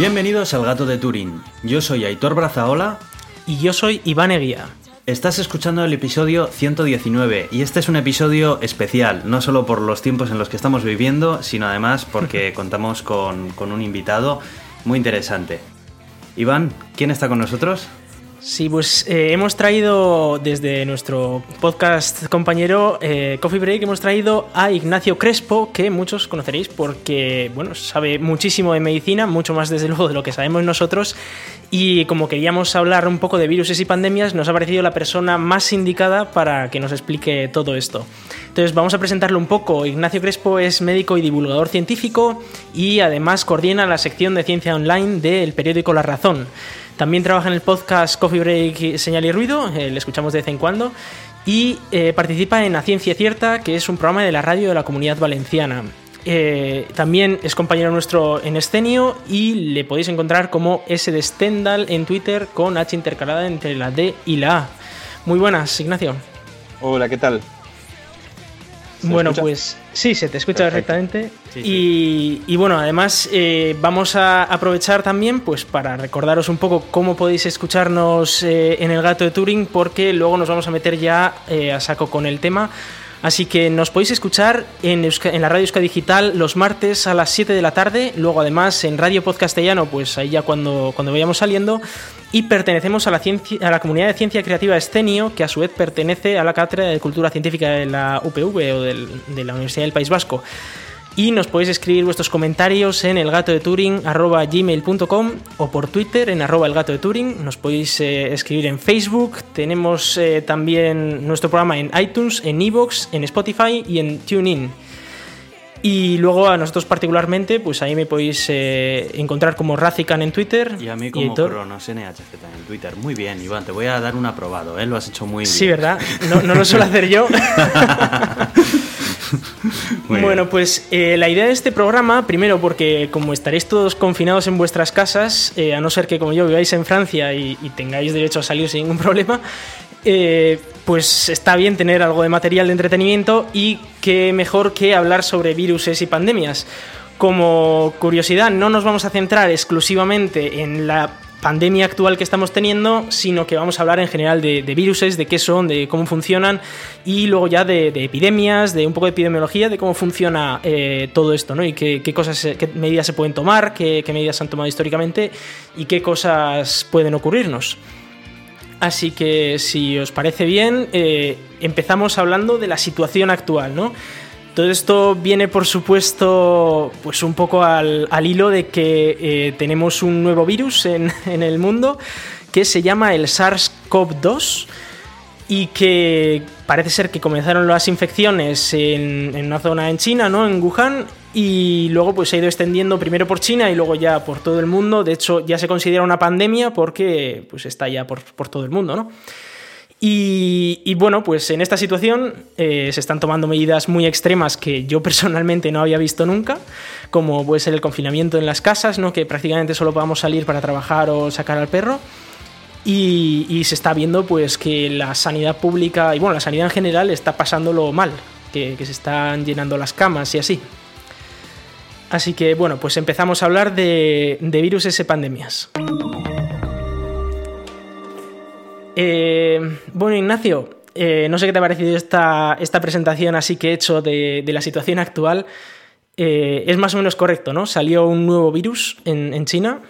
Bienvenidos al Gato de Turín. Yo soy Aitor Brazaola. Y yo soy Iván Eguía. Estás escuchando el episodio 119 y este es un episodio especial, no solo por los tiempos en los que estamos viviendo, sino además porque contamos con, con un invitado muy interesante. Iván, ¿quién está con nosotros? Sí, pues eh, hemos traído desde nuestro podcast compañero eh, Coffee Break, hemos traído a Ignacio Crespo, que muchos conoceréis porque, bueno, sabe muchísimo de medicina, mucho más desde luego de lo que sabemos nosotros, y como queríamos hablar un poco de virus y pandemias, nos ha parecido la persona más indicada para que nos explique todo esto. Entonces vamos a presentarlo un poco. Ignacio Crespo es médico y divulgador científico y además coordina la sección de ciencia online del periódico La Razón. También trabaja en el podcast Coffee Break Señal y Ruido, eh, le escuchamos de vez en cuando, y eh, participa en A Ciencia Cierta, que es un programa de la radio de la Comunidad Valenciana. Eh, también es compañero nuestro en Escenio y le podéis encontrar como S de Stendhal en Twitter con H intercalada entre la D y la A. Muy buenas, Ignacio. Hola, ¿qué tal? Bueno, pues sí, se te escucha perfectamente. Y, bueno, además eh, vamos a aprovechar también pues para recordaros un poco cómo podéis escucharnos eh, en el gato de Turing, porque luego nos vamos a meter ya eh, a saco con el tema. Así que nos podéis escuchar en, en, la Radio Euska Digital los martes a las 7 de la tarde, luego además en Radio Podcastellano, pues ahí ya cuando, cuando vayamos saliendo, y pertenecemos a la, ciencia, a la comunidad de ciencia creativa Escenio, que a su vez pertenece a la Cátedra de Cultura Científica de la UPV o de la Universidad del País Vasco. Y nos podéis escribir vuestros comentarios en elgatodeturing.gmail.com o por Twitter en arroba elgato de Turing. Nos podéis eh, escribir en Facebook. Tenemos eh, también nuestro programa en iTunes, en Evox, en Spotify y en TuneIn. Y luego a nosotros particularmente, pues ahí me podéis eh, encontrar como Razican en Twitter. Y a mí como NHZ en Twitter. Muy bien, Iván, te voy a dar un aprobado, ¿eh? lo has hecho muy bien. Sí, ¿verdad? No, no lo suelo hacer yo. bueno, pues eh, la idea de este programa, primero porque como estaréis todos confinados en vuestras casas, eh, a no ser que como yo viváis en Francia y, tengáis derecho a salir sin ningún problema, eh, pues está bien tener algo de material de entretenimiento y qué mejor que hablar sobre viruses y pandemias. Como curiosidad, no nos vamos a centrar exclusivamente en la pandemia actual que estamos teniendo, sino que vamos a hablar en general de, de viruses, de qué son, de cómo funcionan y luego ya de, epidemias, de un poco de epidemiología, de cómo funciona eh, todo esto, ¿no? Y qué, cosas, qué medidas se pueden tomar, qué, medidas se han tomado históricamente y qué cosas pueden ocurrirnos. Así que si os parece bien, eh, empezamos hablando de la situación actual, ¿no? Todo esto viene, por supuesto, pues un poco al, hilo de que eh, tenemos un nuevo virus en, el mundo que se llama el SARS-CoV-2 y que parece ser que comenzaron las infecciones en, una zona en China, ¿no? En Wuhan, y luego pues se ha ido extendiendo primero por China y luego ya por todo el mundo. De hecho, ya se considera una pandemia porque pues está ya por, por todo el mundo, ¿no? Y, bueno, pues en esta situación eh, se están tomando medidas muy extremas que yo personalmente no había visto nunca, como puede ser el confinamiento en las casas, ¿no? que prácticamente solo podamos salir para trabajar o sacar al perro. Y, se está viendo pues que la sanidad pública y bueno, la sanidad en general está pasándolo mal, que, se están llenando las camas y así. Así que bueno, pues empezamos a hablar de, virus y pandemias. Eh, bueno, Ignacio, eh, no sé qué te ha parecido esta, esta presentación así que he hecho de, la situación actual. Eh, es más o menos correcto, ¿no? Salió un nuevo virus en, China.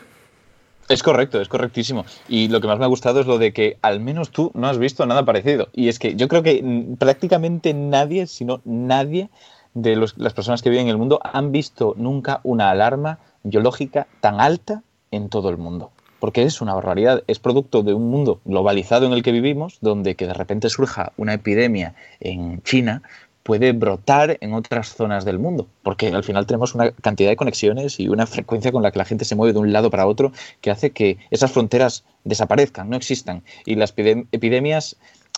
Es correcto, es correctísimo. Y lo que más me ha gustado es lo de que al menos tú no has visto nada parecido. Y es que yo creo que prácticamente nadie, sino nadie de las personas que viven en el mundo han visto nunca una alarma biológica tan alta en todo el mundo. Porque es una barbaridad, es producto de un mundo globalizado en el que vivimos, donde que de repente surja una epidemia en China puede brotar en otras zonas del mundo, porque al final tenemos una cantidad de conexiones y una frecuencia con la que la gente se mueve de un lado para otro que hace que esas fronteras desaparezcan, no existan, y las epidemias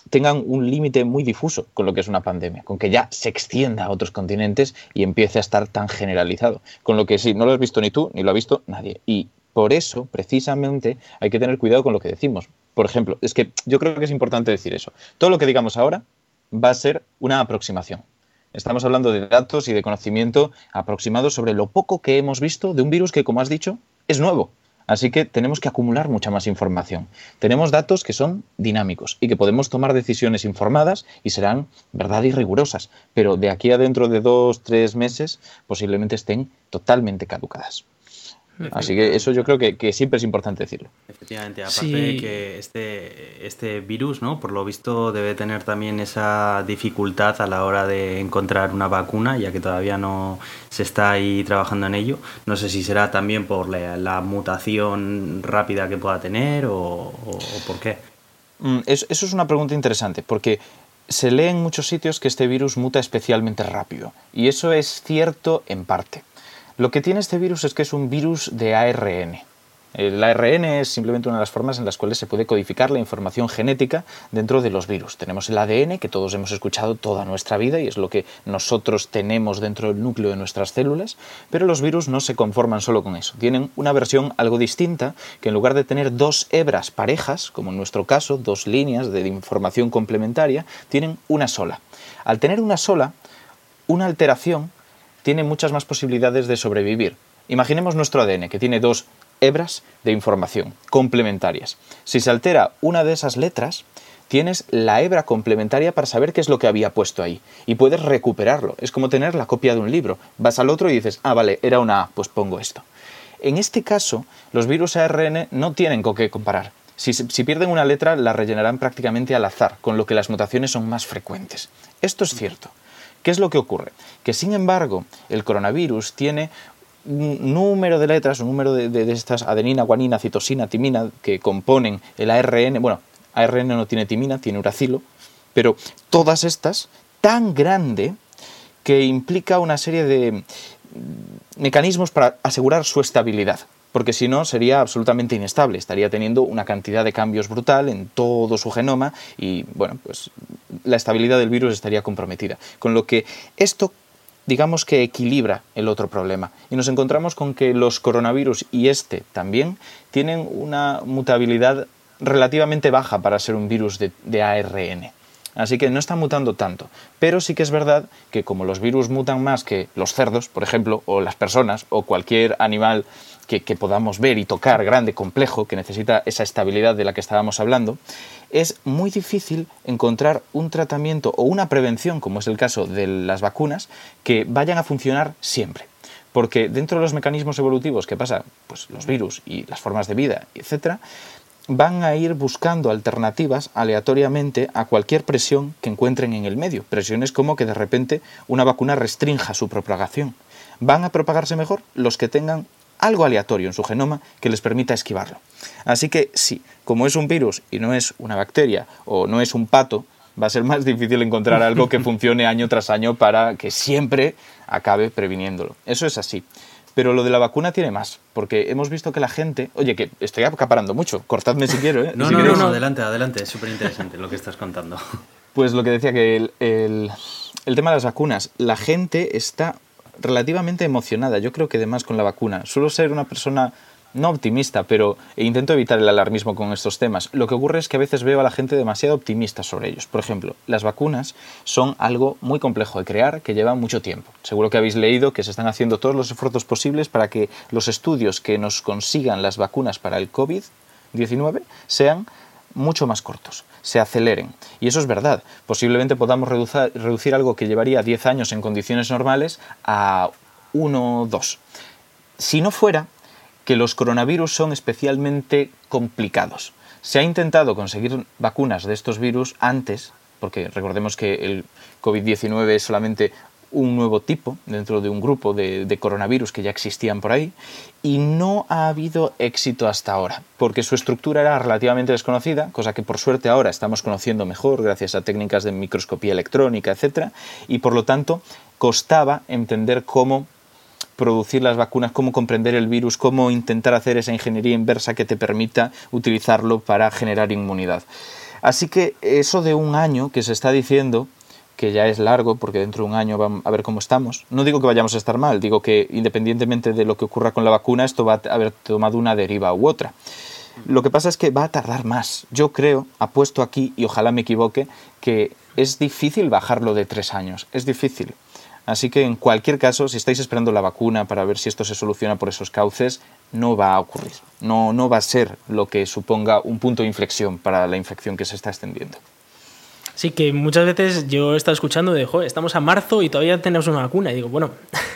tengan un límite muy difuso con lo que es una pandemia, con que ya se extienda a otros continentes y empiece a estar tan generalizado. Con lo que sí, no lo has visto ni tú, ni lo ha visto nadie. Y por eso, precisamente, hay que tener cuidado con lo que decimos. Por ejemplo, es que yo creo que es importante decir eso. Todo lo que digamos ahora va a ser una aproximación. Estamos hablando de datos y de conocimiento aproximados sobre lo poco que hemos visto de un virus que, como has dicho, es nuevo. Así que tenemos que acumular mucha más información. Tenemos datos que son dinámicos y que podemos tomar decisiones informadas y serán verdad y rigurosas, pero de aquí a dentro de dos, tres meses posiblemente estén totalmente caducadas. Así que eso yo creo que, siempre es importante decirlo. Efectivamente, aparte de que este, este virus, ¿no? Por lo visto debe tener también esa dificultad a la hora de encontrar una vacuna, ya que todavía no se está ahí trabajando en ello. No sé si será también por la, mutación rápida que pueda tener o, por qué. Mm, eso es una pregunta interesante, porque se lee en muchos sitios que este virus muta especialmente rápido, y eso es cierto en parte. Lo que tiene este virus es que es un virus de ARN. El ARN es simplemente una de las formas en las cuales se puede codificar la información genética dentro de los virus. Tenemos el ADN, que todos hemos escuchado toda nuestra vida y es lo que nosotros tenemos dentro del núcleo de nuestras células, pero los virus no se conforman solo con eso. Tienen una versión algo distinta, que en lugar de tener dos hebras parejas, como en nuestro caso, dos líneas de información complementaria, tienen una sola. Al tener una sola, una alteración tiene muchas más posibilidades de sobrevivir. Imaginemos nuestro ADN, que tiene dos hebras de información complementarias. Si se altera una de esas letras, tienes la hebra complementaria para saber qué es lo que había puesto ahí y puedes recuperarlo. Es como tener la copia de un libro. Vas al otro y dices, ah, vale, era una A, pues pongo esto. En este caso, los virus ARN no tienen con qué comparar. Si, si, pierden una letra, la rellenarán prácticamente al azar, con lo que las mutaciones son más frecuentes. Esto es cierto. ¿Qué es lo que ocurre? Que sin embargo el coronavirus tiene un número de letras, un número de, estas adenina, guanina, citosina, timina que componen el ARN. Bueno, ARN no tiene timina, tiene uracilo, pero todas estas tan grande que implica una serie de mecanismos para asegurar su estabilidad porque si no sería absolutamente inestable, estaría teniendo una cantidad de cambios brutal en todo su genoma y bueno, pues la estabilidad del virus estaría comprometida. Con lo que esto digamos que equilibra el otro problema. Y nos encontramos con que los coronavirus y este también tienen una mutabilidad relativamente baja para ser un virus de, de ARN. Así que no está mutando tanto. Pero sí que es verdad que como los virus mutan más que los cerdos, por ejemplo, o las personas, o cualquier animal que, podamos ver y tocar, grande, complejo, que necesita esa estabilidad de la que estábamos hablando, es muy difícil encontrar un tratamiento o una prevención, como es el caso de las vacunas, que vayan a funcionar siempre. Porque dentro de los mecanismos evolutivos que pasa, pues los virus y las formas de vida, etcétera, van a ir buscando alternativas aleatoriamente a cualquier presión que encuentren en el medio. Presiones como que de repente una vacuna restrinja su propagación. Van a propagarse mejor los que tengan algo aleatorio en su genoma que les permita esquivarlo. Así que sí, como es un virus y no es una bacteria o no es un pato, va a ser más difícil encontrar algo que funcione año tras año para que siempre acabe previniéndolo. Eso es así. Pero lo de la vacuna tiene más, porque hemos visto que la gente... Oye, que estoy acaparando mucho, cortadme si quiero. ¿eh? No, no, no, adelante, adelante, es súper interesante lo que estás contando. Pues lo que decía que el, el tema de las vacunas, la gente está relativamente emocionada, yo creo que además con la vacuna. Suelo ser una persona no optimista, pero intento evitar el alarmismo con estos temas. Lo que ocurre es que a veces veo a la gente demasiado optimista sobre ellos. Por ejemplo, las vacunas son algo muy complejo de crear que lleva mucho tiempo. Seguro que habéis leído que se están haciendo todos los esfuerzos posibles para que los estudios que nos consigan las vacunas para el COVID-19 sean mucho más cortos, se aceleren. Y eso es verdad. Posiblemente podamos reducir, algo que llevaría 10 años en condiciones normales a 1 o 2. Si no fuera que los coronavirus son especialmente complicados. Se ha intentado conseguir vacunas de estos virus antes, porque recordemos que el COVID-19 es solamente un nuevo tipo dentro de un grupo de, coronavirus que ya existían por ahí y no ha habido éxito hasta ahora, porque su estructura era relativamente desconocida, cosa que por suerte ahora estamos conociendo mejor gracias a técnicas de microscopía electrónica, etc. Y por lo tanto costaba entender cómo producir las vacunas, cómo comprender el virus, cómo intentar hacer esa ingeniería inversa que te permita utilizarlo para generar inmunidad. Así que eso de un año que se está diciendo que ya es largo, porque dentro de un año vamos a ver cómo estamos. No digo que vayamos a estar mal, digo que independientemente de lo que ocurra con la vacuna, esto va a haber tomado una deriva u otra. Lo que pasa es que va a tardar más. Yo creo, apuesto aquí, y ojalá me equivoque, que es difícil bajarlo de tres años. Es difícil. Así que en cualquier caso, si estáis esperando la vacuna para ver si esto se soluciona por esos cauces, no va a ocurrir. No, no va a ser lo que suponga un punto de inflexión para la infección que se está extendiendo. Sí, que muchas veces yo he estado escuchando de, joder, estamos a marzo y todavía tenemos una vacuna. Y digo, bueno,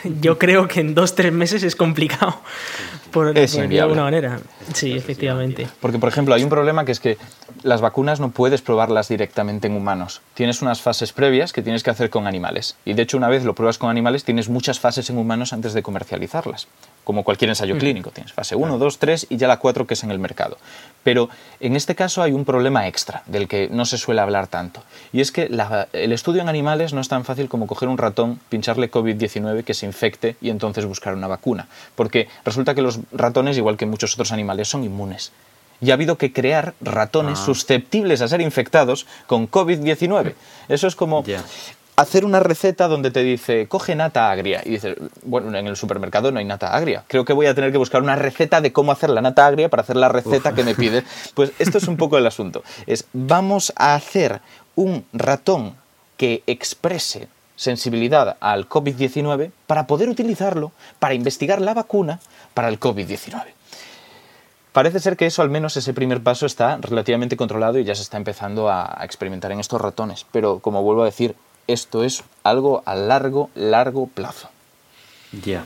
yo creo que en dos, tres meses es complicado, por, Es por de alguna manera. Sí, efectivamente. Porque, por ejemplo, hay un problema que es que las vacunas no puedes probarlas directamente en humanos. Tienes unas fases previas que tienes que hacer con animales. Y de hecho, una vez lo pruebas con animales, tienes muchas fases en humanos antes de comercializarlas. Como cualquier ensayo clínico. Tienes fase 1, 2, 3 y ya la 4 que es en el mercado. Pero en este caso hay un problema extra del que no se suele hablar tanto. Y es que la- el estudio en animales no es tan fácil como coger un ratón, pincharle COVID-19, que se infecte y entonces buscar una vacuna. Porque resulta que los ratones, igual que muchos otros animales, son inmunes. Y ha habido que crear ratones Ah. susceptibles a ser infectados con COVID-19. Eso es como. Hacer una receta donde te dice, coge nata agria. Y dices, bueno, en el supermercado no hay nata agria. Creo que voy a tener que buscar una receta de cómo hacer la nata agria para hacer la receta que me pide. Pues esto es un poco el asunto. Es, vamos a hacer un ratón que exprese sensibilidad al COVID-19 para poder utilizarlo para investigar la vacuna para el COVID-19. Parece ser que eso, al menos ese primer paso, está relativamente controlado y ya se está empezando a, a experimentar en estos ratones. Pero, como vuelvo a decir, esto es algo a largo, largo plazo. Ya.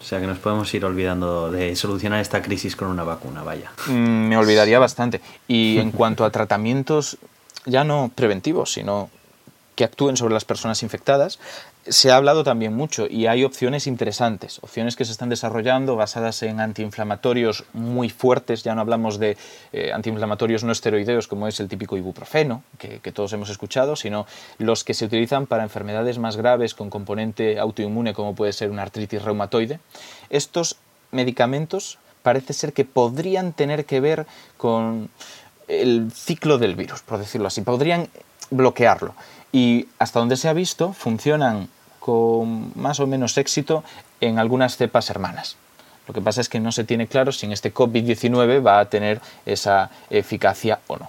O sea que nos podemos ir olvidando de solucionar esta crisis con una vacuna, vaya. Mm, me olvidaría bastante. Y en cuanto a tratamientos, ya no preventivos, sino que actúen sobre las personas infectadas, se ha hablado también mucho y hay opciones interesantes, opciones que se están desarrollando basadas en antiinflamatorios muy fuertes, ya no hablamos de eh, antiinflamatorios no esteroideos como es el típico ibuprofeno, que, que todos hemos escuchado, sino los que se utilizan para enfermedades más graves con componente autoinmune como puede ser una artritis reumatoide. Estos medicamentos parece ser que podrían tener que ver con el ciclo del virus, por decirlo así, podrían bloquearlo. Y hasta donde se ha visto, funcionan con más o menos éxito en algunas cepas hermanas. Lo que pasa es que no se tiene claro si en este COVID-19 va a tener esa eficacia o no.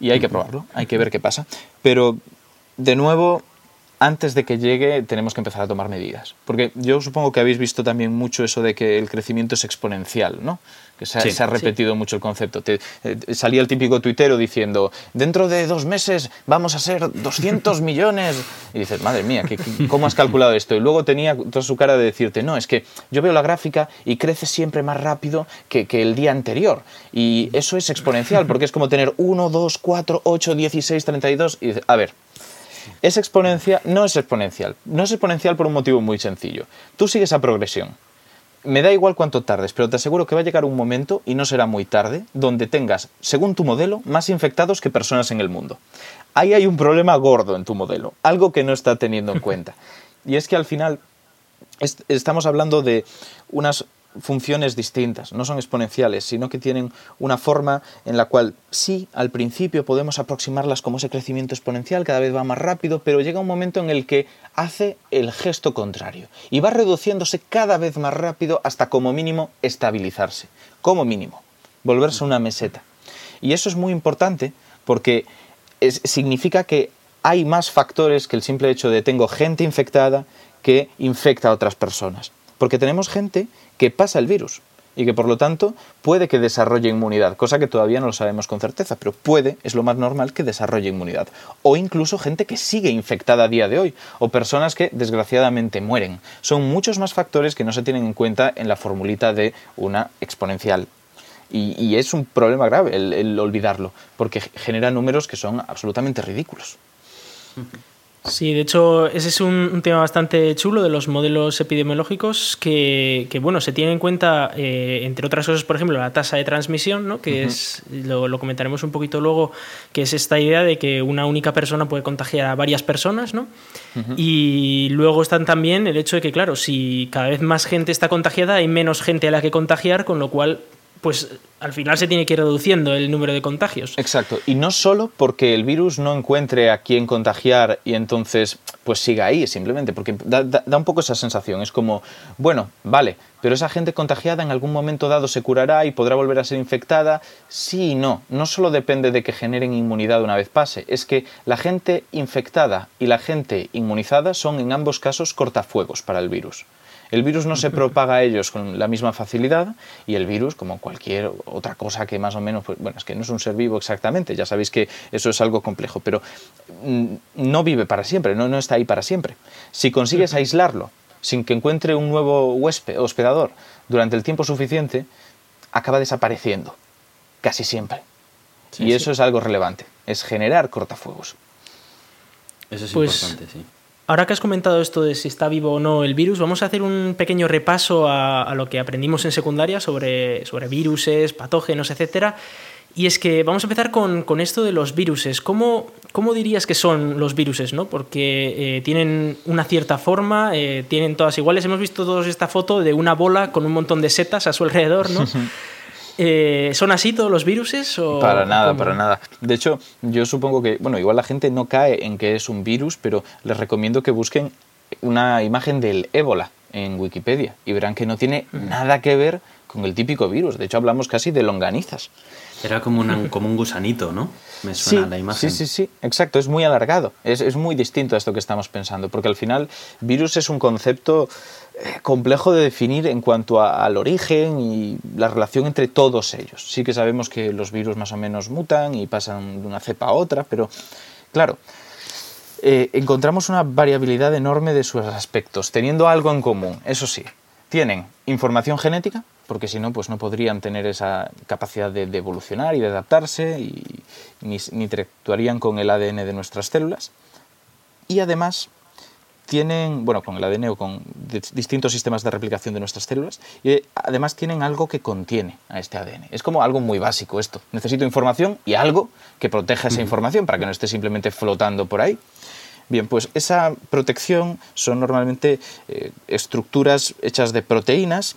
Y hay que probarlo, hay que ver qué pasa. Pero, de nuevo, antes de que llegue tenemos que empezar a tomar medidas. Porque yo supongo que habéis visto también mucho eso de que el crecimiento es exponencial, ¿no? Que se ha, Sí. se ha repetido mucho el concepto. Te- eh, salía el típico tuitero diciendo, dentro de dos meses vamos a ser 200 millones. Y dices, madre mía, ¿qué- qué- ¿cómo has calculado esto? Y luego tenía toda su cara de decirte, no, es que yo veo la gráfica y crece siempre más rápido que, que el día anterior. Y eso es exponencial, porque es como tener 1, 2, 4, 8, 16, 32. Y dices, a ver, es exponencial, no es exponencial. No es exponencial por un motivo muy sencillo. Tú sigues a progresión. Me da igual cuánto tardes, pero te aseguro que va a llegar un momento, y no será muy tarde, donde tengas, según tu modelo, más infectados que personas en el mundo. Ahí hay un problema gordo en tu modelo, algo que no está teniendo en cuenta. Y es que al final est- estamos hablando de unas funciones distintas, no son exponenciales, sino que tienen una forma en la cual sí, al principio podemos aproximarlas como ese crecimiento exponencial, cada vez va más rápido, pero llega un momento en el que hace el gesto contrario y va reduciéndose cada vez más rápido hasta como mínimo estabilizarse, como mínimo, volverse una meseta. Y eso es muy importante porque significa que hay más factores que el simple hecho de tengo gente infectada que infecta a otras personas. Porque tenemos gente que pasa el virus y que por lo tanto puede que desarrolle inmunidad, cosa que todavía no lo sabemos con certeza, pero puede, es lo más normal que desarrolle inmunidad. O incluso gente que sigue infectada a día de hoy, o personas que desgraciadamente mueren. Son muchos más factores que no se tienen en cuenta en la formulita de una exponencial. Y, es un problema grave el olvidarlo, porque genera números que son absolutamente ridículos. Sí, de hecho, ese es un, un tema bastante chulo de los modelos epidemiológicos que, que, bueno, se tiene en cuenta, eh, entre otras cosas, por ejemplo, la tasa de transmisión, ¿no? que es, lo, lo comentaremos un poquito luego, que es esta idea de que una única persona puede contagiar a varias personas, ¿no? Y luego están también el hecho de que, claro, si cada vez más gente está contagiada, hay menos gente a la que contagiar, con lo cual, pues al final se tiene que ir reduciendo el número de contagios. Exacto, y no solo porque el virus no encuentre a quién contagiar y entonces pues siga ahí, simplemente, porque da, da- da un poco esa sensación, es como, bueno, vale, pero esa gente contagiada en algún momento dado se curará y podrá volver a ser infectada, sí y no, no solo depende de que generen inmunidad una vez pase, es que la gente infectada y la gente inmunizada son en ambos casos cortafuegos para el virus. El virus no se propaga a ellos con la misma facilidad y el virus, como cualquier otra cosa que más o menos, pues, bueno, es que no es un ser vivo exactamente, ya sabéis que eso es algo complejo, pero mm, no vive para siempre, no, no está ahí para siempre. Si consigues aislarlo sin que encuentre un nuevo huésped, hospedador durante el tiempo suficiente, acaba desapareciendo, casi siempre. y eso es algo relevante, es generar cortafuegos. Eso es pues, importante, sí. Ahora que has comentado esto de si está vivo o no el virus, vamos a hacer un pequeño repaso a, lo que aprendimos en secundaria sobre, sobre viruses, patógenos, etcétera. Y es que vamos a empezar con, esto de los viruses. ¿Cómo, ¿Cómo, dirías que son los viruses? ¿no? Porque eh, tienen una cierta forma, eh, tienen todas iguales. Hemos visto todos esta foto de una bola con un montón de setas a su alrededor, ¿no? Eh, ¿Son así todos los viruses? O para nada, para nada. De hecho, yo supongo que, bueno, igual la gente no cae en que es un virus, pero les recomiendo que busquen una imagen del ébola en Wikipedia y verán que no tiene nada que ver con el típico virus. De hecho, hablamos casi de longanizas. Era como, como un gusanito, ¿no? Me suena la imagen. Sí, sí, sí, exacto. Es muy alargado. Es, es, muy distinto a esto que estamos pensando, porque al final virus es un concepto eh, complejo de definir en cuanto al origen y la relación entre todos ellos. Sí que sabemos que los virus más o menos mutan y pasan de una cepa a otra, pero claro, eh, encontramos una variabilidad enorme de sus aspectos, teniendo algo en común, eso sí. Tienen información genética, porque si no, pues no podrían tener esa capacidad de, evolucionar y de adaptarse, y ni, ni interactuarían con el ADN de nuestras células. Y además tienen, bueno, con el ADN o con distintos sistemas de replicación de nuestras células, y además tienen algo que contiene a este ADN. Es como algo muy básico esto. Necesito información y algo que proteja esa información para que no esté simplemente flotando por ahí. Bien, pues esa protección son normalmente eh, estructuras hechas de proteínas,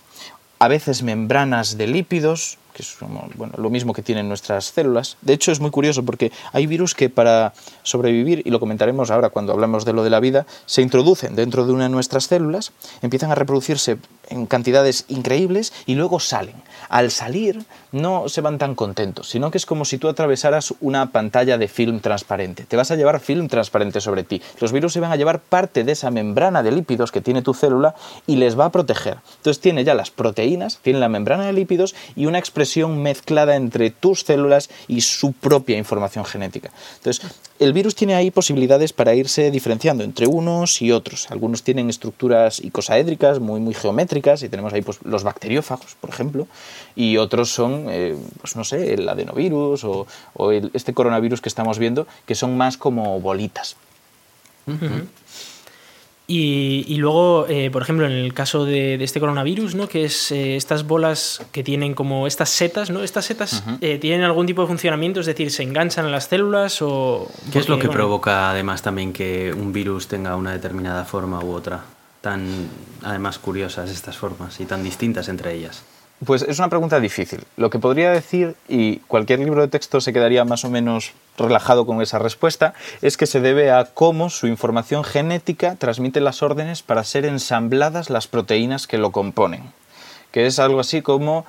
a veces membranas de lípidos, que es bueno, lo mismo que tienen nuestras células. De hecho, es muy curioso porque hay virus que para sobrevivir, y lo comentaremos ahora cuando hablamos de lo de la vida, se introducen dentro de una de nuestras células, empiezan a reproducirse en cantidades increíbles y luego salen. Al salir no se van tan contentos, sino que es como si tú atravesaras una pantalla de film transparente. Te vas a llevar film transparente sobre ti. Los virus se van a llevar parte de esa membrana de lípidos que tiene tu célula y les va a proteger. Entonces tiene ya las proteínas, tiene la membrana de lípidos y una expresión mezclada entre tus células y su propia información genética. Entonces, el virus tiene ahí posibilidades para irse diferenciando entre unos y otros. Algunos tienen estructuras icosaédricas muy, muy geométricas y tenemos ahí pues, los bacteriófagos, por ejemplo, y otros son, eh, pues no sé, el adenovirus o, este coronavirus que estamos viendo, que son más como bolitas. Y, luego, eh, por ejemplo, en el caso de, este coronavirus, ¿no? que es eh, estas bolas que tienen como estas setas, ¿no? ¿Estas setas eh, tienen algún tipo de funcionamiento? Es decir, ¿se enganchan a las células o...? ¿Qué es lo que provoca además también que un virus tenga una determinada forma u otra? Tan, además, curiosas estas formas y tan distintas entre ellas. Pues es una pregunta difícil. Lo que podría decir, y cualquier libro de texto se quedaría más o menos relajado con esa respuesta, es que se debe a cómo su información genética transmite las órdenes para ser ensambladas las proteínas que lo componen. Que es algo así como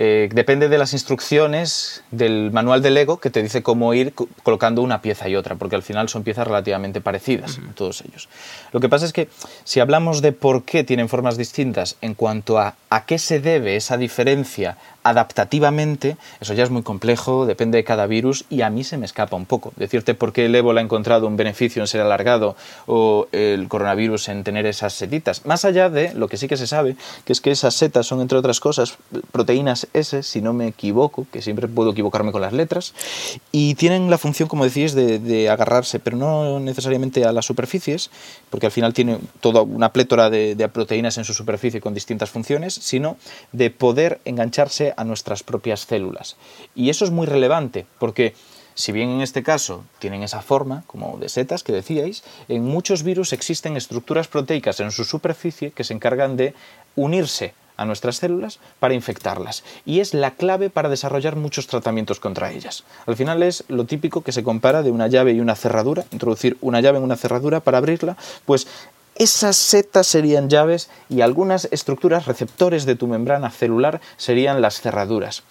eh, depende de las instrucciones del manual de Lego que te dice cómo ir colocando una pieza y otra, porque al final son piezas relativamente parecidas, todos ellos. Lo que pasa es que si hablamos de por qué tienen formas distintas en cuanto a a qué se debe esa diferencia adaptativamente, eso ya es muy complejo, depende de cada virus y a mí se me escapa un poco. Decirte por qué el ébola ha encontrado un beneficio en ser alargado o el coronavirus en tener esas setitas. Más allá de lo que sí que se sabe, que es que esas setas son, entre otras cosas, proteínas S, si no me equivoco, que siempre puedo equivocarme con las letras, y tienen la función, como decís, de, agarrarse, pero no necesariamente a las superficies, porque al final tiene toda una plétora de, de proteínas en su superficie con distintas funciones, sino de poder engancharse a nuestras propias células. Y eso es muy relevante porque si bien en este caso tienen esa forma, como de setas que decíais, en muchos virus existen estructuras proteicas en su superficie que se encargan de unirse a nuestras células para infectarlas. Y es la clave para desarrollar muchos tratamientos contra ellas. Al final es lo típico que se compara de una llave y una cerradura, introducir una llave en una cerradura para abrirla, pues esas setas serían llaves y algunas estructuras receptores de tu membrana celular serían las cerraduras.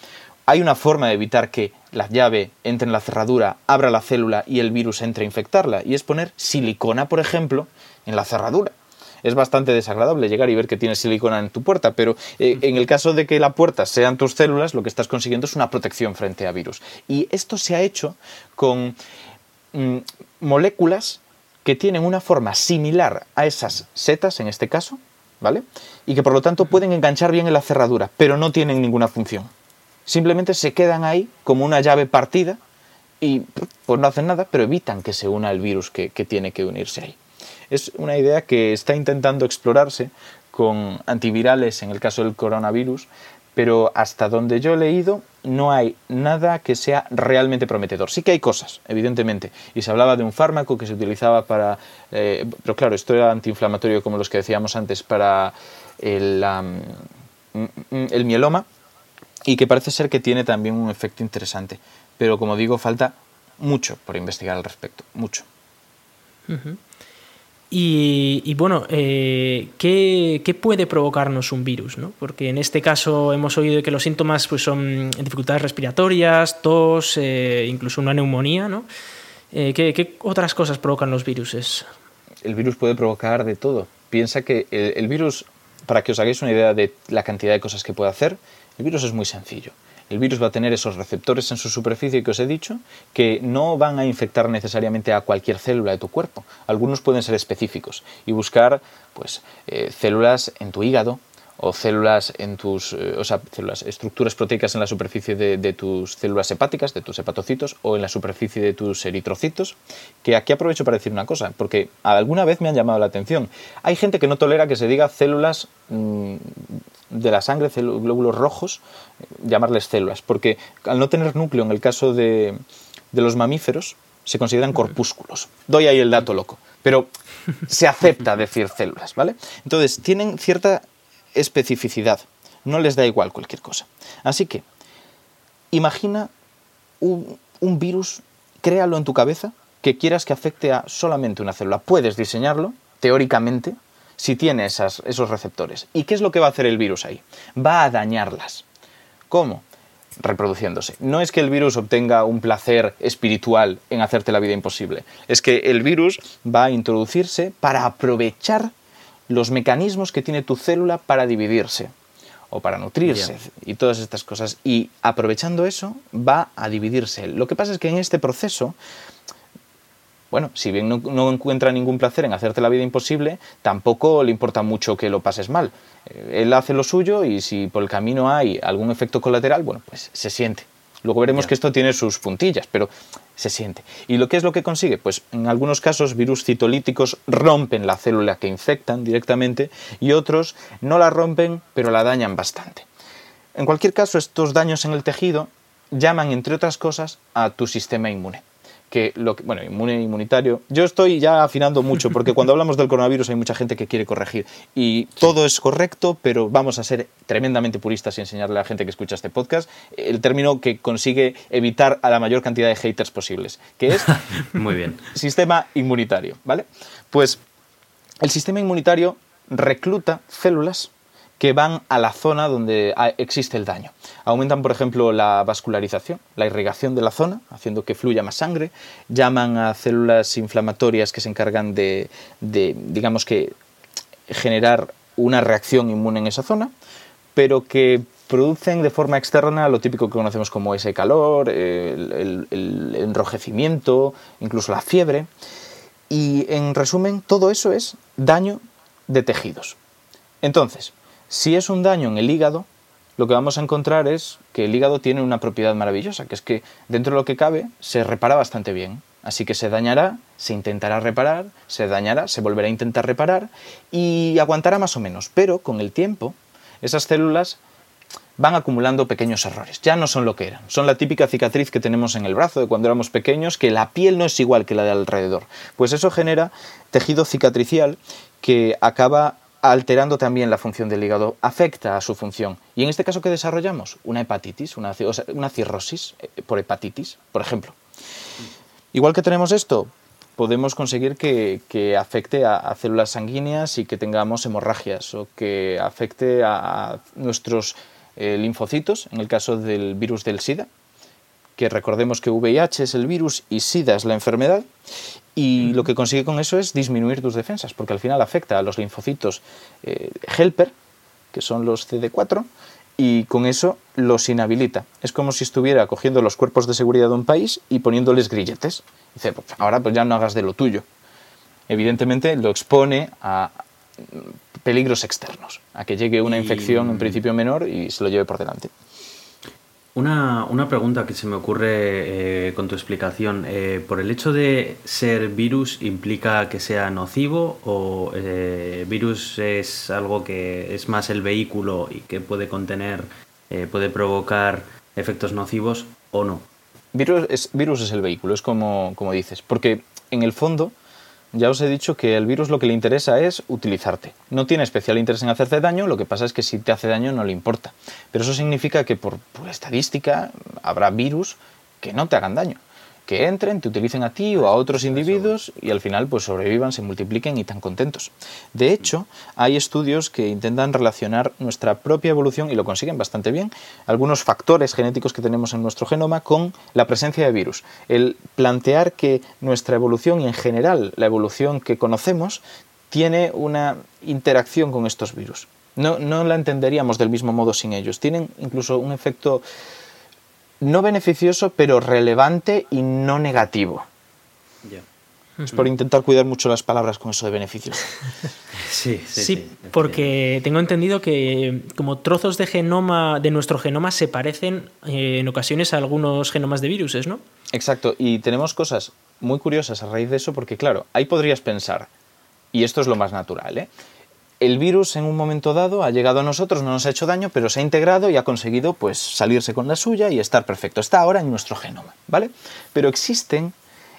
Hay una forma de evitar que la llave entre en la cerradura, abra la célula y el virus entre a infectarla, y es poner silicona, por ejemplo, en la cerradura. Es bastante desagradable llegar y ver que tienes silicona en tu puerta, pero eh, en el caso de que la puerta sean tus células, lo que estás consiguiendo es una protección frente a virus. Y esto se ha hecho con mm, moléculas que tienen una forma similar a esas setas, en este caso, ¿vale? Y que por lo tanto pueden enganchar bien en la cerradura, pero no tienen ninguna función. Simplemente se quedan ahí como una llave partida y pues no hacen nada, pero evitan que se una el virus que, tiene que unirse ahí. Es una idea que está intentando explorarse con antivirales en el caso del coronavirus, pero hasta donde yo he leído no hay nada que sea realmente prometedor. Sí que hay cosas, evidentemente, y se hablaba de un fármaco que se utilizaba para, eh, pero claro, esto era antiinflamatorio como los que decíamos antes para el, el mieloma, y que parece ser que tiene también un efecto interesante pero como digo, falta mucho por investigar al respecto, mucho. Y, bueno, eh, ¿qué, puede provocarnos un virus? ¿no? Porque en este caso hemos oído que los síntomas pues, son dificultades respiratorias, tos, eh, incluso una neumonía. ¿no? Eh, ¿qué, otras cosas provocan los virus? El virus puede provocar de todo. Piensa que el virus, para que os hagáis una idea de la cantidad de cosas que puede hacer, el virus es muy sencillo el virus va a tener esos receptores en su superficie que os he dicho, que no van a infectar necesariamente a cualquier célula de tu cuerpo. Algunos pueden ser específicos y buscar pues, eh, células en tu hígado, o células en tus, eh, o sea, células, estructuras proteicas en la superficie de, tus células hepáticas, de tus hepatocitos, o en la superficie de tus eritrocitos, que aquí aprovecho para decir una cosa, porque alguna vez me han llamado la atención. Hay gente que no tolera que se diga células mm, de la sangre, glóbulos rojos, llamarles células, porque al no tener núcleo en el caso de, de los mamíferos, se consideran corpúsculos. Doy ahí el dato loco, pero se acepta decir células, ¿vale? Entonces, tienen cierta especificidad. No les da igual cualquier cosa. Así que, imagina un, virus, créalo en tu cabeza, que quieras que afecte a solamente una célula. Puedes diseñarlo, teóricamente, si tiene esas, esos receptores. ¿Y qué es lo que va a hacer el virus ahí? Va a dañarlas. ¿Cómo? reproduciéndose. No es que el virus obtenga un placer espiritual en hacerte la vida imposible, es que el virus va a introducirse para aprovechar los mecanismos que tiene tu célula para dividirse o para nutrirse y todas estas cosas. Y aprovechando eso, va a dividirse. Lo que pasa es que en este proceso, bueno, si bien no, encuentra ningún placer en hacerte la vida imposible, tampoco le importa mucho que lo pases mal. Eh, él hace lo suyo y si por el camino hay algún efecto colateral, bueno, pues se siente. Luego veremos que esto tiene sus puntillas, pero se siente. ¿Y lo que es lo que consigue? Pues en algunos casos virus citolíticos rompen la célula que infectan directamente y otros no la rompen, pero la dañan bastante. En cualquier caso, estos daños en el tejido llaman, entre otras cosas, a tu sistema inmune que lo que, bueno, inmune, inmunitario. Yo estoy ya afinando mucho porque cuando hablamos del coronavirus hay mucha gente que quiere corregir y todo es correcto, pero vamos a ser tremendamente puristas y enseñarle a la gente que escucha este podcast el término que consigue evitar a la mayor cantidad de haters posibles, que es muy bien. Sistema inmunitario, ¿vale? Pues el sistema inmunitario recluta células que van a la zona donde existe el daño. Aumentan, por ejemplo, la vascularización, la irrigación de la zona, haciendo que fluya más sangre. Llaman a células inflamatorias que se encargan de, digamos que, generar una reacción inmune en esa zona, pero que producen de forma externa lo típico que conocemos como ese calor, el enrojecimiento, incluso la fiebre. Y en resumen, todo eso es daño de tejidos. Entonces, si es un daño en el hígado, lo que vamos a encontrar es que el hígado tiene una propiedad maravillosa, que es que dentro de lo que cabe se repara bastante bien. Así que se dañará, se intentará reparar, se dañará, se volverá a intentar reparar y aguantará más o menos. Pero con el tiempo, esas células van acumulando pequeños errores. Ya no son lo que eran. Son la típica cicatriz que tenemos en el brazo de cuando éramos pequeños, que la piel no es igual que la de alrededor. Pues eso genera tejido cicatricial que acaba alterando también la función del hígado, afecta a su función. Y en este caso, ¿qué desarrollamos? Una hepatitis, una, una cirrosis eh, por hepatitis, por ejemplo. Igual que tenemos esto, podemos conseguir que, afecte a, células sanguíneas y que tengamos hemorragias o que afecte a, nuestros eh, linfocitos, en el caso del virus del SIDA, que recordemos que VIH es el virus y SIDA es la enfermedad, y lo que consigue con eso es disminuir tus defensas, porque al final afecta a los linfocitos eh, helper, que son los CD4, y con eso los inhabilita. Es como si estuviera cogiendo los cuerpos de seguridad de un país y poniéndoles grilletes. Dice, pues ahora pues ya no hagas de lo tuyo. Evidentemente lo expone a peligros externos, a que llegue una infección en principio menor y se lo lleve por delante. Una, pregunta que se me ocurre eh, con tu explicación. Eh, ¿Por el hecho de ser virus implica que sea nocivo o eh, virus es algo que es más el vehículo y que puede contener, puede provocar efectos nocivos o no? Virus es, virus es el vehículo, es como, como dices, porque en el fondo ya os he dicho que el virus lo que le interesa es utilizarte. No tiene especial interés en hacerte daño, lo que pasa es que si te hace daño no le importa. Pero eso significa que por, por estadística habrá virus que no te hagan daño que entren, te utilicen a ti o a otros individuos y al final pues sobrevivan, se multipliquen y tan contentos. De hecho, hay estudios que intentan relacionar nuestra propia evolución y lo consiguen bastante bien, algunos factores genéticos que tenemos en nuestro genoma con la presencia de virus. El plantear que nuestra evolución y en general la evolución que conocemos tiene una interacción con estos virus. No, no la entenderíamos del mismo modo sin ellos. Tienen incluso un efecto no beneficioso, pero relevante y no negativo. Es por intentar cuidar mucho las palabras con eso de beneficios. sí, sí, sí, porque tengo entendido que como trozos de genoma de nuestro genoma se parecen eh, en ocasiones a algunos genomas de virus, ¿no? Exacto, y tenemos cosas muy curiosas a raíz de eso, porque claro, ahí podrías pensar, y esto es lo más natural, ¿eh? El virus en un momento dado ha llegado a nosotros, no nos ha hecho daño, pero se ha integrado y ha conseguido pues salirse con la suya y estar perfecto. Está ahora en nuestro genoma, ¿vale? Pero existen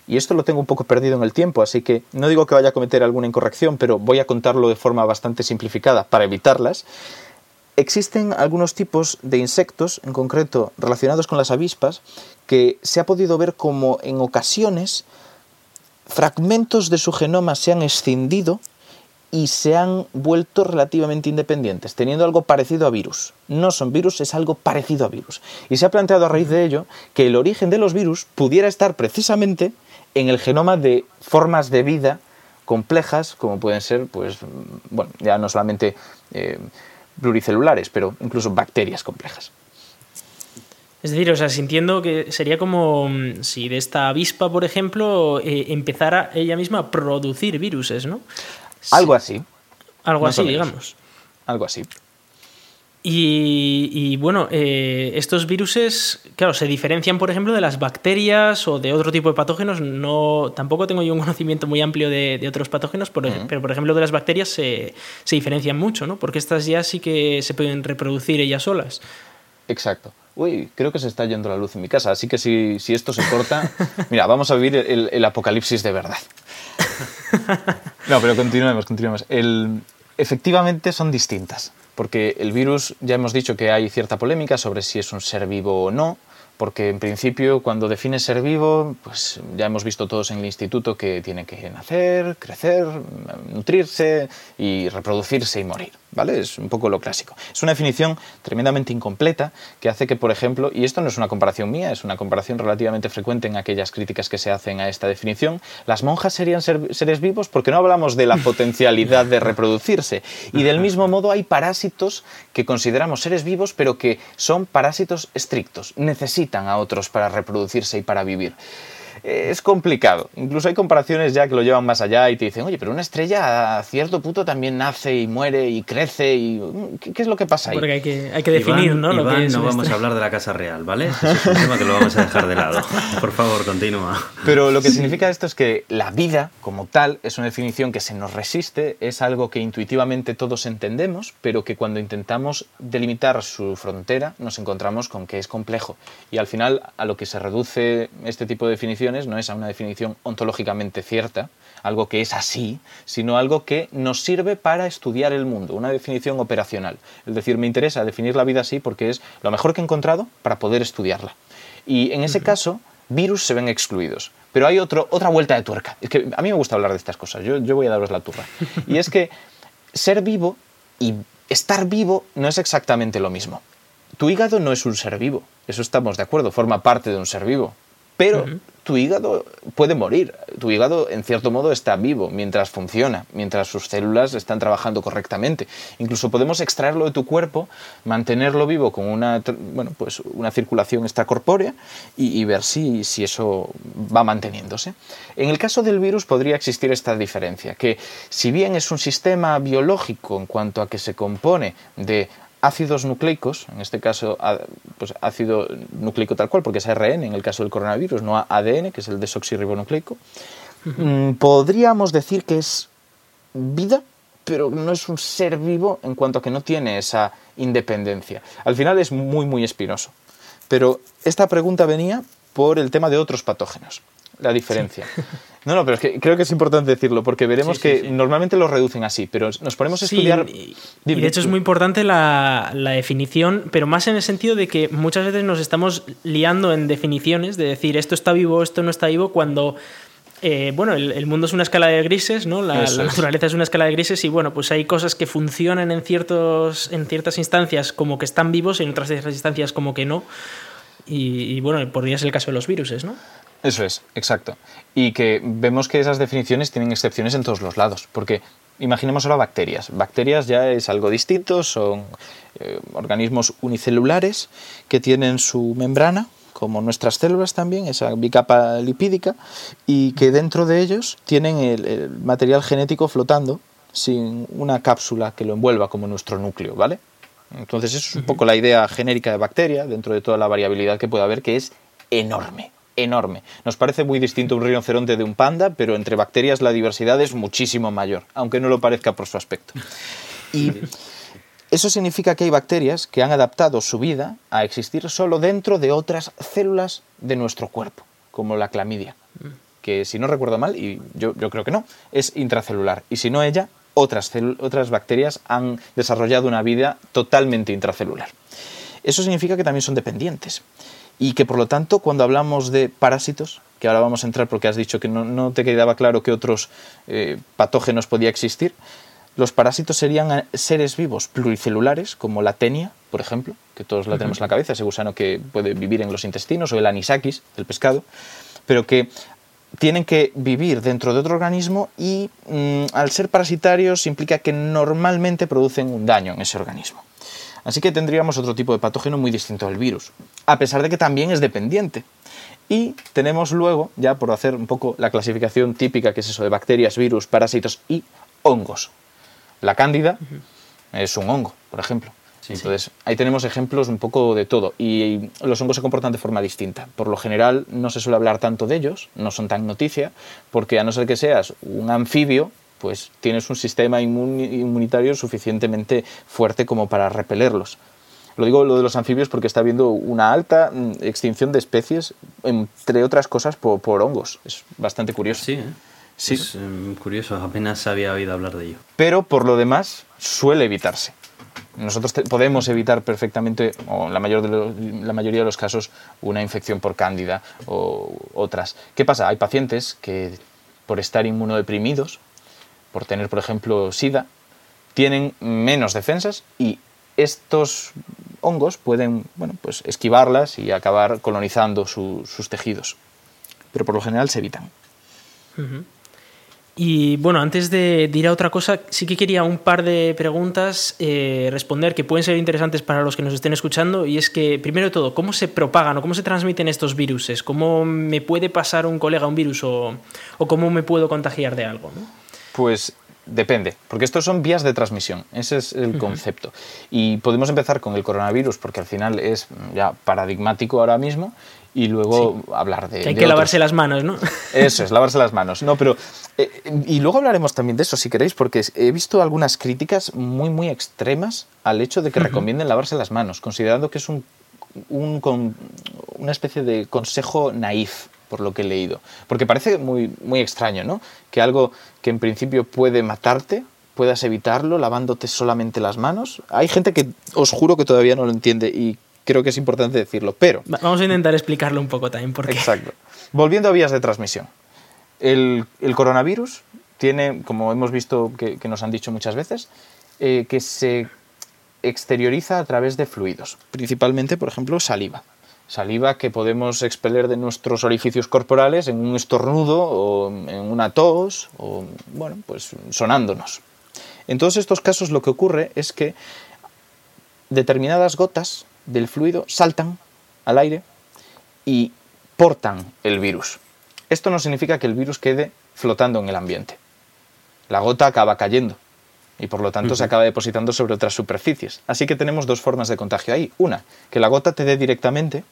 y esto lo tengo un poco perdido en el tiempo, así que no digo que vaya a cometer alguna incorrección, pero voy a contarlo de forma bastante simplificada para evitarlas. Existen algunos tipos de insectos, en concreto relacionados con las avispas, que se ha podido ver como en ocasiones fragmentos de su genoma se han escindido y se han vuelto relativamente independientes, teniendo algo parecido a virus. No son virus, es algo parecido a virus. Y se ha planteado a raíz de ello que el origen de los virus pudiera estar precisamente en el genoma de formas de vida complejas, como pueden ser, pues, bueno, ya no solamente eh, pluricelulares, pero incluso bacterias complejas. Es decir, o sea, sintiendo que sería como mm, si de esta avispa, por ejemplo, eh, empezara ella misma a producir viruses, ¿no? Algo así. Algo así, digamos. Algo así. Y, bueno, eh, estos viruses, claro, se diferencian, por ejemplo, de las bacterias o de otro tipo de patógenos. No, tampoco tengo yo un conocimiento muy amplio de, otros patógenos, pero por ejemplo de las bacterias se, se, diferencian mucho, ¿no? Porque estas ya sí que se pueden reproducir ellas solas. Exacto. Uy, creo que se está yendo la luz en mi casa, así que si, esto se corta, mira, vamos a vivir el apocalipsis de verdad. no, pero continuemos, continuemos. efectivamente son distintas, porque el virus, ya hemos dicho que hay cierta polémica sobre si es un ser vivo o no, porque en principio cuando defines ser vivo, pues ya hemos visto todos en el instituto que tiene que nacer, crecer, nutrirse y reproducirse y morir. ¿Vale? Es un poco lo clásico. Es una definición tremendamente incompleta que hace que, por ejemplo, y esto no es una comparación mía, es una comparación relativamente frecuente en aquellas críticas que se hacen a esta definición, las monjas serían seres vivos porque no hablamos de la potencialidad de reproducirse. Y del mismo modo hay parásitos que consideramos seres vivos pero que son parásitos estrictos, necesitan a otros para reproducirse y para vivir es complicado. Incluso hay comparaciones ya que lo llevan más allá y te dicen, oye, pero una estrella a cierto punto también nace y muere y crece y ¿qué, es lo que pasa ahí? Porque hay que, hay que definir, ¿no? lo que no vamos a hablar de la Casa Real, ¿vale? es un tema que lo vamos a dejar de lado. Por favor, continúa. Pero lo que significa esto es que la vida, como tal, es una definición que se nos resiste, es algo que intuitivamente todos entendemos, pero que cuando intentamos delimitar su frontera nos encontramos con que es complejo. Y al final, a lo que se reduce este tipo de definición no es a una definición ontológicamente cierta, algo que es así, sino algo que nos sirve para estudiar el mundo, una definición operacional. Es decir, me interesa definir la vida así porque es lo mejor que he encontrado para poder estudiarla. Y en ese caso, virus se ven excluidos. Pero hay otro, otra vuelta de tuerca. Es que a mí me gusta hablar de estas cosas, yo, yo voy a daros la turra. Y es que ser vivo y estar vivo no es exactamente lo mismo. Tu hígado no es un ser vivo, eso estamos de acuerdo, forma parte de un ser vivo. Pero tu hígado puede morir. Tu hígado, en cierto modo, está vivo mientras funciona, mientras sus células están trabajando correctamente. Incluso podemos extraerlo de tu cuerpo, mantenerlo vivo con una, bueno, pues una circulación extracorpórea y, y ver si, si eso va manteniéndose. En el caso del virus podría existir esta diferencia, que si bien es un sistema biológico en cuanto a que se compone de ácidos nucleicos, en este caso pues ácido nucleico tal cual, porque es ARN en el caso del coronavirus, no ADN, que es el desoxirribonucleico, mm, podríamos decir que es vida, pero no es un ser vivo en cuanto a que no tiene esa independencia. Al final es muy, muy espinoso. Pero esta pregunta venía por el tema de otros patógenos la diferencia. No, no, pero es que creo que es importante decirlo, porque veremos que normalmente lo reducen así, pero nos ponemos a estudiar... Y, de hecho es muy importante la, definición, pero más en el sentido de que muchas veces nos estamos liando en definiciones, de decir esto está vivo, esto no está vivo, cuando... Eh, bueno, el, mundo es una escala de grises, ¿no? La, naturaleza es una escala de grises y bueno, pues hay cosas que funcionan en, ciertos, en ciertas instancias como que están vivos y en otras instancias como que no. Y, y bueno, podría ser el caso de los virus, ¿no? Eso es, exacto. Y que vemos que esas definiciones tienen excepciones en todos los lados, porque imaginemos ahora bacterias. Bacterias ya es algo distinto, son eh, organismos unicelulares que tienen su membrana, como nuestras células también, esa bicapa lipídica, y que dentro de ellos tienen el, material genético flotando sin una cápsula que lo envuelva como nuestro núcleo, ¿vale? Entonces, eso es un poco la idea genérica de bacteria, dentro de toda la variabilidad que puede haber, que es enorme enorme. Nos parece muy distinto un rinoceronte de un panda, pero entre bacterias la diversidad es muchísimo mayor, aunque no lo parezca por su aspecto. Y eso significa que hay bacterias que han adaptado su vida a existir solo dentro de otras células de nuestro cuerpo, como la clamidia, que si no recuerdo mal, y yo, creo que no, es intracelular. Y si no ella, otras, otras bacterias han desarrollado una vida totalmente intracelular. Eso significa que también son dependientes y que por lo tanto cuando hablamos de parásitos, que ahora vamos a entrar porque has dicho que no, te quedaba claro qué otros eh, patógenos podía existir, los parásitos serían seres vivos pluricelulares, como la tenia, por ejemplo, que todos la tenemos en la cabeza, ese gusano que puede vivir en los intestinos, o el anisakis, el pescado, pero que tienen que vivir dentro de otro organismo y mm, al ser parasitarios implica que normalmente producen un daño en ese organismo. Así que tendríamos otro tipo de patógeno muy distinto al virus, a pesar de que también es dependiente. Y tenemos luego, ya por hacer un poco la clasificación típica, que es eso de bacterias, virus, parásitos y hongos. La cándida es un hongo, por ejemplo. Entonces, ahí tenemos ejemplos un poco de todo. Y los hongos se comportan de forma distinta. Por lo general, no se suele hablar tanto de ellos, no son tan noticia, porque a no ser que seas un anfibio, pues tienes un sistema inmunitario suficientemente fuerte como para repelerlos. Lo digo lo de los anfibios porque está habiendo una alta mm, extinción de especies, entre otras cosas, por, hongos. Es bastante curioso. Sí, ¿eh? sí. Es em, curioso, apenas había oído hablar de ello. Pero por lo demás, suele evitarse. Nosotros podemos evitar perfectamente, o en la, mayor de la mayoría de los casos, una infección por cándida o otras. ¿Qué pasa? Hay pacientes que, por estar inmunodeprimidos, por tener, por ejemplo, SIDA, tienen menos defensas y estos hongos pueden bueno, pues esquivarlas y acabar colonizando sus tejidos. Pero por lo general se evitan. Y bueno, antes de, ir a otra cosa, sí que quería un par de preguntas eh, responder que pueden ser interesantes para los que nos estén escuchando. Y es que, primero de todo, ¿cómo se propagan o cómo se transmiten estos virus? ¿Cómo me puede pasar un colega un virus o, o cómo me puedo contagiar de algo? Pues depende, porque estos son vías de transmisión, ese es el concepto. Y podemos empezar con el coronavirus, porque al final es ya paradigmático ahora mismo, y luego hablar de... Que hay que lavarse las manos, ¿no? Eso es, lavarse las manos. No, pero... Eh, y luego hablaremos también de eso, si queréis, porque he visto algunas críticas muy, muy extremas al hecho de que recomienden lavarse las manos, considerando que es un, un, una especie de consejo naif por lo que he leído. Porque parece muy, muy extraño, ¿no? Que algo que en principio puede matarte, puedas evitarlo lavándote solamente las manos. Hay gente que os juro que todavía no lo entiende y creo que es importante decirlo, pero... Vamos a intentar explicarlo un poco también, porque... Exacto. Volviendo a vías de transmisión. El, coronavirus tiene, como hemos visto que, nos han dicho muchas veces, eh, que se exterioriza a través de fluidos, principalmente, por ejemplo, saliva. Saliva que podemos expeler de nuestros orificios corporales en un estornudo o en una tos o, bueno, pues sonándonos. En todos estos casos lo que ocurre es que determinadas gotas del fluido saltan al aire y portan el virus. Esto no significa que el virus quede flotando en el ambiente. La gota acaba cayendo y por lo tanto se acaba depositando sobre otras superficies. Así que tenemos dos formas de contagio ahí. Una, que la gota te dé directamente,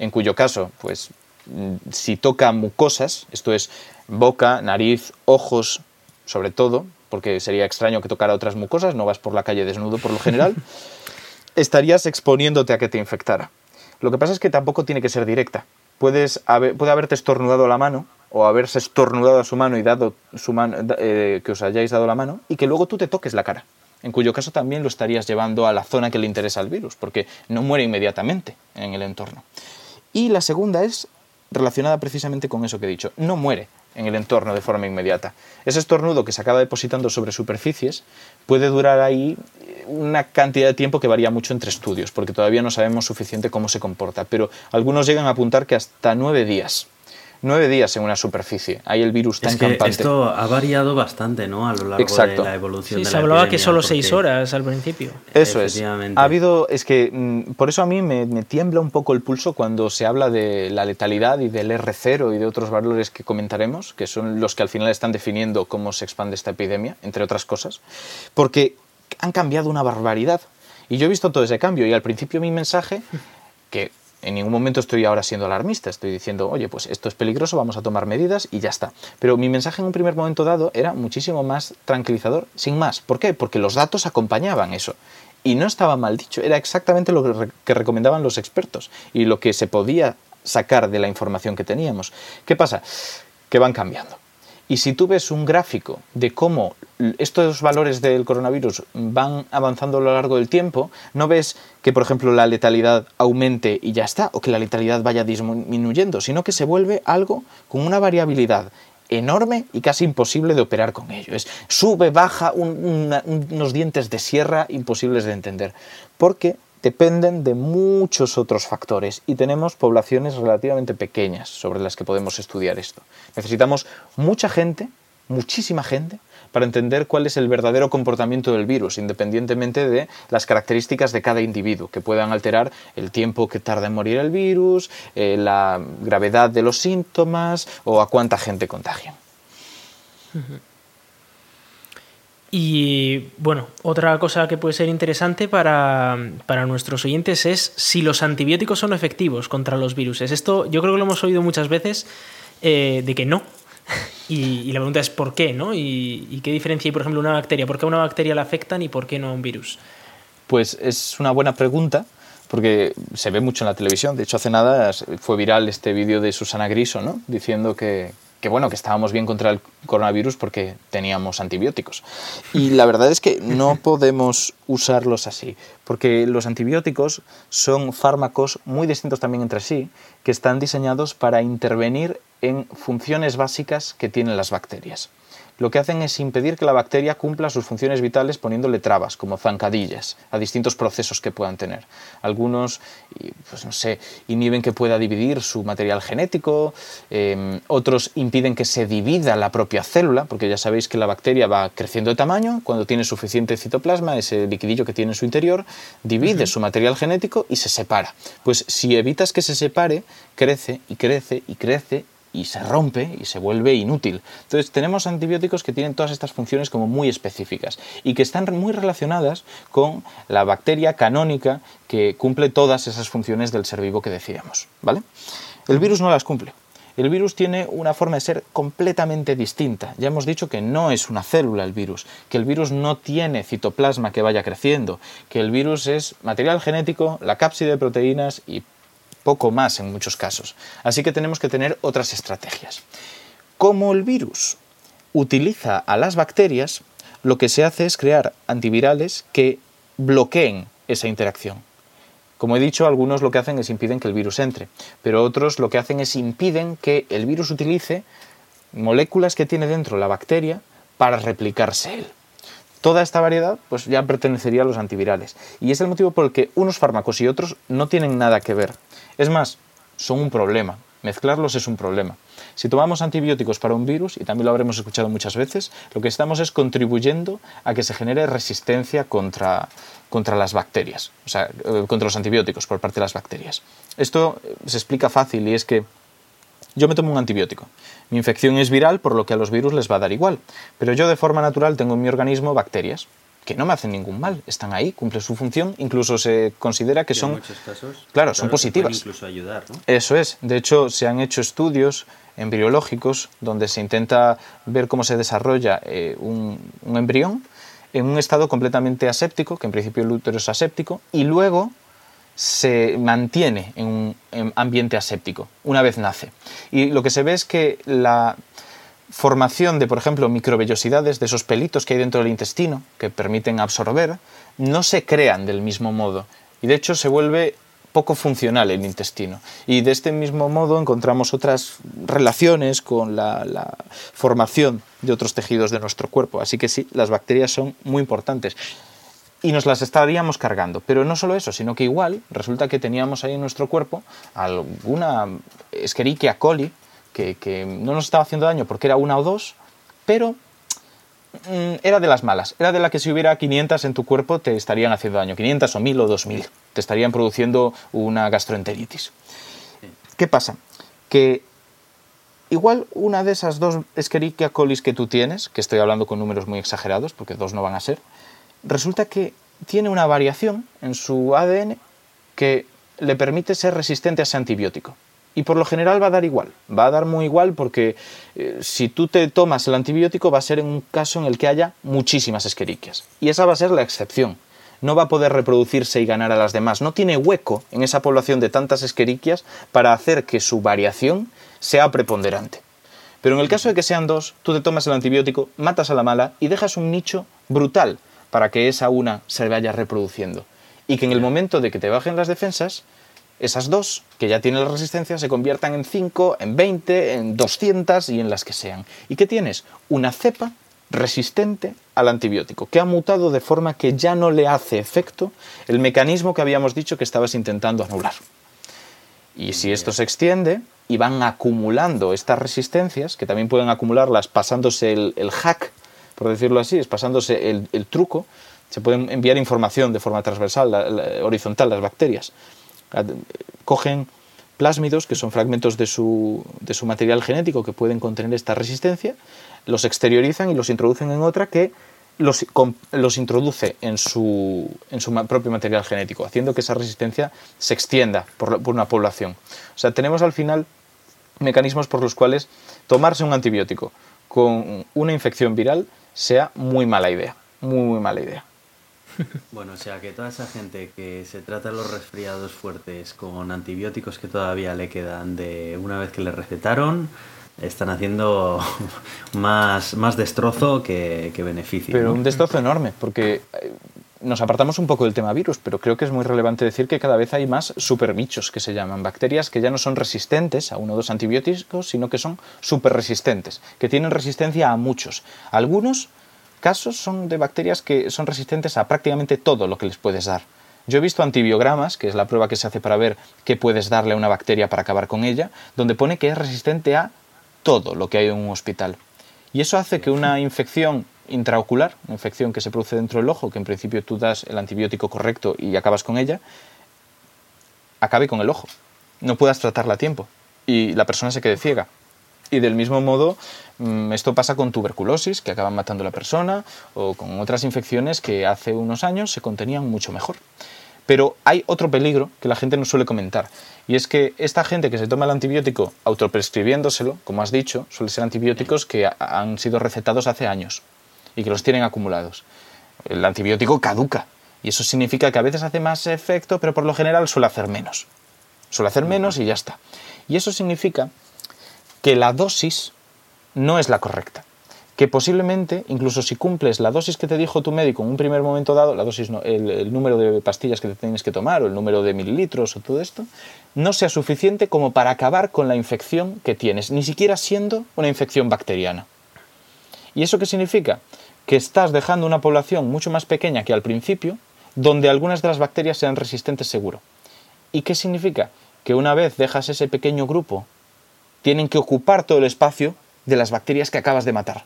en cuyo caso, pues mm, si toca mucosas, esto es boca, nariz, ojos, sobre todo, porque sería extraño que tocara otras mucosas, no vas por la calle desnudo por lo general, estarías exponiéndote a que te infectara. Lo que pasa es que tampoco tiene que ser directa. Puedes puede haberte estornudado la mano o haberse estornudado a su mano y dado su mano, eh, que os hayáis dado la mano y que luego tú te toques la cara, en cuyo caso también lo estarías llevando a la zona que le interesa al virus, porque no muere inmediatamente en el entorno. Y la segunda es relacionada precisamente con eso que he dicho, no muere en el entorno de forma inmediata. Ese estornudo que se acaba depositando sobre superficies puede durar ahí una cantidad de tiempo que varía mucho entre estudios, porque todavía no sabemos suficiente cómo se comporta, pero algunos llegan a apuntar que hasta nueve días nueve días en una superficie. Hay el virus tan es que Esto ha variado bastante, ¿no? A lo largo de la evolución. Sí, de se hablaba que solo seis horas al principio. Eso es. Ha habido, es que mm, por eso a mí me, me, tiembla un poco el pulso cuando se habla de la letalidad y del R0 y de otros valores que comentaremos, que son los que al final están definiendo cómo se expande esta epidemia, entre otras cosas, porque han cambiado una barbaridad. Y yo he visto todo ese cambio y al principio mi mensaje, que en ningún momento estoy ahora siendo alarmista, estoy diciendo, oye, pues esto es peligroso, vamos a tomar medidas y ya está. Pero mi mensaje en un primer momento dado era muchísimo más tranquilizador, sin más. ¿Por qué? Porque los datos acompañaban eso. Y no estaba mal dicho, era exactamente lo que recomendaban los expertos y lo que se podía sacar de la información que teníamos. ¿Qué pasa? Que van cambiando. Y si tú ves un gráfico de cómo estos valores del coronavirus van avanzando a lo largo del tiempo, no ves que, por ejemplo, la letalidad aumente y ya está, o que la letalidad vaya disminuyendo, sino que se vuelve algo con una variabilidad enorme y casi imposible de operar con ello. Es sube, baja, unos dientes de sierra imposibles de entender. Porque dependen de muchos otros factores y tenemos poblaciones relativamente pequeñas sobre las que podemos estudiar esto. Necesitamos mucha gente, muchísima gente, para entender cuál es el verdadero comportamiento del virus, independientemente de las características de cada individuo, que puedan alterar el tiempo que tarda en morir el virus, eh, la gravedad de los síntomas o a cuánta gente contagian. Y bueno, otra cosa que puede ser interesante para, nuestros oyentes es si los antibióticos son efectivos contra los virus. Esto yo creo que lo hemos oído muchas veces eh, de que no. Y, la pregunta es por qué, ¿no? Y, qué diferencia hay, por ejemplo, una bacteria. ¿Por qué a una bacteria la afectan y por qué no a un virus? Pues es una buena pregunta porque se ve mucho en la televisión. De hecho, hace nada fue viral este vídeo de Susana Griso, ¿no? Diciendo que, que bueno, que estábamos bien contra el coronavirus porque teníamos antibióticos. Y la verdad es que no podemos usarlos así, porque los antibióticos son fármacos muy distintos también entre sí, que están diseñados para intervenir en funciones básicas que tienen las bacterias lo que hacen es impedir que la bacteria cumpla sus funciones vitales poniéndole trabas, como zancadillas, a distintos procesos que puedan tener. Algunos, pues no sé, inhiben que pueda dividir su material genético, em, otros impiden que se divida la propia célula, porque ya sabéis que la bacteria va creciendo de tamaño, cuando tiene suficiente citoplasma, ese liquidillo que tiene en su interior, divide su material genético y se separa. Pues si evitas que se separe, crece y crece y crece y se rompe y se vuelve inútil. Entonces tenemos antibióticos que tienen todas estas funciones como muy específicas y que están muy relacionadas con la bacteria canónica que cumple todas esas funciones del ser vivo que decíamos, ¿vale? El virus no las cumple. El virus tiene una forma de ser completamente distinta. Ya hemos dicho que no es una célula el virus, que el virus no tiene citoplasma que vaya creciendo, que el virus es material genético, la cápside de proteínas y poco más en muchos casos. Así que tenemos que tener otras estrategias. Como el virus utiliza a las bacterias, lo que se hace es crear antivirales que bloqueen esa interacción. Como he dicho, algunos lo que hacen es impiden que el virus entre, pero otros lo que hacen es impiden que el virus utilice moléculas que tiene dentro la bacteria para replicarse él. Toda esta variedad pues ya pertenecería a los antivirales y es el motivo por el que unos fármacos y otros no tienen nada que ver Es más, son un problema. Mezclarlos es un problema. Si tomamos antibióticos para un virus, y también lo habremos escuchado muchas veces, lo que estamos es contribuyendo a que se genere resistencia contra, contra las bacterias, o sea, eh, contra los antibióticos por parte de las bacterias. Esto eh, se explica fácil y es que yo me tomo un antibiótico. Mi infección es viral, por lo que a los virus les va a dar igual. Pero yo de forma natural tengo en mi organismo bacterias que no me hacen ningún mal, están ahí, cumplen su función, incluso se considera que son, muchos casos, claro, son positivas. Incluso ayudar, ¿no? Eso es. De hecho, se han hecho estudios embriológicos donde se intenta ver cómo se desarrolla eh, un, un embrión en un estado completamente aséptico, que en principio el útero es aséptico, y luego se mantiene en un ambiente aséptico una vez nace. Y lo que se ve es que la formación de, por ejemplo, microvellosidades, de esos pelitos que hay dentro del intestino, que permiten absorber, no se crean del mismo modo. Y de hecho se vuelve poco funcional el intestino. Y de este mismo modo encontramos otras relaciones con la, la, formación de otros tejidos de nuestro cuerpo. Así que sí, las bacterias son muy importantes. Y nos las estaríamos cargando. Pero no solo eso, sino que igual resulta que teníamos ahí en nuestro cuerpo alguna Escherichia coli que, no nos estaba haciendo daño porque era una o dos, pero mm, era de las malas. Era de la que si hubiera 500 en tu cuerpo te estarían haciendo daño. 500 o 1000 o 2000. Te estarían produciendo una gastroenteritis. ¿Qué pasa? Que igual una de esas dos Escherichia colis que tú tienes, que estoy hablando con números muy exagerados, porque dos no van a ser, resulta que tiene una variación en su ADN que le permite ser resistente a ese antibiótico. Y por lo general va a dar igual, va a dar muy igual porque eh, si tú te tomas el antibiótico va a ser en un caso en el que haya muchísimas esqueriquias. Y esa va a ser la excepción. No va a poder reproducirse y ganar a las demás. No tiene hueco en esa población de tantas esqueriquias para hacer que su variación sea preponderante. Pero en el caso de que sean dos, tú te tomas el antibiótico, matas a la mala y dejas un nicho brutal para que esa una se vaya reproduciendo. Y que en el momento de que te bajen las defensas, esas dos, que ya tienen la resistencia, se conviertan en 5, en 20, en 200 y en las que sean. ¿Y qué tienes? Una cepa resistente al antibiótico, que ha mutado de forma que ya no le hace efecto el mecanismo que habíamos dicho que estabas intentando anular. Y si esto se extiende y van acumulando estas resistencias, que también pueden acumularlas pasándose el, el hack, por decirlo así, es pasándose el, el, truco, se pueden enviar información de forma transversal, la, la, horizontal, las bacterias cogen plásmidos, que son fragmentos de su, de su, material genético que pueden contener esta resistencia, los exteriorizan y los introducen en otra que los, los introduce en su, en su, propio material genético, haciendo que esa resistencia se extienda por, por una población. O sea, tenemos al final mecanismos por los cuales tomarse un antibiótico con una infección viral sea muy mala idea, muy, muy mala idea. Bueno, o sea que toda esa gente que se trata los resfriados fuertes con antibióticos que todavía le quedan de una vez que le recetaron, están haciendo más, más destrozo que, que beneficio. Pero ¿no? un destrozo enorme, porque eh, nos apartamos un poco del tema virus, pero creo que es muy relevante decir que cada vez hay más superbichos que se llaman, bacterias que ya no son resistentes a uno o dos antibióticos, sino que son superresistentes, que tienen resistencia a muchos. Algunos casos son de bacterias que son resistentes a prácticamente todo lo que les puedes dar. Yo he visto antibiogramas, que es la prueba que se hace para ver qué puedes darle a una bacteria para acabar con ella, donde pone que es resistente a todo lo que hay en un hospital. Y eso hace que una infección intraocular, una infección que se produce dentro del ojo, que en principio tú das el antibiótico correcto y acabas con ella, acabe con el ojo. No puedas tratarla a tiempo y la persona se quede ciega. Y del mismo modo, esto pasa con tuberculosis, que acaban matando a la persona, o con otras infecciones que hace unos años se contenían mucho mejor. Pero hay otro peligro que la gente no suele comentar, y es que esta gente que se toma el antibiótico autoprescribiéndoselo, como has dicho, suelen ser antibióticos que han sido recetados hace años y que los tienen acumulados. El antibiótico caduca, y eso significa que a veces hace más efecto, pero por lo general suele hacer menos. Suele hacer menos y ya está. Y eso significa que la dosis no es la correcta. Que posiblemente, incluso si cumples la dosis que te dijo tu médico en un primer momento dado, la dosis no, el, el, número de pastillas que te tienes que tomar o el número de mililitros o todo esto, no sea suficiente como para acabar con la infección que tienes, ni siquiera siendo una infección bacteriana. ¿Y eso qué significa? Que estás dejando una población mucho más pequeña que al principio, donde algunas de las bacterias sean resistentes seguro. ¿Y qué significa? que una vez dejas ese pequeño grupo, tienen que ocupar todo el espacio de las bacterias que acabas de matar.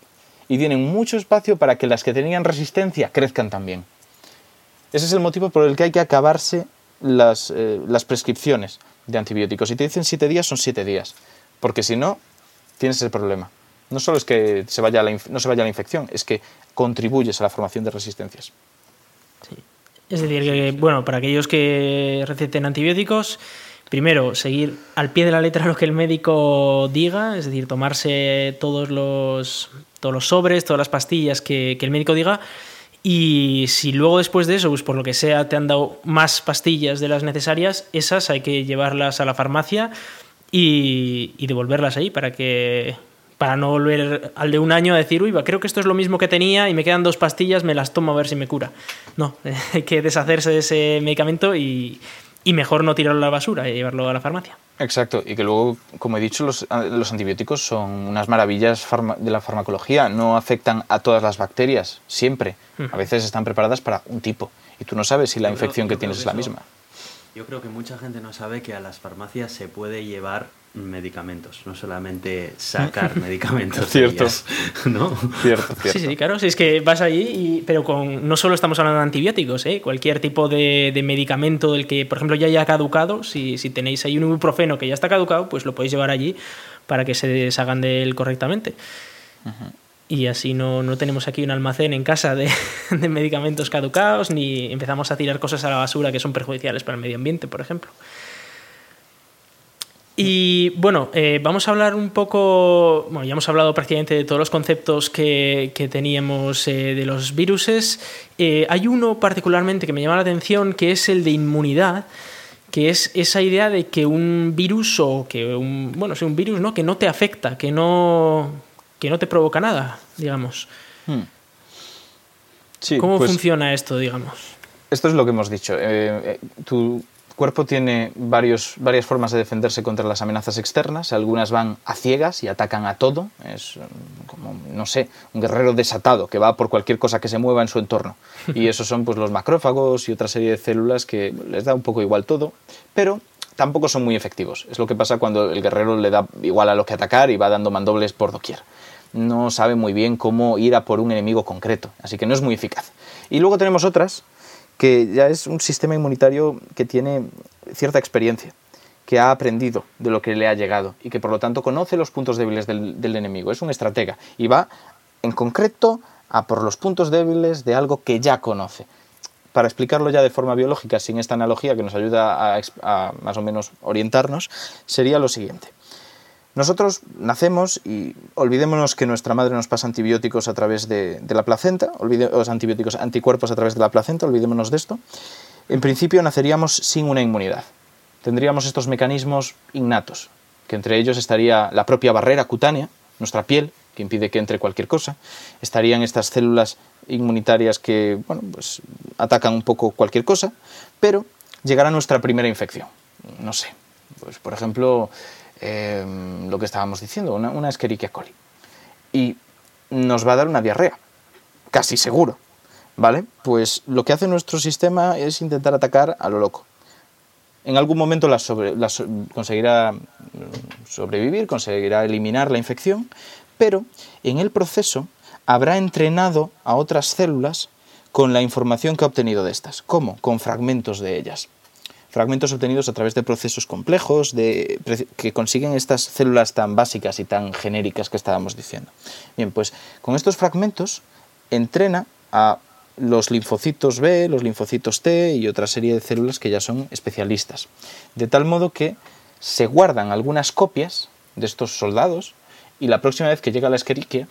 Y tienen mucho espacio para que las que tenían resistencia crezcan también. Ese es el motivo por el que hay que acabarse las, eh, las prescripciones de antibióticos. Si te dicen siete días, son siete días. Porque si no, tienes ese problema. No solo es que se vaya no se vaya la infección, es que contribuyes a la formación de resistencias. Es decir, que, bueno, para aquellos que receten antibióticos, primero, seguir al pie de la letra lo que el médico diga, es decir, tomarse todos los, todos los sobres, todas las pastillas que, el médico diga. Y si luego después de eso, pues por lo que sea, te han dado más pastillas de las necesarias, esas hay que llevarlas a la farmacia y, devolverlas ahí para que para no volver al de un año a decir, uy, creo que esto es lo mismo que tenía y me quedan dos pastillas, me las tomo a ver si me cura. No, hay que deshacerse de ese medicamento y, mejor no tirarlo a la basura y llevarlo a la farmacia. Exacto, y que luego, como he dicho, los, antibióticos son unas maravillas de la farmacología, no afectan a todas las bacterias, siempre. A veces están preparadas para un tipo y tú no sabes si la infección que tienes es la misma. Yo creo que mucha gente no sabe que a las farmacias se puede llevar medicamentos, no solamente sacar medicamentos. cierto. ¿no? Cierto, Sí, sí, claro. Si es que vas allí, pero con no solo estamos hablando de antibióticos, ¿eh? cualquier tipo de, medicamento del que, por ejemplo, ya haya caducado, si, si tenéis ahí un ibuprofeno que ya está caducado, pues lo podéis llevar allí para que se deshagan de él correctamente. Y así no, no, tenemos aquí un almacén en casa de, de medicamentos caducados, ni empezamos a tirar cosas a la basura que son perjudiciales para el medio ambiente, por ejemplo. Y bueno, eh, vamos a hablar un poco, bueno, ya hemos hablado prácticamente de todos los conceptos que, que teníamos eh, de los viruses. Eh, hay uno particularmente que me llama la atención, que es el de inmunidad, que es esa idea de que un virus o que un, bueno, un virus, ¿no? Que no te afecta, que no, que no te provoca nada, digamos. Hmm. ¿Cómo pues funciona esto, digamos? Esto es lo que hemos dicho. tú cuerpo tiene varios, varias formas de defenderse contra las amenazas externas. Algunas van a ciegas y atacan a todo. Es mm, como, no sé, un guerrero desatado que va por cualquier cosa que se mueva en su entorno. Y esos son pues, los macrófagos y otra serie de células que les da un poco igual todo, pero tampoco son muy efectivos. Es lo que pasa cuando el guerrero le da igual a lo que atacar y va dando mandobles por doquier. No sabe muy bien cómo ir a por un enemigo concreto, así que no es muy eficaz. Y luego tenemos otras que ya es un sistema inmunitario que tiene cierta experiencia, que ha aprendido de lo que le ha llegado y que por lo tanto conoce los puntos débiles del, enemigo. Es un estratega y va en concreto a por los puntos débiles de algo que ya conoce. Para explicarlo ya de forma biológica, sin esta analogía que nos ayuda a más o menos orientarnos, sería lo siguiente. Nosotros nacemos y olvidémonos que nuestra madre nos pasa antibióticos a través de, la placenta, los antibióticos, anticuerpos a través de la placenta, olvidémonos de esto. En principio naceríamos sin una inmunidad. Tendríamos estos mecanismos innatos, que entre ellos estaría la propia barrera cutánea, nuestra piel, que impide que entre cualquier cosa. Estarían estas células inmunitarias que bueno, pues, atacan un poco cualquier cosa, pero llegará nuestra primera infección. No sé, pues por ejemplo Em, lo que estábamos diciendo, una, Escherichia coli. Y nos va a dar una diarrea, casi seguro. ¿Vale? Pues lo que hace nuestro sistema es intentar atacar a lo loco. En algún momento la conseguirá mm, sobrevivir, conseguirá eliminar la infección, pero en el proceso habrá entrenado a otras células con la información que ha obtenido de estas. ¿Cómo? Con fragmentos de ellas fragmentos obtenidos a través de procesos complejos de, que consiguen estas células tan básicas y tan genéricas que estábamos diciendo. Bien, pues con estos fragmentos entrena a los linfocitos B, los linfocitos T y otra serie de células que ya son especialistas. De tal modo que se guardan algunas copias de estos soldados y la próxima vez que llega la Escherichia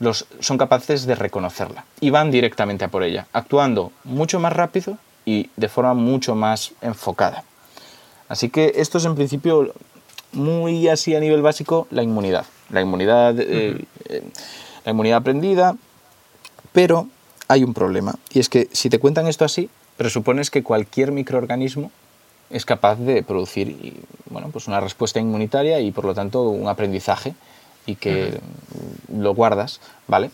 los, son capaces de reconocerla y van directamente a por ella, actuando mucho más rápido y de forma mucho más enfocada. Así que esto es en principio muy así a nivel básico la inmunidad. La inmunidad, eh, eh, la inmunidad aprendida, pero hay un problema y es que si te cuentan esto así, presupones que cualquier microorganismo es capaz de producir bueno, pues una respuesta inmunitaria y por lo tanto un aprendizaje y que lo guardas, ¿vale?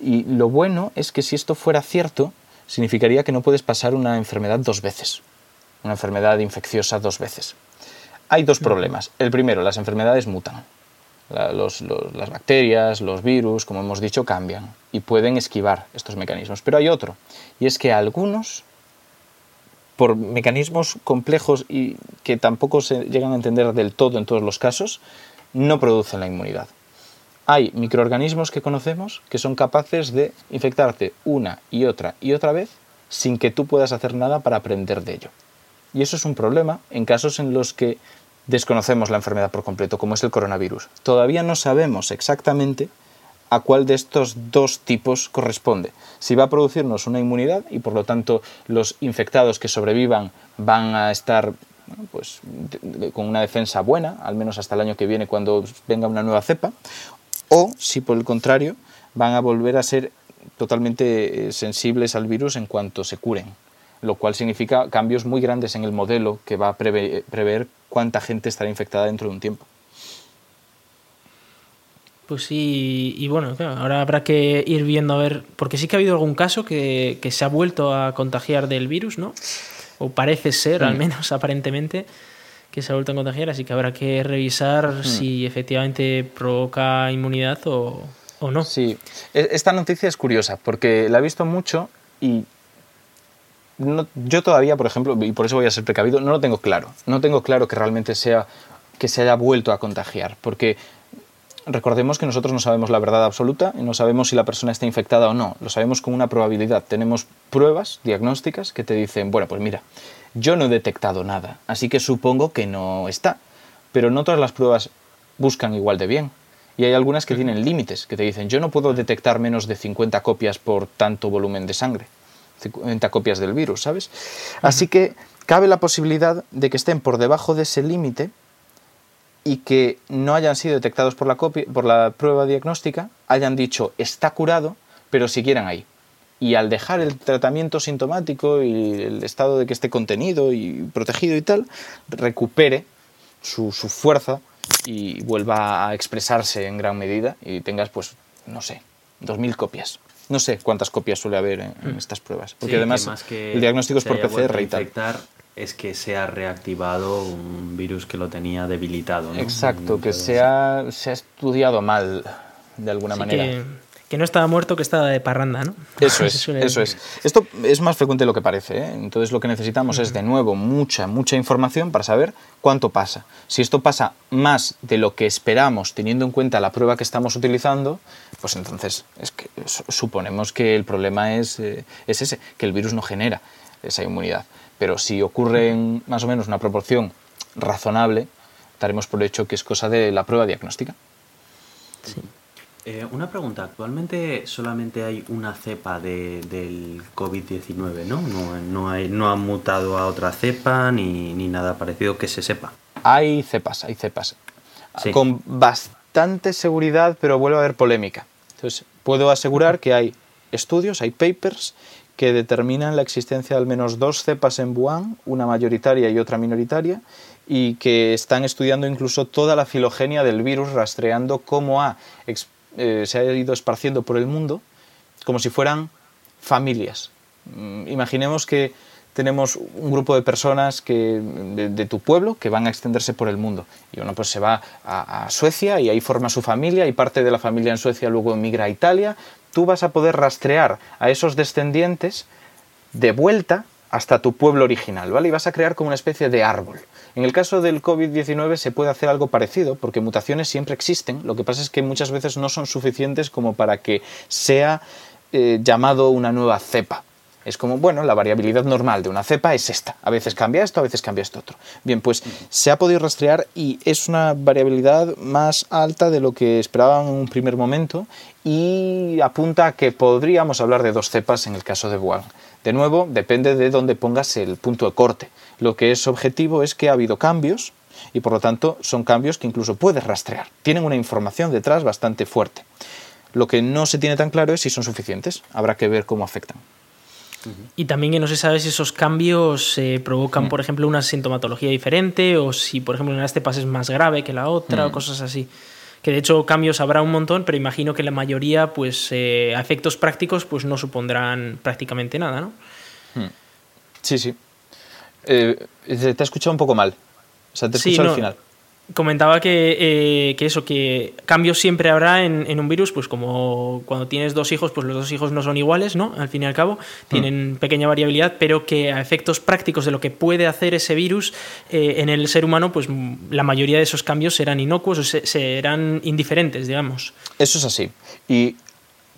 Y lo bueno es que si esto fuera cierto, significaría que no puedes pasar una enfermedad dos veces, una enfermedad infecciosa dos veces. hay dos problemas. El primero, las enfermedades mutan. las bacterias, los virus, como hemos dicho, cambian y pueden esquivar estos mecanismos. Pero hay otro, y es que algunos, por mecanismos complejos y que tampoco se llegan a entender del todo en todos los casos, no producen la inmunidad. Hay microorganismos que conocemos que son capaces de infectarte una y otra y otra vez sin que tú puedas hacer nada para aprender de ello. Y eso es un problema en casos en los que desconocemos la enfermedad por completo, como es el coronavirus. Todavía no sabemos exactamente a cuál de estos dos tipos corresponde. Si va a producirnos una inmunidad y por lo tanto los infectados que sobrevivan van a estar pues, con una defensa buena, al menos hasta el año que viene cuando venga una nueva cepa, o si por el contrario van a volver a ser totalmente eh, sensibles al virus en cuanto se curen, lo cual significa cambios muy grandes en el modelo que va a prever cuánta gente estará infectada dentro de un tiempo. Pues sí, y bueno, ahora habrá que ir viendo a ver, porque sí que ha habido algún caso que, se ha vuelto a contagiar del virus, ¿no? O parece ser, al mm. menos aparentemente, que se ha vuelto a contagiar, así que habrá que revisar mm. si efectivamente provoca inmunidad o, o no. Sí, e-, esta noticia es curiosa porque la he visto mucho y yo todavía, por ejemplo, y por eso voy a ser precavido, no lo tengo claro. No tengo claro que realmente sea que se haya vuelto a contagiar, porque recordemos que nosotros no sabemos la verdad absoluta y no sabemos si la persona está infectada o no. Lo sabemos con una probabilidad. Tenemos pruebas diagnósticas que te dicen, bueno, pues mira, yo no he detectado nada, así que supongo que no está. Pero no todas las pruebas buscan igual de bien. Y hay algunas que tienen límites, que te dicen, yo no puedo detectar menos de 50 copias por tanto volumen de sangre, 50 copias del virus, ¿sabes? Así que cabe la posibilidad de que estén por debajo de ese límite y que no hayan sido detectados por la, por la prueba diagnóstica, hayan dicho está curado, pero siguieran ahí. Y al dejar el tratamiento sintomático y el estado de que esté contenido y protegido y tal, recupere su, su fuerza y vuelva a expresarse en gran medida y tengas, pues, no sé, 2.000 copias. No sé cuántas copias suele haber en, hmm. estas pruebas. Porque además el diagnóstico es por PCR y tal. Es que se ha reactivado un virus que lo tenía debilitado. Exacto, que se ha, se ha estudiado mal de alguna manera que no estaba muerto, que estaba de parranda, ¿no? Eso es, eso es. Esto es más frecuente de lo que parece, ¿eh? Entonces lo que necesitamos es de nuevo mucha, mucha información para saber cuánto pasa. Si esto pasa más de lo que esperamos teniendo en cuenta la prueba que estamos utilizando, pues entonces es que suponemos que el problema es, eh, es ese, que el virus no genera esa inmunidad. Pero si ocurre en más o menos una proporción razonable, daremos por hecho que es cosa de la prueba diagnóstica. Sí. Eh, una pregunta, actualmente solamente hay una cepa de, del COVID-19, ¿no? No, no, hay, no ha mutado a otra cepa ni, ni, nada parecido que se sepa. Hay cepas, hay cepas. Con bastante seguridad, pero vuelve a haber polémica. Entonces, puedo asegurar que hay estudios, hay papers que determinan la existencia de al menos dos cepas en Wuhan, una mayoritaria y otra minoritaria, y que están estudiando incluso toda la filogenia del virus, rastreando cómo ha eh, se ha ido esparciendo por el mundo como si fueran familias. Mm, imaginemos que tenemos un grupo de personas que, de, tu pueblo que van a extenderse por el mundo. Y uno pues se va a, Suecia y ahí forma su familia y parte de la familia en Suecia luego emigra a Italia. Tú vas a poder rastrear a esos descendientes de vuelta hasta tu pueblo original, ¿vale? Y vas a crear como una especie de árbol. En el caso del COVID-19 se puede hacer algo parecido, porque mutaciones siempre existen, lo que pasa es que muchas veces no son suficientes como para que sea eh, llamado una nueva cepa. Es como, bueno, la variabilidad normal de una cepa es esta. A veces cambia esto, a veces cambia esto otro. Bien, pues se ha podido rastrear y es una variabilidad más alta de lo que esperaban en un primer momento y apunta a que podríamos hablar de dos cepas en el caso de Wuhan. De nuevo, depende de dónde pongas el punto de corte. Lo que es objetivo es que ha habido cambios y por lo tanto son cambios que incluso puedes rastrear. Tienen una información detrás bastante fuerte. Lo que no se tiene tan claro es si son suficientes. Habrá que ver cómo afectan. Y también que no se sabe si esos cambios eh, provocan, mm. por ejemplo, una sintomatología diferente o si, por ejemplo, una cepa es más grave que la otra o mm. cosas así. Que de hecho cambios habrá un montón, pero imagino que la mayoría, pues eh, a efectos prácticos, pues no supondrán prácticamente nada, ¿no? Mm. Sí, sí. Eh, te he escuchado un poco mal. O sea, te escucho al final comentaba que, que, eso, que cambios siempre habrá en, en, un virus, pues como cuando tienes dos hijos, pues los dos hijos no son iguales, ¿no? Al fin y al cabo, tienen pequeña variabilidad, pero que a efectos prácticos de lo que puede hacer ese virus eh, en el ser humano, pues la mayoría de esos cambios serán inocuos o serán indiferentes, digamos. Eso es así. Y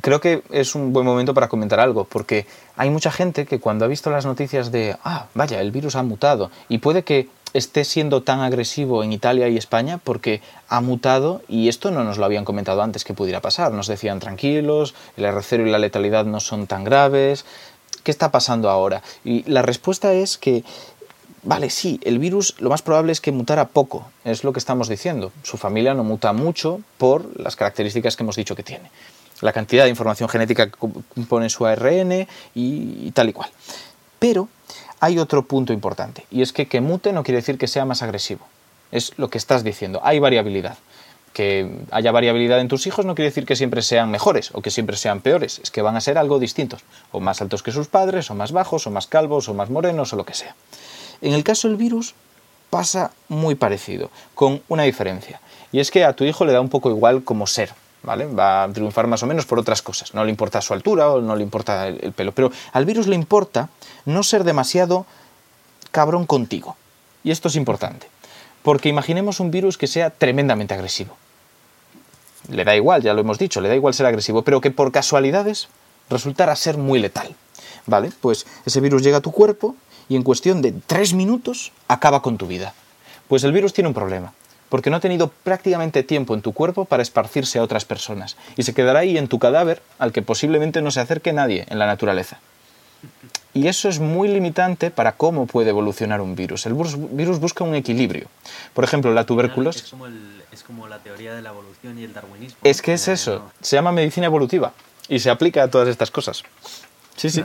creo que es un buen momento para comentar algo, porque hay mucha gente que cuando ha visto las noticias de, ah, vaya, el virus ha mutado, y puede que esté siendo tan agresivo en Italia y España porque ha mutado y esto no nos lo habían comentado antes que pudiera pasar. Nos decían tranquilos, el R0 y la letalidad no son tan graves. ¿Qué está pasando ahora? Y la respuesta es que Vale, sí, el virus lo más probable es que mutara poco, es lo que estamos diciendo. Su familia no muta mucho por las características que hemos dicho que tiene la cantidad de información genética que compone su ARN y, tal y cual. Pero hay otro punto importante, y es que que mute no quiere decir que sea más agresivo. Es lo que estás diciendo, hay variabilidad. Que haya variabilidad en tus hijos no quiere decir que siempre sean mejores o que siempre sean peores, es que van a ser algo distintos, o más altos que sus padres, o más bajos, o más calvos, o más morenos, o lo que sea. En el caso del virus pasa muy parecido, con una diferencia, y es que a tu hijo le da un poco igual como ser, Va a triunfar más o menos por otras cosas. No le importa su altura o no le importa el, pelo. Pero al virus le importa no ser demasiado cabrón contigo. Y esto es importante. Porque imaginemos un virus que sea tremendamente agresivo. Le da igual, ya lo hemos dicho, le da igual ser agresivo, pero que por casualidades resultara ser muy letal. ¿Vale? Pues ese virus llega a tu cuerpo y en cuestión de tres minutos acaba con tu vida. Pues el virus tiene un problema porque no ha tenido prácticamente tiempo en tu cuerpo para esparcirse a otras personas, y se quedará ahí en tu cadáver al que posiblemente no se acerque nadie en la naturaleza. Y eso es muy limitante para cómo puede evolucionar un virus. El virus busca un equilibrio. Por ejemplo, la tuberculosis... Es como, la teoría de la evolución y el darwinismo. Es que es eso. Se llama medicina evolutiva y se aplica a todas estas cosas. Sí, sí.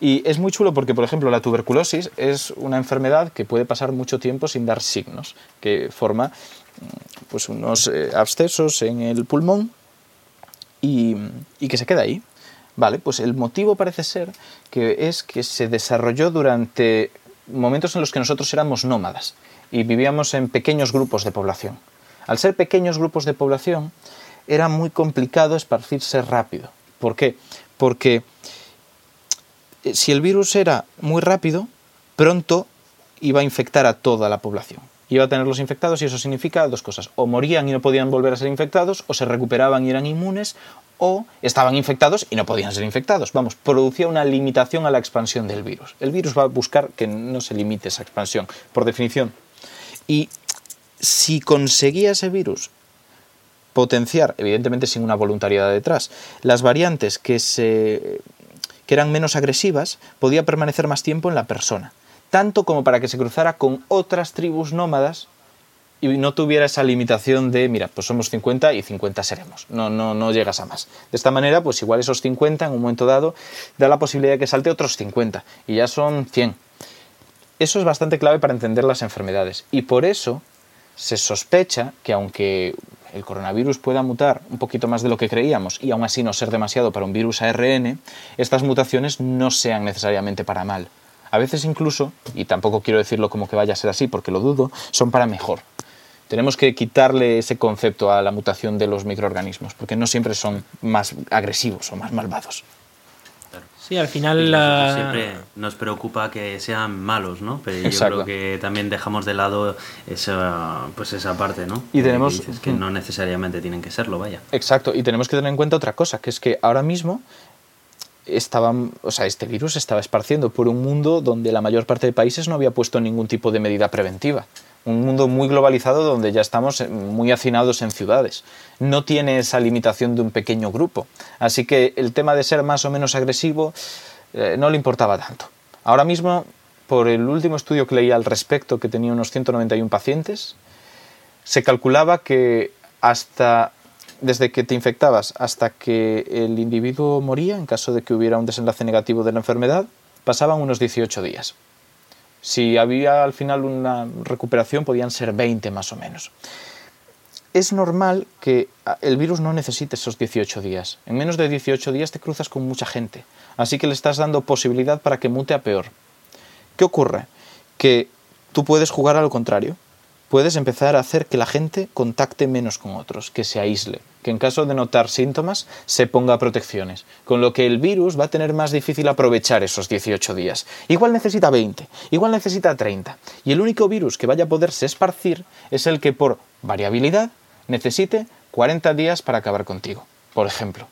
Y es muy chulo porque, por ejemplo, la tuberculosis es una enfermedad que puede pasar mucho tiempo sin dar signos, que forma mm, pues, unos eh, abscesos en el pulmón y, y que se queda ahí. Vale, pues el motivo parece ser que es que se desarrolló durante momentos en los que nosotros éramos nómadas y vivíamos en pequeños grupos de población. Al ser pequeños grupos de población, era muy complicado esparcirse rápido. ¿Por qué? Porque si el virus era muy rápido, pronto iba a infectar a toda la población. Iba a tener los infectados y eso significa dos cosas. O morían y no podían volver a ser infectados, o se recuperaban y eran inmunes, o estaban infectados y no podían ser infectados. Vamos, producía una limitación a la expansión del virus. El virus va a buscar que no se limite esa expansión, por definición. Y si conseguía ese virus potenciar, evidentemente sin una voluntariedad detrás, las variantes que se que eran menos agresivas, podía permanecer más tiempo en la persona, tanto como para que se cruzara con otras tribus nómadas y no tuviera esa limitación de, mira, pues somos 50 y 50 seremos, no, no, no llegas a más. De esta manera, pues igual esos 50 en un momento dado da la posibilidad de que salte otros 50 y ya son 100. Eso es bastante clave para entender las enfermedades y por eso se sospecha que aunque el coronavirus pueda mutar un poquito más de lo que creíamos y aún así no ser demasiado para un virus ARN, estas mutaciones no sean necesariamente para mal. A veces incluso, y tampoco quiero decirlo como que vaya a ser así porque lo dudo, son para mejor. Tenemos que quitarle ese concepto a la mutación de los microorganismos, porque no siempre son más agresivos o más malvados. Sí, al final siempre nos preocupa que sean malos, ¿no? Pero yo creo que también dejamos de lado esa, pues esa parte, ¿no? Y tenemos que, que no necesariamente tienen que serlo, vaya. Exacto, y tenemos que tener en cuenta otra cosa, que es que ahora mismo estaban, o sea, este virus se estaba esparciendo por un mundo donde la mayor parte de países no había puesto ningún tipo de medida preventiva un mundo muy globalizado donde ya estamos muy hacinados en ciudades. No tiene esa limitación de un pequeño grupo. Así que el tema de ser más o menos agresivo eh, no le importaba tanto. Ahora mismo, por el último estudio que leí al respecto, que tenía unos 191 pacientes, se calculaba que hasta desde que te infectabas hasta que el individuo moría, en caso de que hubiera un desenlace negativo de la enfermedad, pasaban unos 18 días. Si había al final una recuperación, podían ser 20 más o menos. Es normal que el virus no necesite esos 18 días. En menos de 18 días te cruzas con mucha gente. Así que le estás dando posibilidad para que mute a peor. ¿Qué ocurre? Que tú puedes jugar a lo contrario. puedes empezar a hacer que la gente contacte menos con otros, que se aísle, que en caso de notar síntomas se ponga protecciones, con lo que el virus va a tener más difícil aprovechar esos 18 días. Igual necesita 20, igual necesita 30, y el único virus que vaya a poderse esparcir es el que por variabilidad necesite 40 días para acabar contigo, por ejemplo,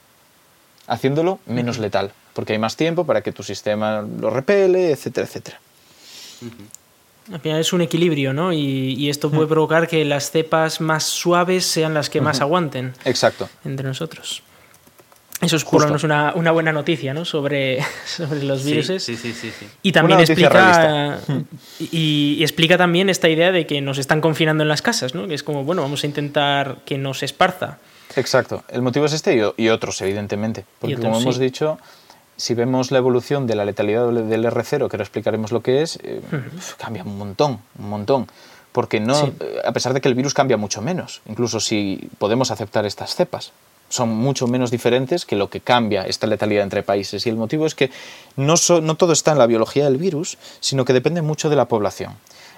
haciéndolo menos letal, porque hay más tiempo para que tu sistema lo repele, etcétera, etcétera. Al final es un equilibrio, ¿no? Y, esto puede provocar que las cepas más suaves sean las que más aguanten. Exacto. Entre nosotros. Eso es por lo menos una, buena noticia, ¿no? Sobre, sobre los virus. Sí, sí, sí, Y también explica, y, explica también esta idea de que nos están confinando en las casas, ¿no? Que es como, bueno, vamos a intentar que nos esparza. Exacto. El motivo es este y, otros, evidentemente. Porque como hemos dicho, si vemos la evolución de la letalidad del R0, que ahora explicaremos lo que es, eh, cambia un montón, un montón. Porque no, eh, a pesar de que el virus cambia mucho menos, incluso si podemos aceptar estas cepas, son mucho menos diferentes que lo que cambia esta letalidad entre países. Y el motivo es que no, no todo está en la biología del virus, sino que depende mucho de la población.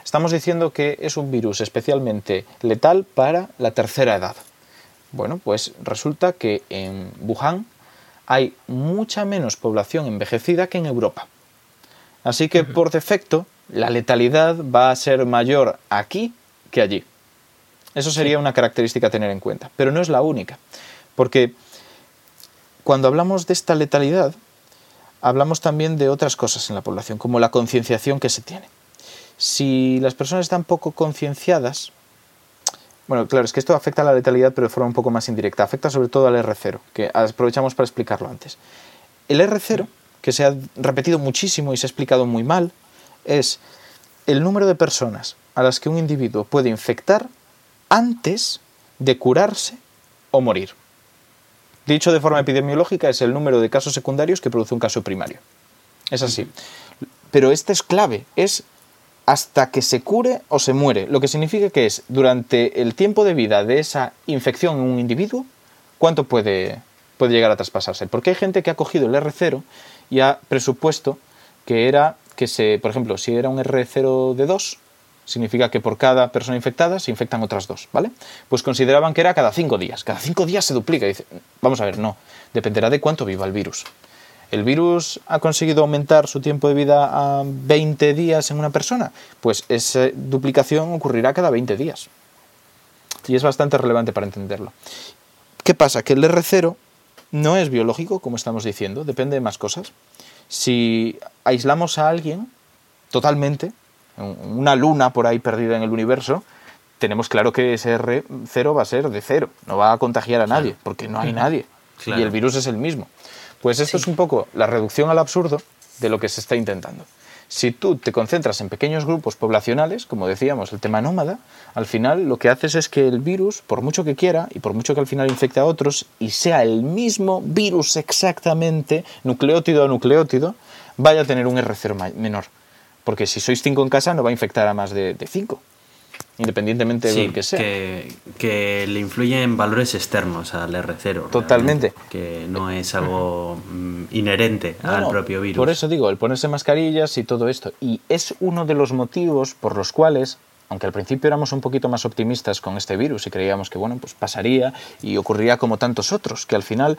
Estamos diciendo que es un virus especialmente letal para la tercera edad. Bueno, pues resulta que en Wuhan hay mucha menos población envejecida que en Europa. Así que por defecto la letalidad va a ser mayor aquí que allí. Eso sería una característica a tener en cuenta, pero no es la única, porque cuando hablamos de esta letalidad, hablamos también de otras cosas en la población, como la concienciación que se tiene. Si las personas están poco concienciadas, bueno, claro, es que esto afecta a la letalidad, pero de forma un poco más indirecta. Afecta sobre todo al R0, que aprovechamos para explicarlo antes. El R0, que se ha repetido muchísimo y se ha explicado muy mal, es el número de personas a las que un individuo puede infectar antes de curarse o morir. Dicho de forma epidemiológica, es el número de casos secundarios que produce un caso primario. Es así. Pero este es clave, es hasta que se cure o se muere, lo que significa que es durante el tiempo de vida de esa infección en un individuo, ¿cuánto puede, puede llegar a traspasarse? Porque hay gente que ha cogido el R0 y ha presupuesto que era que se, por ejemplo, si era un R0 de 2, significa que por cada persona infectada se infectan otras dos, ¿vale? Pues consideraban que era cada cinco días. Cada cinco días se duplica. dice, vamos a ver, no. Dependerá de cuánto viva el virus el virus ha conseguido aumentar su tiempo de vida a 20 días en una persona, pues esa duplicación ocurrirá cada 20 días. Y es bastante relevante para entenderlo. ¿Qué pasa? Que el R0 no es biológico, como estamos diciendo, depende de más cosas. Si aislamos a alguien totalmente, una luna por ahí perdida en el universo, tenemos claro que ese R0 va a ser de cero, no va a contagiar a nadie, porque no hay nadie. Y el virus es el mismo. Pues esto es un poco la reducción al absurdo de lo que se está intentando. Si tú te concentras en pequeños grupos poblacionales, como decíamos, el tema nómada, al final lo que haces es que el virus, por mucho que quiera y por mucho que al final infecte a otros, y sea el mismo virus exactamente, nucleótido a nucleótido, vaya a tener un R0 menor. Porque si sois 5 en casa no va a infectar a más de 5 independientemente de lo que sea. Que, que le influyen valores externos al R0. Totalmente. Que no es algo mm, inherente al propio virus. Por eso digo, el ponerse mascarillas y todo esto. Y es uno de los motivos por los cuales, aunque al principio éramos un poquito más optimistas con este virus y creíamos que bueno, pues pasaría y ocurriría como tantos otros, que al final,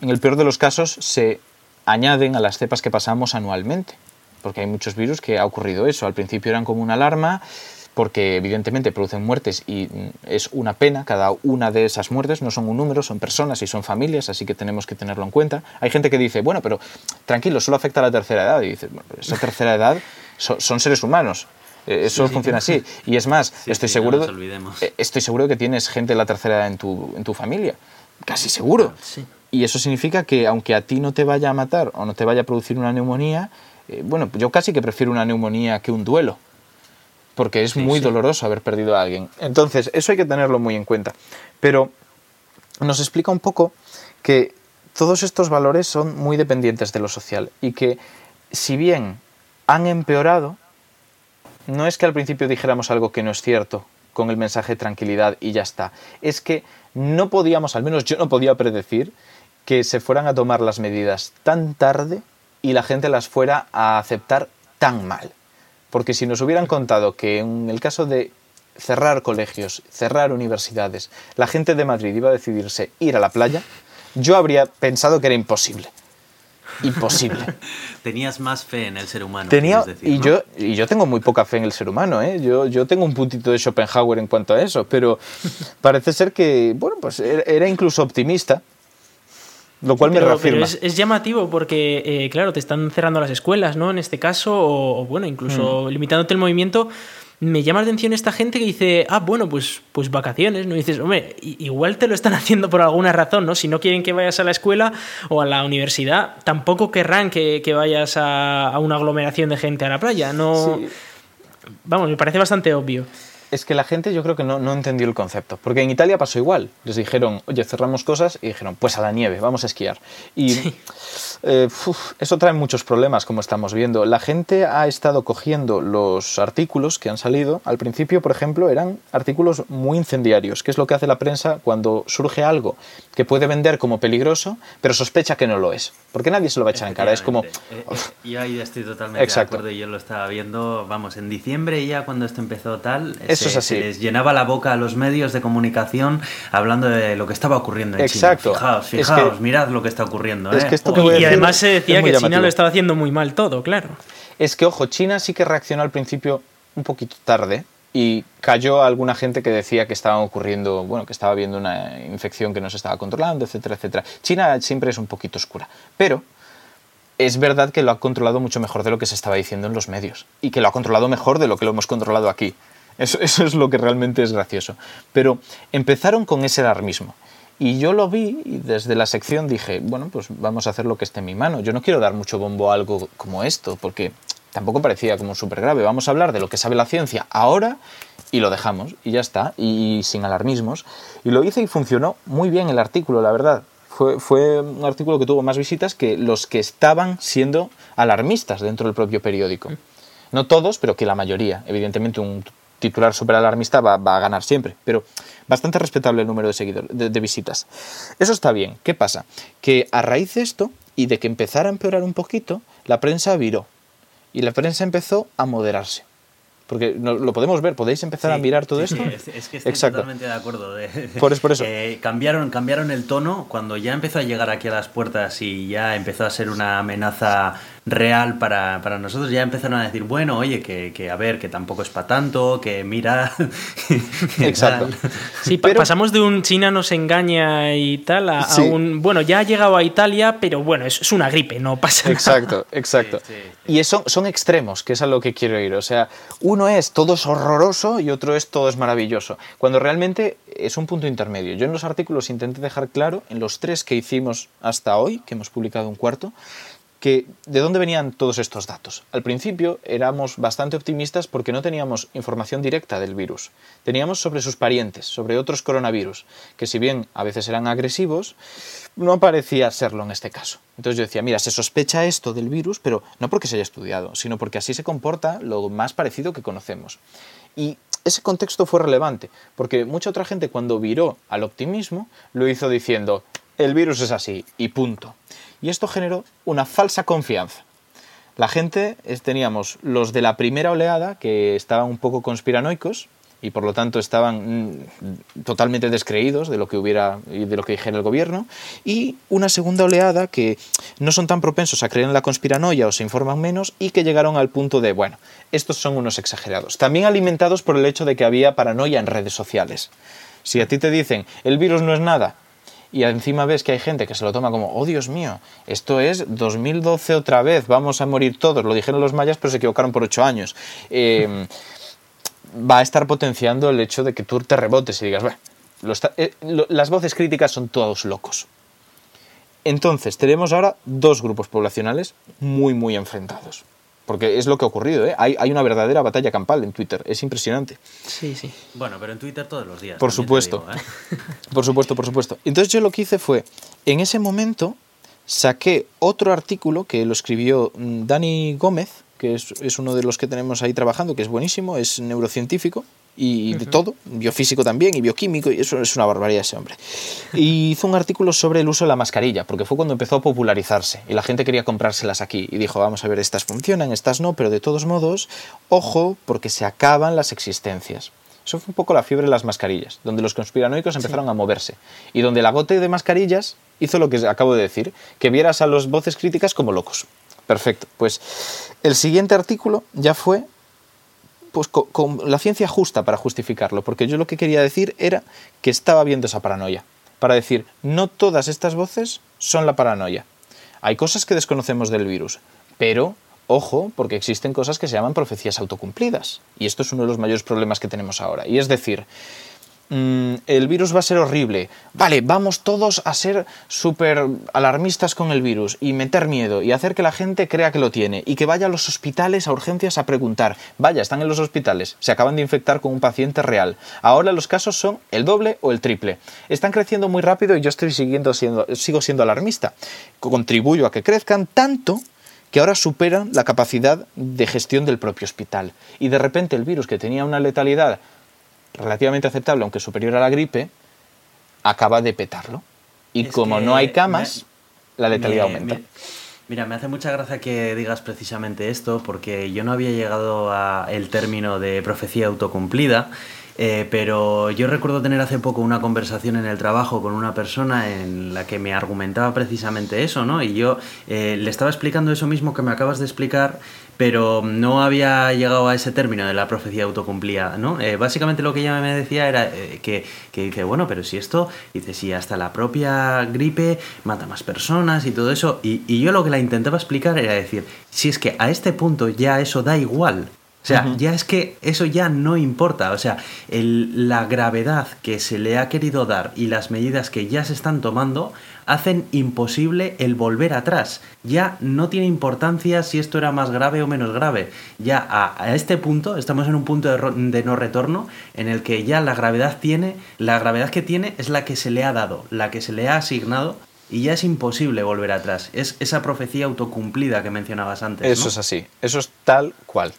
en el peor de los casos, se añaden a las cepas que pasamos anualmente. Porque hay muchos virus que ha ocurrido eso. Al principio eran como una alarma porque evidentemente producen muertes y mm, es una pena, cada una de esas muertes no son un número, son personas y son familias, así que tenemos que tenerlo en cuenta. Hay gente que dice, bueno, pero tranquilo, solo afecta a la tercera edad, y dice, bueno, esa tercera edad son, seres humanos. Eh, eso funciona así. Y es más, estoy, seguro, eh, estoy seguro de que tienes gente de la tercera edad en tu, en tu familia. Casi seguro. Y eso significa que aunque a ti no te vaya a matar o no te vaya a producir una neumonía, eh, bueno, yo casi que prefiero una neumonía que un duelo porque es muy doloroso haber perdido a alguien. Entonces, eso hay que tenerlo muy en cuenta. Pero nos explica un poco que todos estos valores son muy dependientes de lo social y que si bien han empeorado, no es que al principio dijéramos algo que no es cierto con el mensaje de tranquilidad y ya está. Es que no podíamos, al menos yo no podía predecir, que se fueran a tomar las medidas tan tarde y la gente las fuera a aceptar tan mal. Porque si nos hubieran contado que en el caso de cerrar colegios, cerrar universidades, la gente de Madrid iba a decidirse ir a la playa, yo habría pensado que era imposible. Imposible. Tenías más fe en el ser humano. Tenía, decir, y, ¿no? yo, y yo tengo muy poca fe en el ser humano, ¿eh? yo, yo tengo un puntito de Schopenhauer en cuanto a eso, pero parece ser que, bueno, pues era era incluso optimista, lo cual me reafirma. pero es, es llamativo porque, eh, claro, te están cerrando las escuelas, ¿no? En este caso, o, o, bueno, incluso Mm. limitándote el movimiento. Me llama la atención esta gente que dice, ah, bueno, pues, pues vacaciones, ¿no? Y dices, hombre, igual te lo están haciendo por alguna razón, ¿no? Si no quieren que vayas a la escuela o a la universidad, tampoco querrán que, que vayas a, a una aglomeración de gente a la playa, ¿no? Sí. Vamos, me parece bastante obvio. Es que la gente yo creo que no, no entendió el concepto. Porque en Italia pasó igual. Les dijeron, oye, cerramos cosas y dijeron, pues a la nieve, vamos a esquiar. Y eh, uf, eso trae muchos problemas, como estamos viendo. La gente ha estado cogiendo los artículos que han salido. Al principio, por ejemplo, eran artículos muy incendiarios, que es lo que hace la prensa cuando surge algo que puede vender como peligroso, pero sospecha que no lo es. Porque nadie se lo va a echar en cara. Es como... Eh, eh, yo ahí estoy totalmente Exacto. de acuerdo. Yo lo estaba viendo, vamos, en diciembre ya cuando esto empezó tal, Eso se, es así. se les llenaba la boca a los medios de comunicación hablando de lo que estaba ocurriendo en Exacto. China. Fijaos, Es fijaos, que- mirad lo que está ocurriendo. es ¿eh? que esto que Y decir además se decía que China lo estaba haciendo muy mal todo, claro. Es que, ojo, China sí que reaccionó al principio un poquito tarde y cayó alguna gente que decía que estaba ocurriendo, bueno, que estaba habiendo una infección que no se estaba controlando, etcétera, etcétera. China siempre es un poquito oscura, pero es verdad que lo ha controlado mucho mejor de lo que se estaba diciendo en los medios y que lo ha controlado mejor de lo que lo hemos controlado aquí. Eso, eso es lo que realmente es gracioso. Pero empezaron con ese alarmismo. Y yo lo vi y desde la sección dije, bueno, pues vamos a hacer lo que esté en mi mano. Yo no quiero dar mucho bombo a algo como esto, porque tampoco parecía como súper grave. Vamos a hablar de lo que sabe la ciencia ahora y lo dejamos y ya está, y sin alarmismos. Y lo hice y funcionó muy bien el artículo, la verdad. Fue, un artículo que tuvo más visitas que los que estaban siendo alarmistas dentro del propio periódico. No todos, pero que la mayoría. Evidentemente un titular súper alarmista va, va, a ganar siempre, pero bastante respetable el número de, seguidores, de, de visitas. Eso está bien. ¿Qué pasa? Que a raíz de esto y de que empezara a empeorar un poquito, la prensa viró. Y la prensa empezó a moderarse. Porque no, lo podemos ver, podéis empezar Sí, a mirar todo sí, esto. sí, es, es, que estoy Exacto. totalmente de acuerdo. De, Por eso, por eso. Eh, cambiaron, cambiaron el tono cuando ya empezó a llegar aquí a las puertas y ya empezó a ser una amenaza real para, para nosotros. Ya empezaron a decir, bueno, oye, que, que a ver, que tampoco es para tanto, que mira. Exacto. Sí, pa Pero- pasamos de un China nos engaña y tal a, un. Bueno, ya ha llegado a Italia, pero bueno, es, es una gripe, no pasa nada. Exacto, exacto. Sí, sí, sí. Y eso, son extremos, que es a lo que quiero ir. O sea, uno es todo es horroroso y otro es todo es maravilloso. Cuando realmente es un punto intermedio. Yo en los artículos intenté dejar claro, en los tres que hicimos hasta hoy, que hemos publicado un cuarto, que de dónde venían todos estos datos. Al principio éramos bastante optimistas porque no teníamos información directa del virus. Teníamos sobre sus parientes, sobre otros coronavirus, que si bien a veces eran agresivos, no parecía serlo en este caso. Entonces yo decía, mira, se sospecha esto del virus, pero no porque se haya estudiado, sino porque así se comporta lo más parecido que conocemos. Y ese contexto fue relevante, porque mucha otra gente cuando viró al optimismo lo hizo diciendo, el virus es así y punto. Y esto generó una falsa confianza. La gente, es- teníamos los de la primera oleada que estaban un poco conspiranoicos y por lo tanto estaban mm, totalmente descreídos de lo que hubiera de lo que dijera el gobierno. Y una segunda oleada que no son tan propensos a creer en la conspiranoia o se informan menos y que llegaron al punto de bueno estos son unos exagerados. También alimentados por el hecho de que había paranoia en redes sociales. Si a ti te dicen el virus no es nada y encima ves que hay gente que se lo toma como, oh Dios mío, esto es 2012 otra vez, vamos a morir todos. Lo dijeron los mayas, pero se equivocaron por ocho años. Eh, va a estar potenciando el hecho de que tú te rebotes y digas, bueno, eh, las voces críticas son todos locos. Entonces, tenemos ahora dos grupos poblacionales muy, muy enfrentados. Porque es lo que ha ocurrido, ¿eh? hay, hay una verdadera batalla campal en Twitter, es impresionante. Sí, sí. Bueno, pero en Twitter todos los días. Por supuesto. digo, ¿eh? Por supuesto, por supuesto. Entonces yo lo que hice fue, en ese momento, saqué otro artículo que lo escribió mm, Dani Gómez, que es, es uno de los que tenemos ahí trabajando, que es buenísimo, es neurocientífico y de todo, biofísico también y bioquímico, y eso es una barbaridad ese hombre. Y hizo un artículo sobre el uso de la mascarilla, porque fue cuando empezó a popularizarse y la gente quería comprárselas aquí. Y dijo, vamos a ver, estas funcionan, estas no, pero de todos modos, ojo, porque se acaban las existencias. Eso fue un poco la fiebre de las mascarillas, donde los conspiranoicos empezaron a moverse. Y donde la gote de mascarillas hizo lo que acabo de decir, que vieras a los voces críticas como locos. Perfecto. Pues el siguiente artículo ya fue pues, con, la ciencia justa para justificarlo, porque yo lo que quería decir era que estaba viendo esa paranoia. Para decir, no todas estas voces son la paranoia. Hay cosas que desconocemos del virus, pero ojo, porque existen cosas que se llaman profecías autocumplidas. Y esto es uno de los mayores problemas que tenemos ahora. Y es decir, mm, el virus va a ser horrible. Vale, vamos todos a ser súper alarmistas con el virus y meter miedo y hacer que la gente crea que lo tiene y que vaya a los hospitales a urgencias a preguntar. Vaya, están en los hospitales, se acaban de infectar con un paciente real. Ahora los casos son el doble o el triple. Están creciendo muy rápido y yo estoy siguiendo sigo siendo alarmista. Contribuyo a que crezcan tanto que ahora superan la capacidad de gestión del propio hospital. Y de repente el virus, que tenía una letalidad relativamente aceptable, aunque superior a la gripe, acaba de petarlo. Y como no hay camas, la letalidad aumenta. mira, me hace mucha gracia que digas precisamente esto, porque yo no había llegado al término de profecía autocumplida. Eh, pero yo recuerdo tener hace poco una conversación en el trabajo con una persona en la que me argumentaba precisamente eso, ¿no? Y yo eh, le estaba explicando eso mismo que me acabas de explicar, pero no había llegado a ese término de la profecía autocumplida, ¿no? Eh, básicamente lo que ella me decía era que, que, dice, bueno, pero si esto, dice, si hasta la propia gripe mata más personas y todo eso, y, y yo lo que la intentaba explicar era decir, si es que a este punto ya eso da igual, o sea, ya es que eso ya no importa. O sea, la gravedad que se le ha querido dar y las medidas que ya se están tomando hacen imposible el volver atrás. Ya no tiene importancia si esto era más grave o menos grave. Ya a, este punto, estamos en un punto de, de, no retorno en el que ya la gravedad tiene, la gravedad que tiene es la que se le ha dado, la que se le ha asignado y ya es imposible volver atrás. Es esa profecía autocumplida que mencionabas antes. Eso es así, eso es tal cual.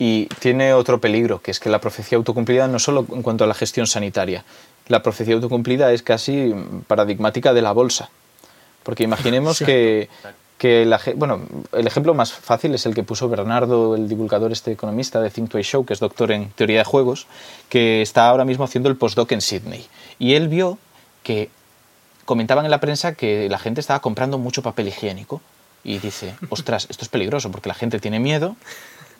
Y tiene otro peligro, que es que la profecía autocumplida no solo en cuanto a la gestión sanitaria, la profecía autocumplida es casi paradigmática de la bolsa. Porque imaginemos que, que la, bueno, el ejemplo más fácil es el que puso Bernardo, el divulgador este economista de Think Twice Show, que es doctor en teoría de juegos, que está ahora mismo haciendo el postdoc en Sydney. Y él vio que comentaban en la prensa que la gente estaba comprando mucho papel higiénico. Y dice, ostras, esto es peligroso porque la gente tiene miedo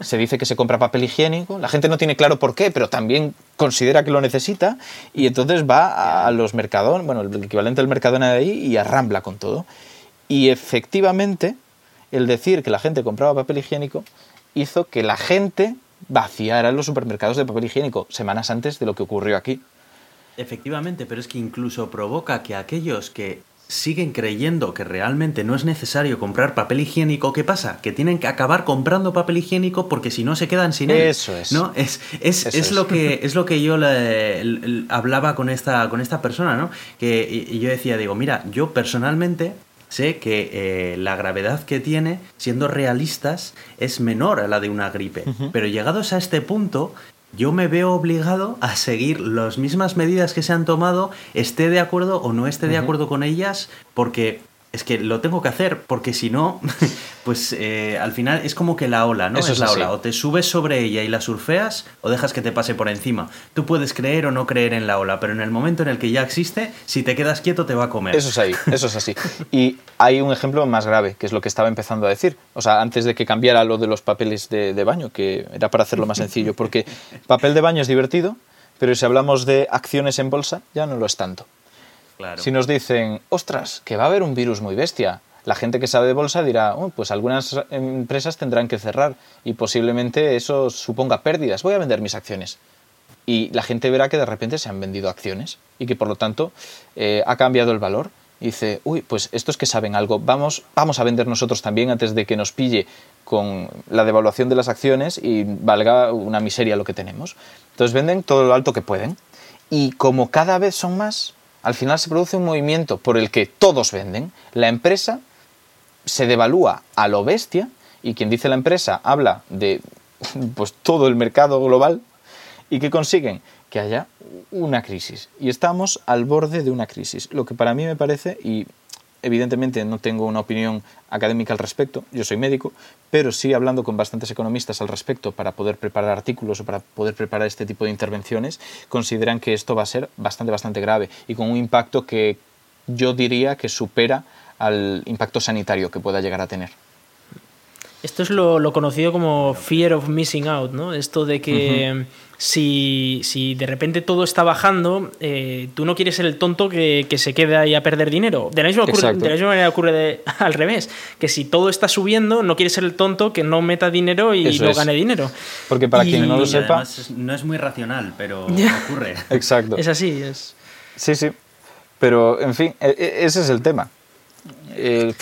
se dice que se compra papel higiénico, la gente no tiene claro por qué, pero también considera que lo necesita y entonces va a los mercadones, bueno, el equivalente del mercadona de ahí y arrambla con todo. Y efectivamente, el decir que la gente compraba papel higiénico hizo que la gente vaciara los supermercados de papel higiénico semanas antes de lo que ocurrió aquí. Efectivamente, pero es que incluso provoca que aquellos que siguen creyendo que realmente no es necesario comprar papel higiénico, ¿qué pasa? Que tienen que acabar comprando papel higiénico porque si no se quedan sin él. Eso es. ¿no? Es, es, Lo que, es lo que yo hablaba con esta, con esta persona, ¿no? Que y yo decía, digo, mira, yo personalmente sé que eh, la gravedad que tiene, siendo realistas, es menor a la de una gripe. Pero llegados a este punto, yo me veo obligado a seguir las mismas medidas que se han tomado, esté de acuerdo o no esté de acuerdo con ellas, porque es que lo tengo que hacer, porque si no, pues eh, al final es como que la ola, ¿no? es la ola. O te subes sobre ella y la surfeas, o dejas que te pase por encima. Tú puedes creer o no creer en la ola, pero en el momento en el que ya existe, si te quedas quieto te va a comer. Eso es ahí, eso es así. Y hay un ejemplo más grave, que es lo que estaba empezando a decir. O sea, antes de que cambiara lo de los papeles de, de baño, que era para hacerlo más sencillo, porque papel de baño es divertido, pero si hablamos de acciones en bolsa, ya no lo es tanto. Si nos dicen, ostras, que va a haber un virus muy bestia, la gente que sabe de bolsa dirá, oh, pues algunas empresas tendrán que cerrar y posiblemente eso suponga pérdidas. Voy a vender mis acciones. Y la gente verá que de repente se han vendido acciones y que por lo tanto eh, ha cambiado el valor. Dice, uy, pues estos que saben algo, vamos, vamos a vender nosotros también antes de que nos pille con la devaluación de las acciones y valga una miseria lo que tenemos. Entonces venden todo lo alto que pueden. Y como cada vez son más, al final se produce un movimiento por el que todos venden, la empresa se devalúa a lo bestia y quien dice la empresa habla de pues todo el mercado global y que consiguen que haya una crisis. Y estamos al borde de una crisis, lo que para mí me parece y evidentemente no tengo una opinión académica al respecto, yo soy médico, pero sí hablando con bastantes economistas al respecto para poder preparar artículos o para poder preparar este tipo de intervenciones, consideran que esto va a ser bastante, bastante grave y con un impacto que yo diría que supera al impacto sanitario que pueda llegar a tener. Esto es lo, conocido como fear of missing out, ¿no? Esto de que si, si, de repente todo está bajando, eh, tú no quieres ser el tonto que, se quede ahí a perder dinero. De la misma, manera ocurre al revés, que si todo está subiendo, no quieres ser el tonto que no meta dinero y no gane dinero. Porque para quien no lo sepa... no es muy racional, pero ocurre. Exacto. Es así, es... Sí, sí. Pero, en fin, e, e, ese es el tema. es,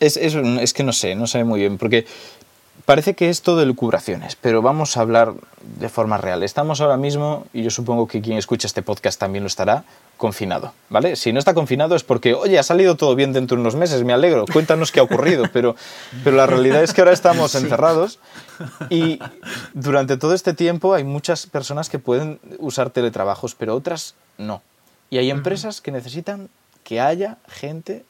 es, que no sé, no sé muy bien, porque parece que es todo de lucubraciones, pero vamos a hablar de forma real. Estamos ahora mismo, y yo supongo que quien escucha este podcast también lo estará, confinado, ¿vale? Si no está confinado es porque, oye, ha salido todo bien dentro de unos meses, me alegro, cuéntanos qué ha ocurrido, pero, pero la realidad es que ahora estamos encerrados y durante todo este tiempo hay muchas personas que pueden usar teletrabajos, pero otras no. Y hay empresas que necesitan que haya gente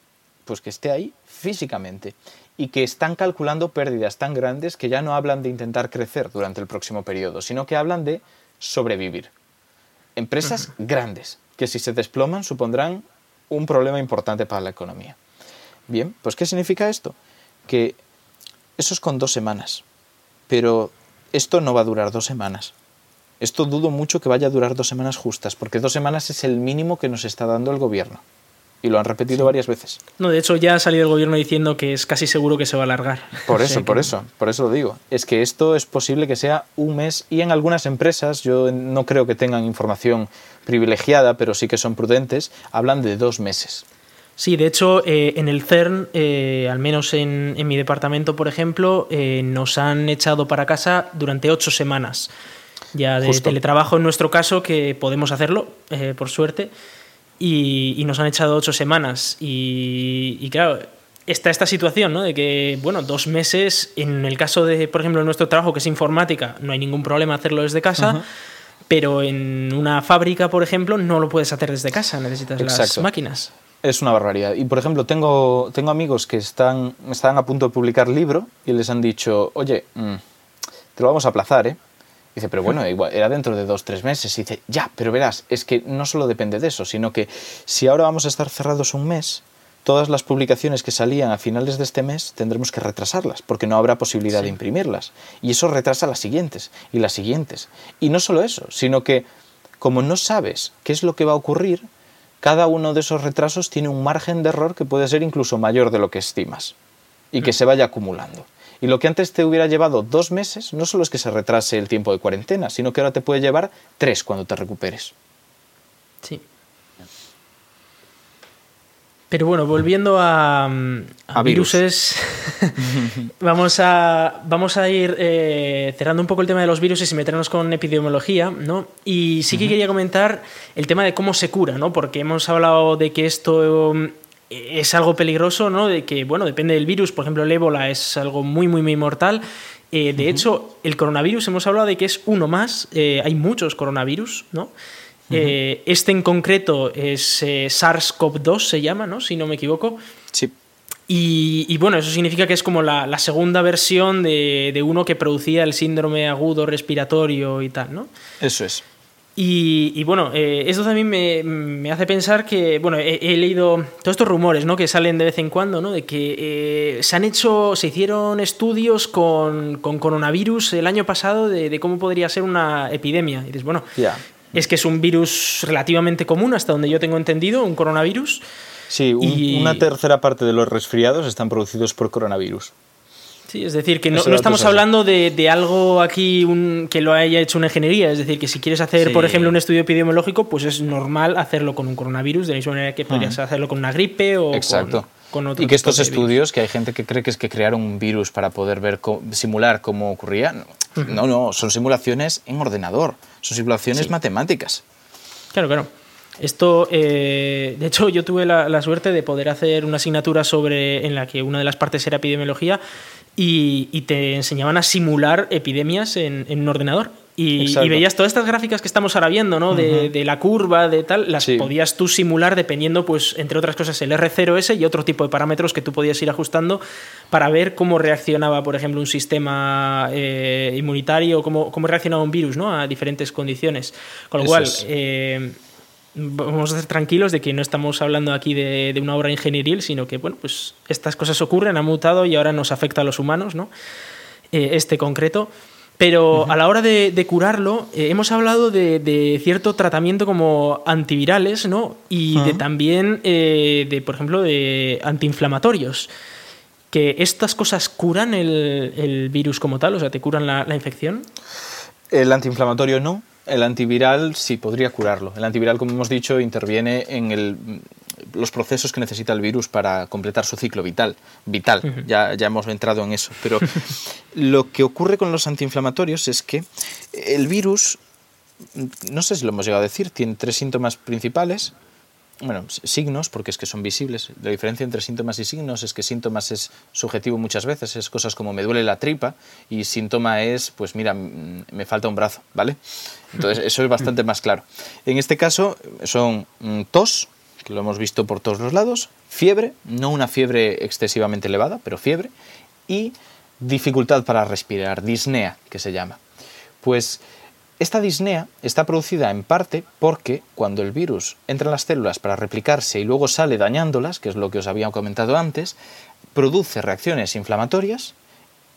pues que esté ahí físicamente y que están calculando pérdidas tan grandes que ya no hablan de intentar crecer durante el próximo periodo, sino que hablan de sobrevivir. Empresas grandes, que si se desploman supondrán un problema importante para la economía. Bien, pues ¿qué significa esto? Que eso es con dos semanas, pero esto no va a durar dos semanas. Esto dudo mucho que vaya a durar dos semanas justas, porque dos semanas es el mínimo que nos está dando el gobierno y lo han repetido varias veces. No, de hecho ya ha salido el gobierno diciendo que es casi seguro que se va a alargar. Por eso, por eso, por eso lo digo. Es que esto es posible que sea un mes y en algunas empresas, yo no creo que tengan información privilegiada, pero sí que son prudentes, hablan de dos meses. Sí, de hecho, eh, en el CERN, eh, al menos en, mi departamento, por ejemplo, eh, nos han echado para casa durante ocho semanas. Ya de teletrabajo en nuestro caso, que podemos hacerlo, por suerte y, nos han echado ocho semanas. Y, claro, está esta situación, ¿no? De que, bueno, dos meses, en el caso de, por ejemplo, nuestro trabajo, que es informática, no hay ningún problema hacerlo desde casa. Pero en una fábrica, por ejemplo, no lo puedes hacer desde casa, necesitas las máquinas. Es una barbaridad. Y por ejemplo, tengo, tengo amigos que están, están a punto de publicar libro y les han dicho, oye, mm, te lo vamos a aplazar, ¿eh? Dice, pero bueno, igual, era dentro de dos, tres meses. Y dice, ya, pero verás, es que no solo depende de eso, sino que si ahora vamos a estar cerrados un mes, todas las publicaciones que salían a finales de este mes tendremos que retrasarlas, porque no habrá posibilidad de imprimirlas. Y eso retrasa las siguientes y las siguientes. Y no solo eso, sino que como no sabes qué es lo que va a ocurrir, cada uno de esos retrasos tiene un margen de error que puede ser incluso mayor de lo que estimas y que mm. se vaya acumulando. Y lo que antes te hubiera llevado dos meses, no solo es que se retrase el tiempo de cuarentena, sino que ahora te puede llevar tres cuando te recuperes. Sí. Pero bueno, volviendo a, a, viruses, vamos, a, vamos a ir eh, cerrando un poco el tema de los virus y meternos con epidemiología, ¿no? Y sí que quería comentar el tema de cómo se cura, ¿no? Porque hemos hablado de que esto es algo peligroso, ¿no? De que, bueno, depende del virus. Por ejemplo, el ébola es algo muy, muy, muy mortal. Eh, de hecho, el coronavirus, hemos hablado de que es uno más. Eh, hay muchos coronavirus, ¿no? Eh, este en concreto es SARS-CoV-2, se llama, ¿no? Si no me equivoco. Sí. Y, bueno, eso significa que es como la, segunda versión de, de, uno que producía el síndrome agudo respiratorio y tal, ¿no? Eso es. Y, bueno, eh, esto también me, hace pensar que, bueno, he, leído todos estos rumores, ¿no? Que salen de vez en cuando, ¿no? De que eh, se han hecho, se hicieron estudios con, coronavirus el año pasado de, cómo podría ser una epidemia. Y dices, bueno, es que es un virus relativamente común, hasta donde yo tengo entendido, un coronavirus. Sí, una tercera parte de los resfriados están producidos por coronavirus. Sí, es decir, que no, estamos hablando de, algo aquí que lo haya hecho una ingeniería. Es decir, que si quieres hacer, por ejemplo, un estudio epidemiológico, pues es normal hacerlo con un coronavirus, de la misma manera que podrías hacerlo con una gripe o Con, otro Y que estos estudios, que hay gente que cree que es que crearon un virus para poder ver simular cómo ocurría, no, no, son simulaciones en ordenador, son simulaciones matemáticas. Claro, claro. Esto, eh, de hecho, yo tuve la, la, suerte de poder hacer una asignatura sobre en la que una de las partes era epidemiología y, te enseñaban a simular epidemias en, un ordenador. Y, veías todas estas gráficas que estamos ahora viendo, ¿no? De, la curva, de tal, las podías tú simular dependiendo, pues, entre otras cosas, el R0S y otro tipo de parámetros que tú podías ir ajustando para ver cómo reaccionaba, por ejemplo, un sistema eh, inmunitario, cómo, cómo reaccionaba un virus, ¿no? A diferentes condiciones. Con lo cual, eh, vamos a ser tranquilos de que no estamos hablando aquí de, una obra ingenieril, sino que, bueno, pues estas cosas ocurren, han mutado y ahora nos afecta a los humanos, ¿no? Eh, este concreto. Pero a la hora de, curarlo, eh, hemos hablado de, cierto tratamiento como antivirales, ¿no? Y de también, eh, de, por ejemplo, de antiinflamatorios. ¿Que estas cosas curan el, virus como tal? O sea, ¿te curan la, la infección? El antiinflamatorio no, el antiviral sí podría curarlo. El antiviral, como hemos dicho, interviene en el, los procesos que necesita el virus para completar su ciclo vital. Vital, ya, ya hemos entrado en eso. Pero lo que ocurre con los antiinflamatorios es que el virus, no sé si lo hemos llegado a decir, tiene tres síntomas principales. Bueno, signos, porque es que son visibles. La diferencia entre síntomas y signos es que síntomas es subjetivo muchas veces, es cosas como me duele la tripa y síntoma es, pues mira, me falta un brazo, ¿vale? Entonces eso es bastante más claro. En este caso son mm, tos, que lo hemos visto por todos los lados, fiebre, no una fiebre excesivamente elevada, pero fiebre, y dificultad para respirar, disnea, que se llama. Pues esta disnea está producida en parte porque cuando el virus entra en las células para replicarse y luego sale dañándolas, que es lo que os había comentado antes, produce reacciones inflamatorias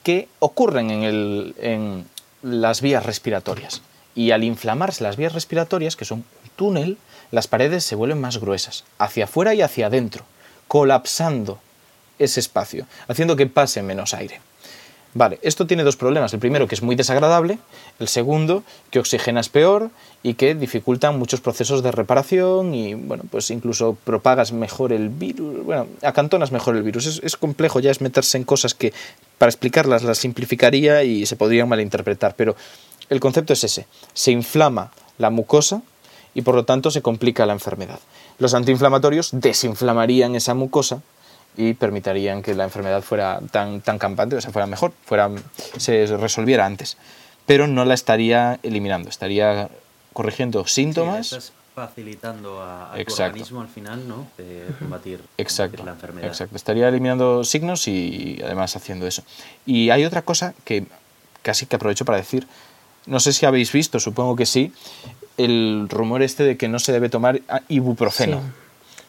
que ocurren en, en las vías respiratorias. Y al inflamarse las vías respiratorias, que son un túnel, las paredes se vuelven más gruesas, hacia afuera y hacia adentro, colapsando ese espacio, haciendo que pase menos aire. Vale, esto tiene dos problemas. El primero, que es muy desagradable. El segundo, que oxigenas peor y que dificultan muchos procesos de reparación y, bueno, pues incluso propagas mejor el virus. Bueno, acantonas mejor el virus. Es, es complejo, ya es meterse en cosas que para explicarlas las simplificaría y se podrían malinterpretar. Pero el concepto es ese. Se inflama la mucosa y por lo tanto se complica la enfermedad. Los antiinflamatorios desinflamarían esa mucosa y permitirían que la enfermedad fuera tan, tan campante, o sea, fuera mejor, fuera, se resolviera antes. Pero no la estaría eliminando, estaría corrigiendo síntomas. estás facilitando a, tu organismo al final, ¿no? De combatir, exacto, la enfermedad. Exacto, estaría eliminando signos y además haciendo eso. Y hay otra cosa que casi que aprovecho para decir, no sé si habéis visto, supongo que sí, el rumor este de que no se debe tomar ibuprofeno.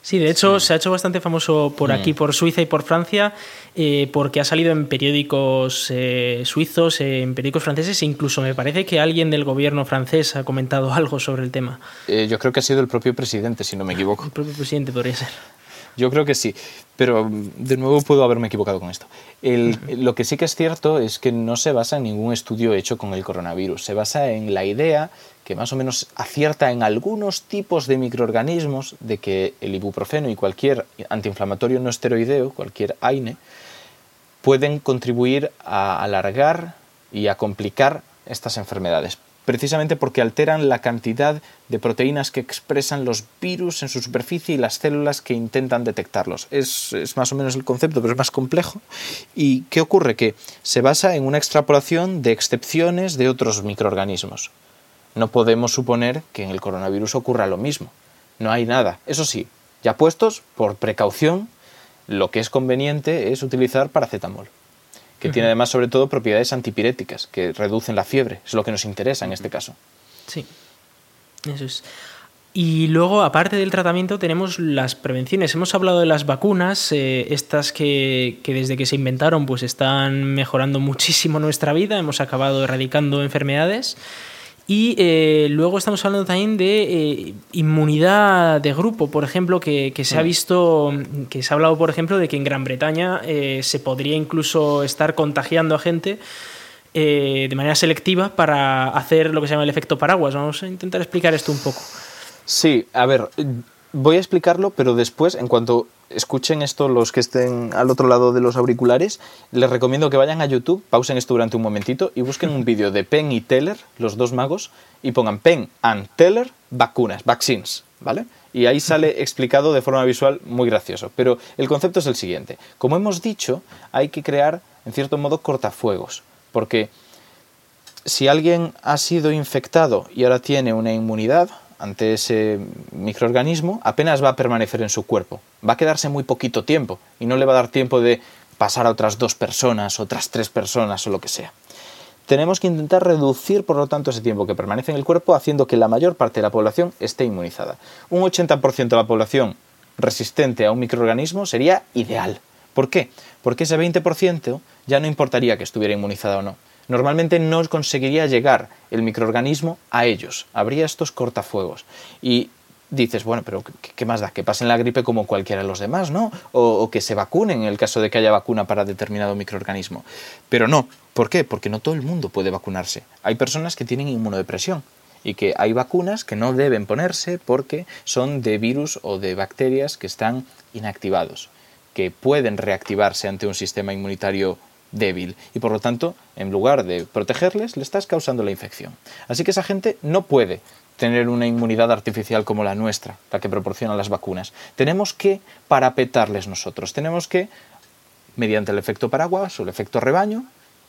Sí. de hecho se ha hecho bastante famoso por aquí, mm. por Suiza y por Francia, eh, porque ha salido en periódicos eh, suizos, en periódicos franceses, e incluso me parece que alguien del gobierno francés ha comentado algo sobre el tema. Eh, yo creo que ha sido el propio presidente, si no me equivoco. El propio presidente podría ser. Yo creo que sí, pero de nuevo puedo haberme equivocado con esto. Lo que sí que es cierto es que no se basa en ningún estudio hecho con el coronavirus, se basa en la idea que más o menos acierta en algunos tipos de microorganismos de que el ibuprofeno y cualquier antiinflamatorio no esteroideo, cualquier AINE, pueden contribuir a alargar y a complicar estas enfermedades precisamente porque alteran la cantidad de proteínas que expresan los virus en su superficie y las células que intentan detectarlos. Es, más o menos el concepto, pero es más complejo. ¿Y qué ocurre? Que se basa en una extrapolación de excepciones de otros microorganismos. No podemos suponer que en el coronavirus ocurra lo mismo. No hay nada. Eso sí, ya puestos, por precaución, lo que es conveniente es utilizar paracetamol que tiene además sobre todo propiedades antipiréticas, que reducen la fiebre, es lo que nos interesa en este caso. Sí, eso es. Y luego, aparte del tratamiento, tenemos las prevenciones. Hemos hablado de las vacunas, eh, estas que, que, desde que se inventaron pues están mejorando muchísimo nuestra vida, hemos acabado erradicando enfermedades. Y eh, luego estamos hablando también de eh, inmunidad de grupo, por ejemplo, que, se ha mm. visto, que se ha hablado, por ejemplo, de que en Gran Bretaña eh, se podría incluso estar contagiando a gente de manera selectiva para hacer lo que se llama el efecto paraguas. Vamos a intentar explicar esto un poco. Sí, a ver, voy a explicarlo, pero después, en cuanto escuchen esto los que estén al otro lado de los auriculares, les recomiendo que vayan a YouTube, pausen esto durante un momentito y busquen un vídeo de Penn y Teller, los dos magos, y pongan Penn and Teller vacunas, vaccines, ¿vale? Y ahí sale explicado de forma visual muy gracioso. Pero el concepto es el siguiente. Como hemos dicho, hay que crear, en cierto modo, cortafuegos, porque si alguien ha sido infectado y ahora tiene una inmunidad ante ese microorganismo, apenas va a permanecer en su cuerpo. Va a quedarse muy poquito tiempo y no le va a dar tiempo de pasar a otras dos personas, otras tres personas o lo que sea. Tenemos que intentar reducir, por lo tanto, ese tiempo que permanece en el cuerpo, haciendo que la mayor parte de la población esté inmunizada. Un 80% de la población resistente a un microorganismo sería ideal. ¿Por qué? Porque ese 20% ya no importaría que estuviera inmunizada o no. Normalmente no conseguiría llegar el microorganismo a ellos. Habría estos cortafuegos. Y dices, bueno, pero ¿qué, más da? Que pasen la gripe como cualquiera de los demás, ¿no? O, que se vacunen en el caso de que haya vacuna para determinado microorganismo. Pero no. ¿Por qué? Porque no todo el mundo puede vacunarse. Hay personas que tienen inmunodepresión y que hay vacunas que no deben ponerse porque son de virus o de bacterias que están inactivados que pueden reactivarse ante un sistema inmunitario débil y por lo tanto, en lugar de protegerles, le estás causando la infección. Así que esa gente no puede tener una inmunidad artificial como la nuestra, la que proporcionan las vacunas. Tenemos que parapetarles nosotros, tenemos que, mediante el efecto paraguas o el efecto rebaño,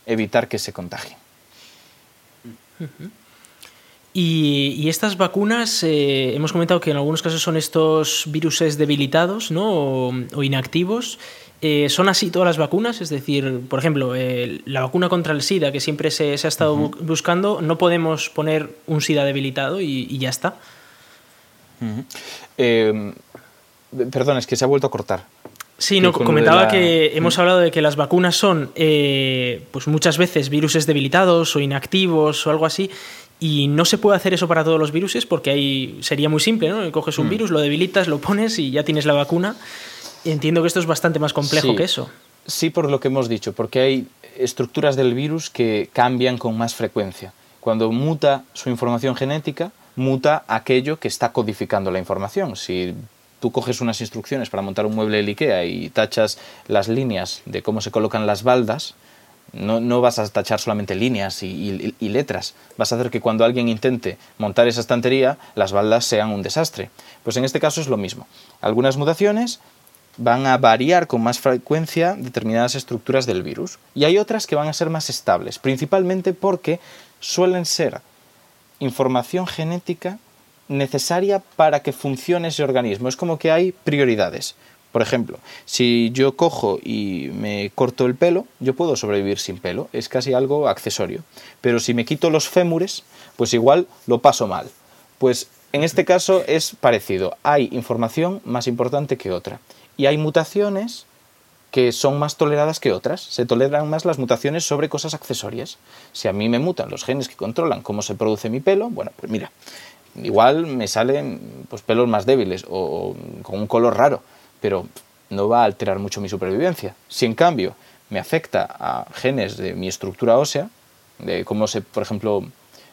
evitar que se contagien. Y, estas vacunas, eh, hemos comentado que en algunos casos son estos virus debilitados ¿no? o, inactivos. Eh, ¿Son así todas las vacunas? Es decir, por ejemplo, eh, la vacuna contra el SIDA que siempre se, ha estado buscando, no podemos poner un SIDA debilitado y, ya está. perdón, es que se ha vuelto a cortar. Sí, no, comentaba que hemos hablado de que las vacunas son pues muchas veces virus debilitados o inactivos o algo así, y no se puede hacer eso para todos los virus porque ahí sería muy simple, ¿no? Coges un virus, lo debilitas, lo pones y ya tienes la vacuna. Entiendo que esto es bastante más complejo que eso. Sí, por lo que hemos dicho, porque hay estructuras del virus que cambian con más frecuencia. Cuando muta su información genética, muta aquello que está codificando la información. Si tú coges unas instrucciones para montar un mueble de IKEA y tachas las líneas de cómo se colocan las baldas, no, vas a tachar solamente líneas y, letras. Vas a hacer que cuando alguien intente montar esa estantería, las baldas sean un desastre. Pues en este caso es lo mismo. Algunas mutaciones van a variar con más frecuencia determinadas estructuras del virus y hay otras que van a ser más estables, principalmente porque suelen ser información genética necesaria para que funcione ese organismo. Es como que hay prioridades. Por ejemplo, si yo cojo y me corto el pelo, yo puedo sobrevivir sin pelo, es casi algo accesorio. Pero si me quito los fémures, pues igual lo paso mal. Pues en este caso es parecido, hay información más importante que otra. Y hay mutaciones que son más toleradas que otras. Se toleran más las mutaciones sobre cosas accesorias. Si a mí me mutan los genes que controlan cómo se produce mi pelo, bueno, pues mira, igual me salen pues, pelos más débiles o con un color raro pero no va a alterar mucho mi supervivencia. Si en cambio me afecta a genes de mi estructura ósea, de cómo se, por ejemplo,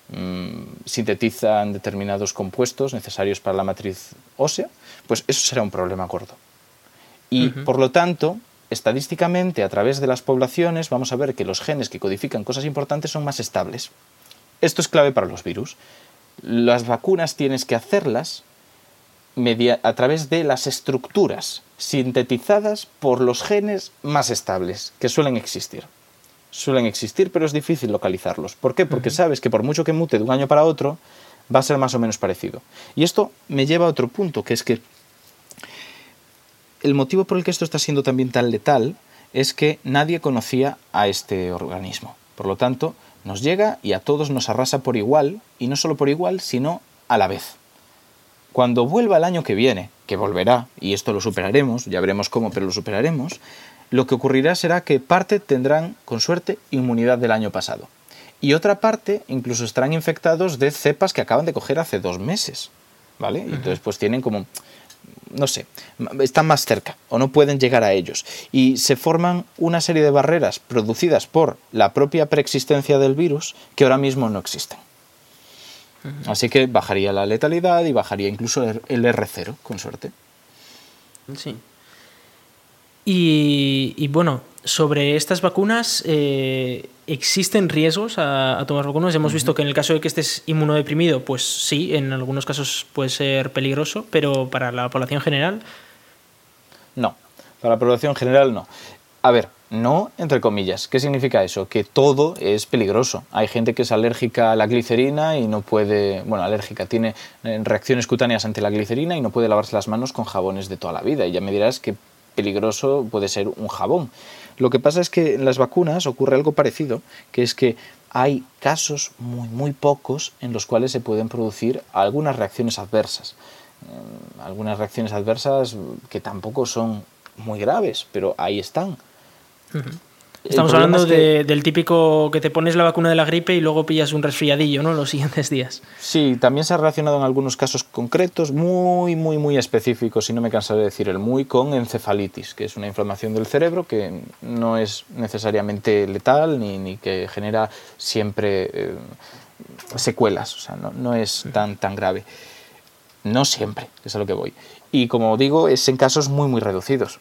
mm, sintetizan determinados compuestos necesarios para la matriz ósea, pues eso será un problema gordo. Y por lo tanto, estadísticamente, a través de las poblaciones, vamos a ver que los genes que codifican cosas importantes son más estables. Esto es clave para los virus. Las vacunas tienes que hacerlas a través de las estructuras sintetizadas por los genes más estables que suelen existir. Suelen existir, pero es difícil localizarlos. ¿Por qué? Porque sabes que por mucho que mute de un año para otro, va a ser más o menos parecido. Y esto me lleva a otro punto, que es que el motivo por el que esto está siendo también tan letal es que nadie conocía a este organismo. Por lo tanto, nos llega y a todos nos arrasa por igual, y no solo por igual, sino a la vez. Cuando vuelva el año que viene, que volverá, y esto lo superaremos, ya veremos cómo, pero lo superaremos, lo que ocurrirá será que parte tendrán, con suerte, inmunidad del año pasado. Y otra parte incluso estarán infectados de cepas que acaban de coger hace dos meses. ¿Vale? Y entonces pues tienen como, no sé, están más cerca o no pueden llegar a ellos. Y se forman una serie de barreras producidas por la propia preexistencia del virus que ahora mismo no existen. Así que bajaría la letalidad y bajaría incluso el R0, con suerte. Sí. Y, bueno, sobre estas vacunas, eh, ¿existen riesgos a, tomar vacunas? Hemos visto que en el caso de que estés inmunodeprimido, pues sí, en algunos casos puede ser peligroso, pero para la población general. No, para la población general no. A ver, No, entre comillas. ¿Qué significa eso? Que todo es peligroso. Hay gente que es alérgica a la glicerina y no puede, bueno, alérgica, tiene eh, reacciones cutáneas ante la glicerina y no puede lavarse las manos con jabones de toda la vida. Y ya me dirás qué peligroso puede ser un jabón. Lo que pasa es que en las vacunas ocurre algo parecido, que es que hay casos muy, muy pocos en los cuales se pueden producir algunas reacciones adversas. Eh, algunas reacciones adversas que tampoco son muy graves, pero ahí están. Estamos hablando del típico que te pones la vacuna de la gripe y luego pillas un resfriadillo, ¿no? Los siguientes días. Sí, también se ha relacionado en algunos casos concretos, muy, muy, muy específicos, y no me cansaré de decir el muy, con encefalitis, que es una inflamación del cerebro que no es necesariamente letal ni, ni que genera siempre eh, secuelas, o sea, no, no es tan, tan grave. No siempre, es a lo que voy. Y como digo, es en casos muy, muy reducidos.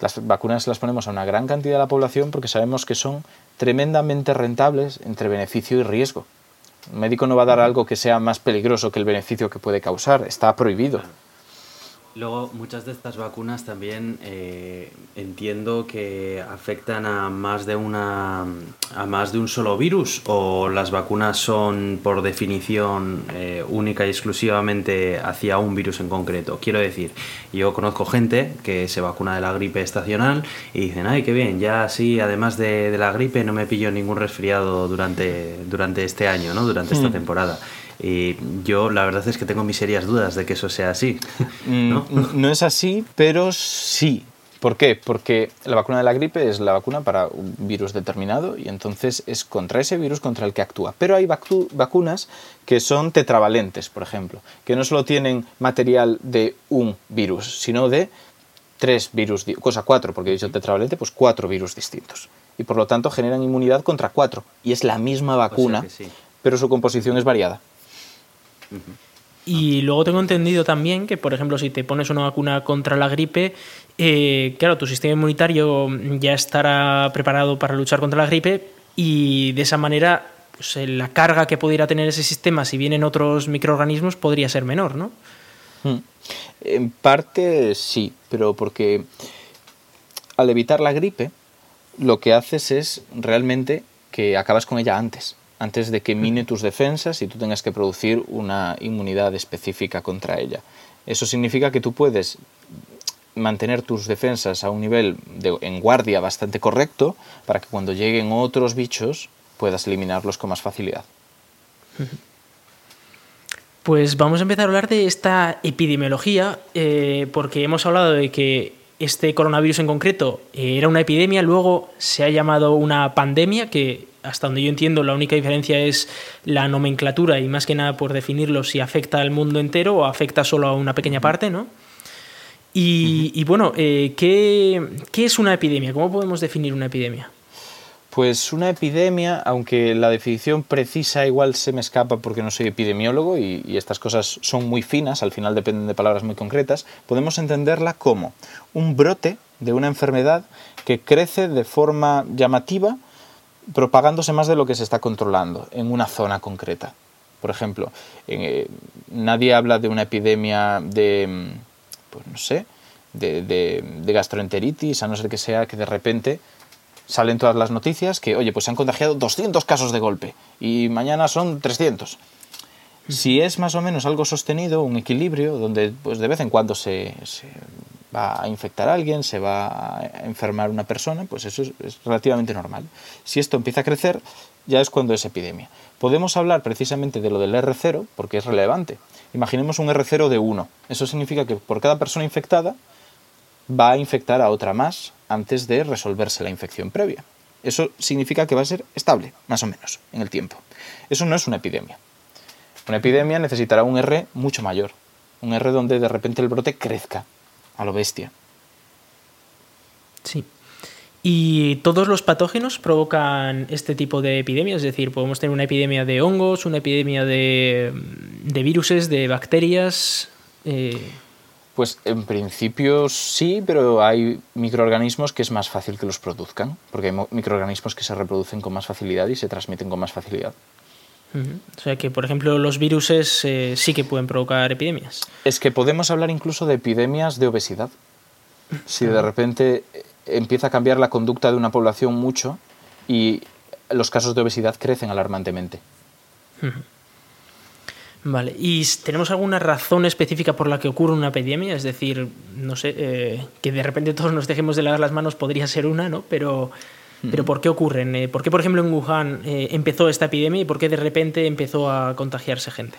Las vacunas las ponemos a una gran cantidad de la población porque sabemos que son tremendamente rentables entre beneficio y riesgo. Un médico no va a dar algo que sea más peligroso que el beneficio que puede causar, está prohibido. Luego, muchas de estas vacunas también eh, entiendo que afectan a más de una a más de un solo virus o las vacunas son por definición eh, única y exclusivamente hacia un virus en concreto. Quiero decir, yo conozco gente que se vacuna de la gripe estacional y dicen, ay, qué bien, ya sí, además de, la gripe no me pillo ningún resfriado durante, durante este año, ¿no? Durante esta hmm. temporada. Y yo la verdad es que tengo mis serias dudas de que eso sea así. ¿no? Mm, no es así, pero sí. ¿Por qué? Porque la vacuna de la gripe es la vacuna para un virus determinado y entonces es contra ese virus contra el que actúa. Pero hay vacunas que son tetravalentes, por ejemplo, que no solo tienen material de un virus, sino de tres virus, cosa cuatro, porque he dicho tetravalente, pues cuatro virus distintos. Y por lo tanto generan inmunidad contra cuatro. Y es la misma vacuna, pero su composición es variada. Y luego tengo entendido también que, por ejemplo, si te pones una vacuna contra la gripe, eh, claro, tu sistema inmunitario ya estará preparado para luchar contra la gripe y de esa manera pues, eh, la carga que pudiera tener ese sistema si vienen otros microorganismos podría ser menor, ¿no? Hmm. En parte sí, pero porque al evitar la gripe, lo que haces es realmente que acabas con ella antes antes de que mine tus defensas y tú tengas que producir una inmunidad específica contra ella. Eso significa que tú puedes mantener tus defensas a un nivel de, en guardia bastante correcto para que cuando lleguen otros bichos puedas eliminarlos con más facilidad. Pues vamos a empezar a hablar de esta epidemiología, eh, porque hemos hablado de que este coronavirus en concreto era una epidemia, luego se ha llamado una pandemia, que hasta donde yo entiendo, la única diferencia es la nomenclatura y más que nada por definirlo si afecta al mundo entero o afecta solo a una pequeña parte, ¿no? Y, bueno, eh, ¿qué, es una epidemia? ¿Cómo podemos definir una epidemia? Pues una epidemia, aunque la definición precisa igual se me escapa porque no soy epidemiólogo y, y, estas cosas son muy finas, al final dependen de palabras muy concretas, podemos entenderla como un brote de una enfermedad que crece de forma llamativa propagándose más de lo que se está controlando en una zona concreta. Por ejemplo, eh, nadie habla de una epidemia de, mm, pues no sé, de, de, gastroenteritis, a no ser que sea que de repente salen todas las noticias que, oye, pues se han contagiado 200 casos de golpe y mañana son 300. Si es más o menos algo sostenido, un equilibrio, donde pues de vez en cuando se va a infectar a alguien, se va a enfermar una persona, pues eso es, relativamente normal. Si esto empieza a crecer, ya es cuando es epidemia. Podemos hablar precisamente de lo del R0 porque es relevante. Imaginemos un R0 de 1. Eso significa que por cada persona infectada va a infectar a otra más antes de resolverse la infección previa. Eso significa que va a ser estable, más o menos, en el tiempo. Eso no es una epidemia. Una epidemia necesitará un R mucho mayor. Un R donde de repente el brote crezca a lo bestia. Sí. ¿Y todos los patógenos provocan este tipo de epidemias? Es decir, podemos tener una epidemia de hongos, una epidemia de, de viruses, de bacterias. Eh. Pues en principio sí, pero hay microorganismos que es más fácil que los produzcan, porque hay microorganismos que se reproducen con más facilidad y se transmiten con más facilidad. O sea que, por ejemplo, los virus eh, sí que pueden provocar epidemias. Es que podemos hablar incluso de epidemias de obesidad. Si de repente empieza a cambiar la conducta de una población mucho y los casos de obesidad crecen alarmantemente. Vale, ¿y tenemos alguna razón específica por la que ocurre una epidemia? Es decir, no sé, eh, que de repente todos nos dejemos de lavar las manos podría ser una, ¿no? Pero, pero ¿por qué ocurren? Eh, ¿Por qué, por ejemplo, en Wuhan eh, empezó esta epidemia y por qué de repente empezó a contagiarse gente?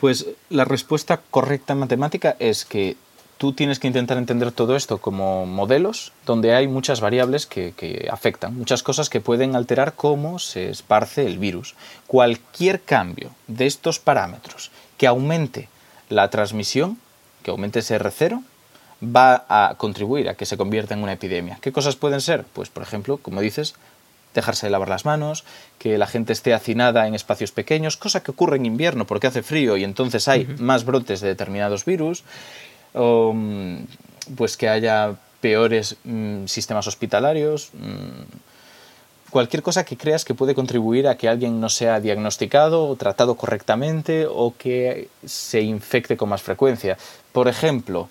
Pues la respuesta correcta en matemática es que tú tienes que intentar entender todo esto como modelos donde hay muchas variables que, afectan, muchas cosas que pueden alterar cómo se esparce el virus. Cualquier cambio de estos parámetros que aumente la transmisión, que aumente ese R0, va a contribuir a que se convierta en una epidemia. ¿Qué cosas pueden ser? Pues, por ejemplo, como dices, dejarse de lavar las manos, que la gente esté hacinada en espacios pequeños, cosa que ocurre en invierno porque hace frío y entonces hay más brotes de determinados virus, o mm, pues que haya peores mm, sistemas hospitalarios, mm, cualquier cosa que creas que puede contribuir a que alguien no sea diagnosticado o tratado correctamente o que se infecte con más frecuencia. Por ejemplo,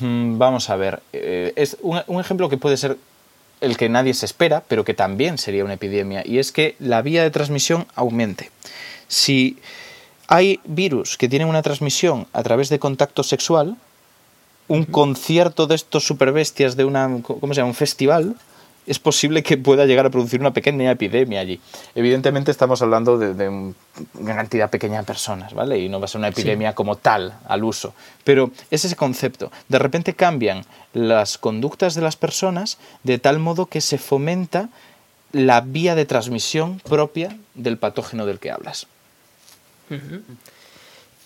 vamos a ver, eh, es un, ejemplo que puede ser el que nadie se espera, pero que también sería una epidemia, y es que la vía de transmisión aumente. Si hay virus que tienen una transmisión a través de contacto sexual. Un concierto de estos superbestias de una, ¿cómo se llama? un festival es posible que pueda llegar a producir una pequeña epidemia allí. Evidentemente estamos hablando de, una cantidad pequeña de personas, ¿vale? Y no va a ser una epidemia como tal, al uso. Pero es ese concepto. De repente cambian las conductas de las personas de tal modo que se fomenta la vía de transmisión propia del patógeno del que hablas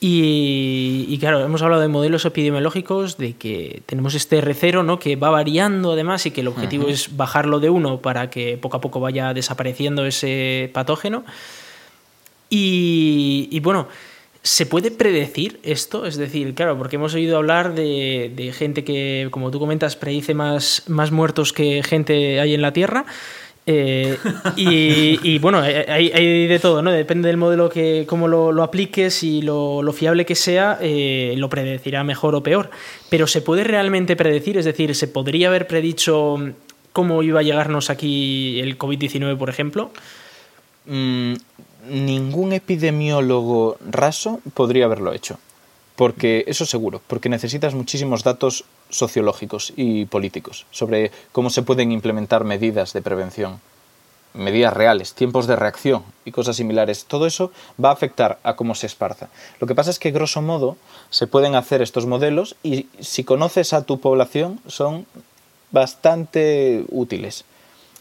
y, claro, hemos hablado de modelos epidemiológicos, de que tenemos este R0, ¿no? que va variando además y que el objetivo es bajarlo de uno para que poco a poco vaya desapareciendo ese patógeno. Y, bueno, ¿se puede predecir esto? Es decir, claro, porque hemos oído hablar de, gente que, como tú comentas, predice más, más muertos que gente hay en la Tierra. Eh, y, bueno, hay, de todo, ¿no? Depende del modelo que cómo lo, apliques y lo, fiable que sea, eh, lo predecirá mejor o peor. Pero ¿se puede realmente predecir? Es decir, ¿se podría haber predicho cómo iba a llegarnos aquí el COVID-19, por ejemplo? Mm, ningún epidemiólogo raso podría haberlo hecho. Porque eso seguro, porque necesitas muchísimos datos sociológicos y políticos sobre cómo se pueden implementar medidas de prevención, medidas reales, tiempos de reacción y cosas similares. Todo eso va a afectar a cómo se esparza. Lo que pasa es que, grosso modo, se pueden hacer estos modelos y si conoces a tu población son bastante útiles.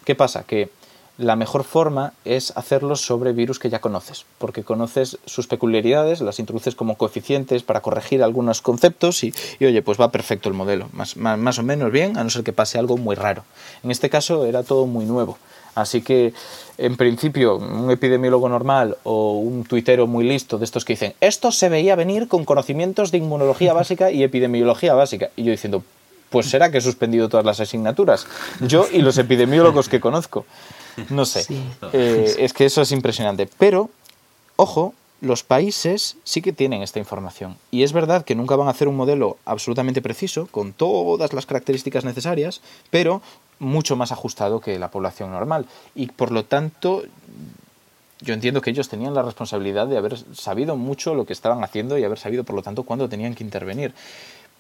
¿Qué pasa? Que la mejor forma es hacerlos sobre virus que ya conoces, porque conoces sus peculiaridades, las introduces como coeficientes para corregir algunos conceptos y, oye, pues va perfecto el modelo, más, más, o menos bien, a no ser que pase algo muy raro. En este caso era todo muy nuevo. Así que, en principio, un epidemiólogo normal o un tuitero muy listo de estos que dicen, esto se veía venir con conocimientos de inmunología básica y epidemiología básica. Y yo diciendo, pues será que he suspendido todas las asignaturas. Yo y los epidemiólogos que conozco. No sé. Eh, es que eso es impresionante. Pero, ojo, los países sí que tienen esta información. Y es verdad que nunca van a hacer un modelo absolutamente preciso, con todas las características necesarias, pero mucho más ajustado que la población normal. Y por lo tanto, yo entiendo que ellos tenían la responsabilidad de haber sabido mucho lo que estaban haciendo y haber sabido, por lo tanto, cuándo tenían que intervenir.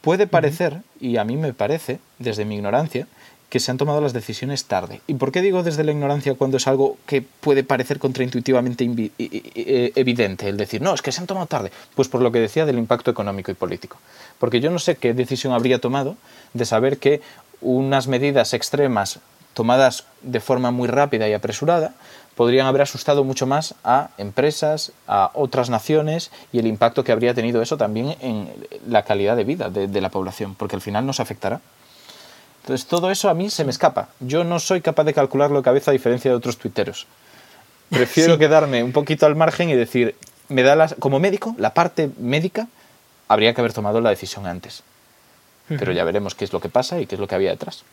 Puede parecer, y a mí me parece, desde mi ignorancia, que se han tomado las decisiones tarde. ¿Y por qué digo desde la ignorancia cuando es algo que puede parecer contraintuitivamente e, evidente? El decir, no, es que se han tomado tarde. Pues por lo que decía del impacto económico y político. Porque yo no sé qué decisión habría tomado de saber que unas medidas extremas tomadas de forma muy rápida y apresurada podrían haber asustado mucho más a empresas, a otras naciones y el impacto que habría tenido eso también en la calidad de vida de, la población, porque al final nos afectará. Entonces todo eso a mí se me escapa. Yo no soy capaz de calcularlo de cabeza a diferencia de otros tuiteros. Prefiero quedarme un poquito al margen y decir, me da las, como médico, la parte médica habría que haber tomado la decisión antes. Pero ya veremos qué es lo que pasa y qué es lo que había detrás.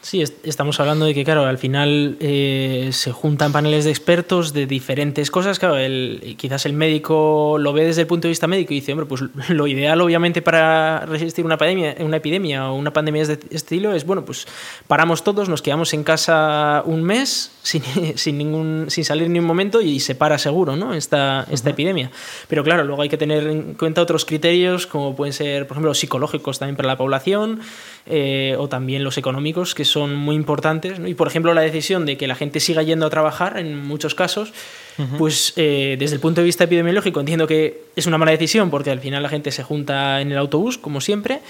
Sí, estamos hablando de que, claro, al final eh, se juntan paneles de expertos de diferentes cosas. Claro, el, quizás el médico lo ve desde el punto de vista médico y dice, hombre, pues lo ideal, obviamente, para resistir una epidemia, una epidemia o una pandemia de este estilo es, bueno, pues paramos todos, nos quedamos en casa un mes sin, sin ningún, sin salir ni un momento y se para seguro, ¿no? Esta, esta epidemia. Pero claro, luego hay que tener en cuenta otros criterios, como pueden ser, por ejemplo, psicológicos también para la población eh, o también los económicos, que son muy importantes. Y, por ejemplo, la decisión de que la gente siga yendo a trabajar, en muchos casos, pues eh, desde el punto de vista epidemiológico entiendo que es una mala decisión, porque al final la gente se junta en el autobús, como siempre,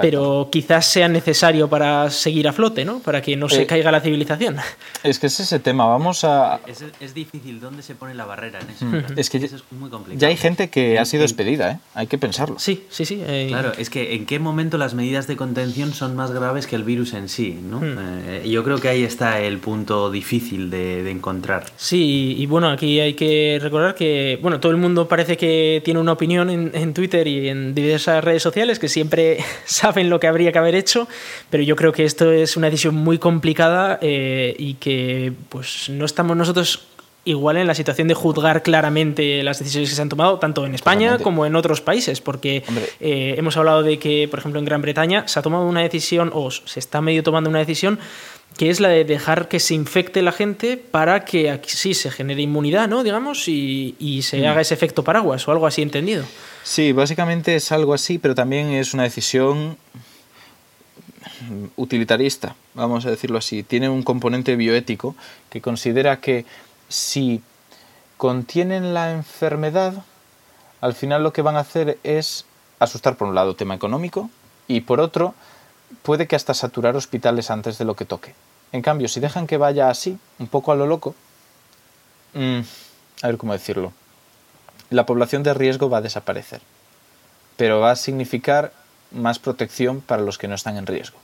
pero quizás sea necesario para seguir a flote, ¿no? Para que no se eh, caiga la civilización. Es que es ese tema, vamos a... Es, difícil, ¿dónde se pone la barrera en eso? Es que es muy complicado. Ya hay gente que ha sido despedida, ¿eh? Hay que pensarlo. Sí, sí, sí. Eh, claro, es que en qué momento las medidas de contención son más graves que el virus en sí, ¿no? Hmm. Eh, yo creo que ahí está el punto difícil de, encontrar. Sí, y, bueno, aquí hay que recordar que, bueno, todo el mundo parece que tiene una opinión en, en Twitter y en diversas redes sociales que siempre saben lo que habría que haber hecho, pero yo creo que esto es una decisión muy complicada eh, y que pues no estamos nosotros igual en la situación de juzgar claramente las decisiones que se han tomado, tanto en España como en otros países, porque eh, hemos hablado de que, por ejemplo, en Gran Bretaña se ha tomado una decisión, o se está medio tomando una decisión, que es la de dejar que se infecte la gente para que aquí sí se genere inmunidad, ¿no? Digamos, y, y se mm. haga ese efecto paraguas o algo así entendido. Sí, básicamente es algo así, pero también es una decisión utilitarista, vamos a decirlo así. Tiene un componente bioético que considera que si contienen la enfermedad, al final lo que van a hacer es asustar por un lado tema económico y por otro puede que hasta saturar hospitales antes de lo que toque. En cambio, si dejan que vaya así, un poco a lo loco, mm, a ver cómo decirlo, la población de riesgo va a desaparecer, pero va a significar más protección para los que no están en riesgo.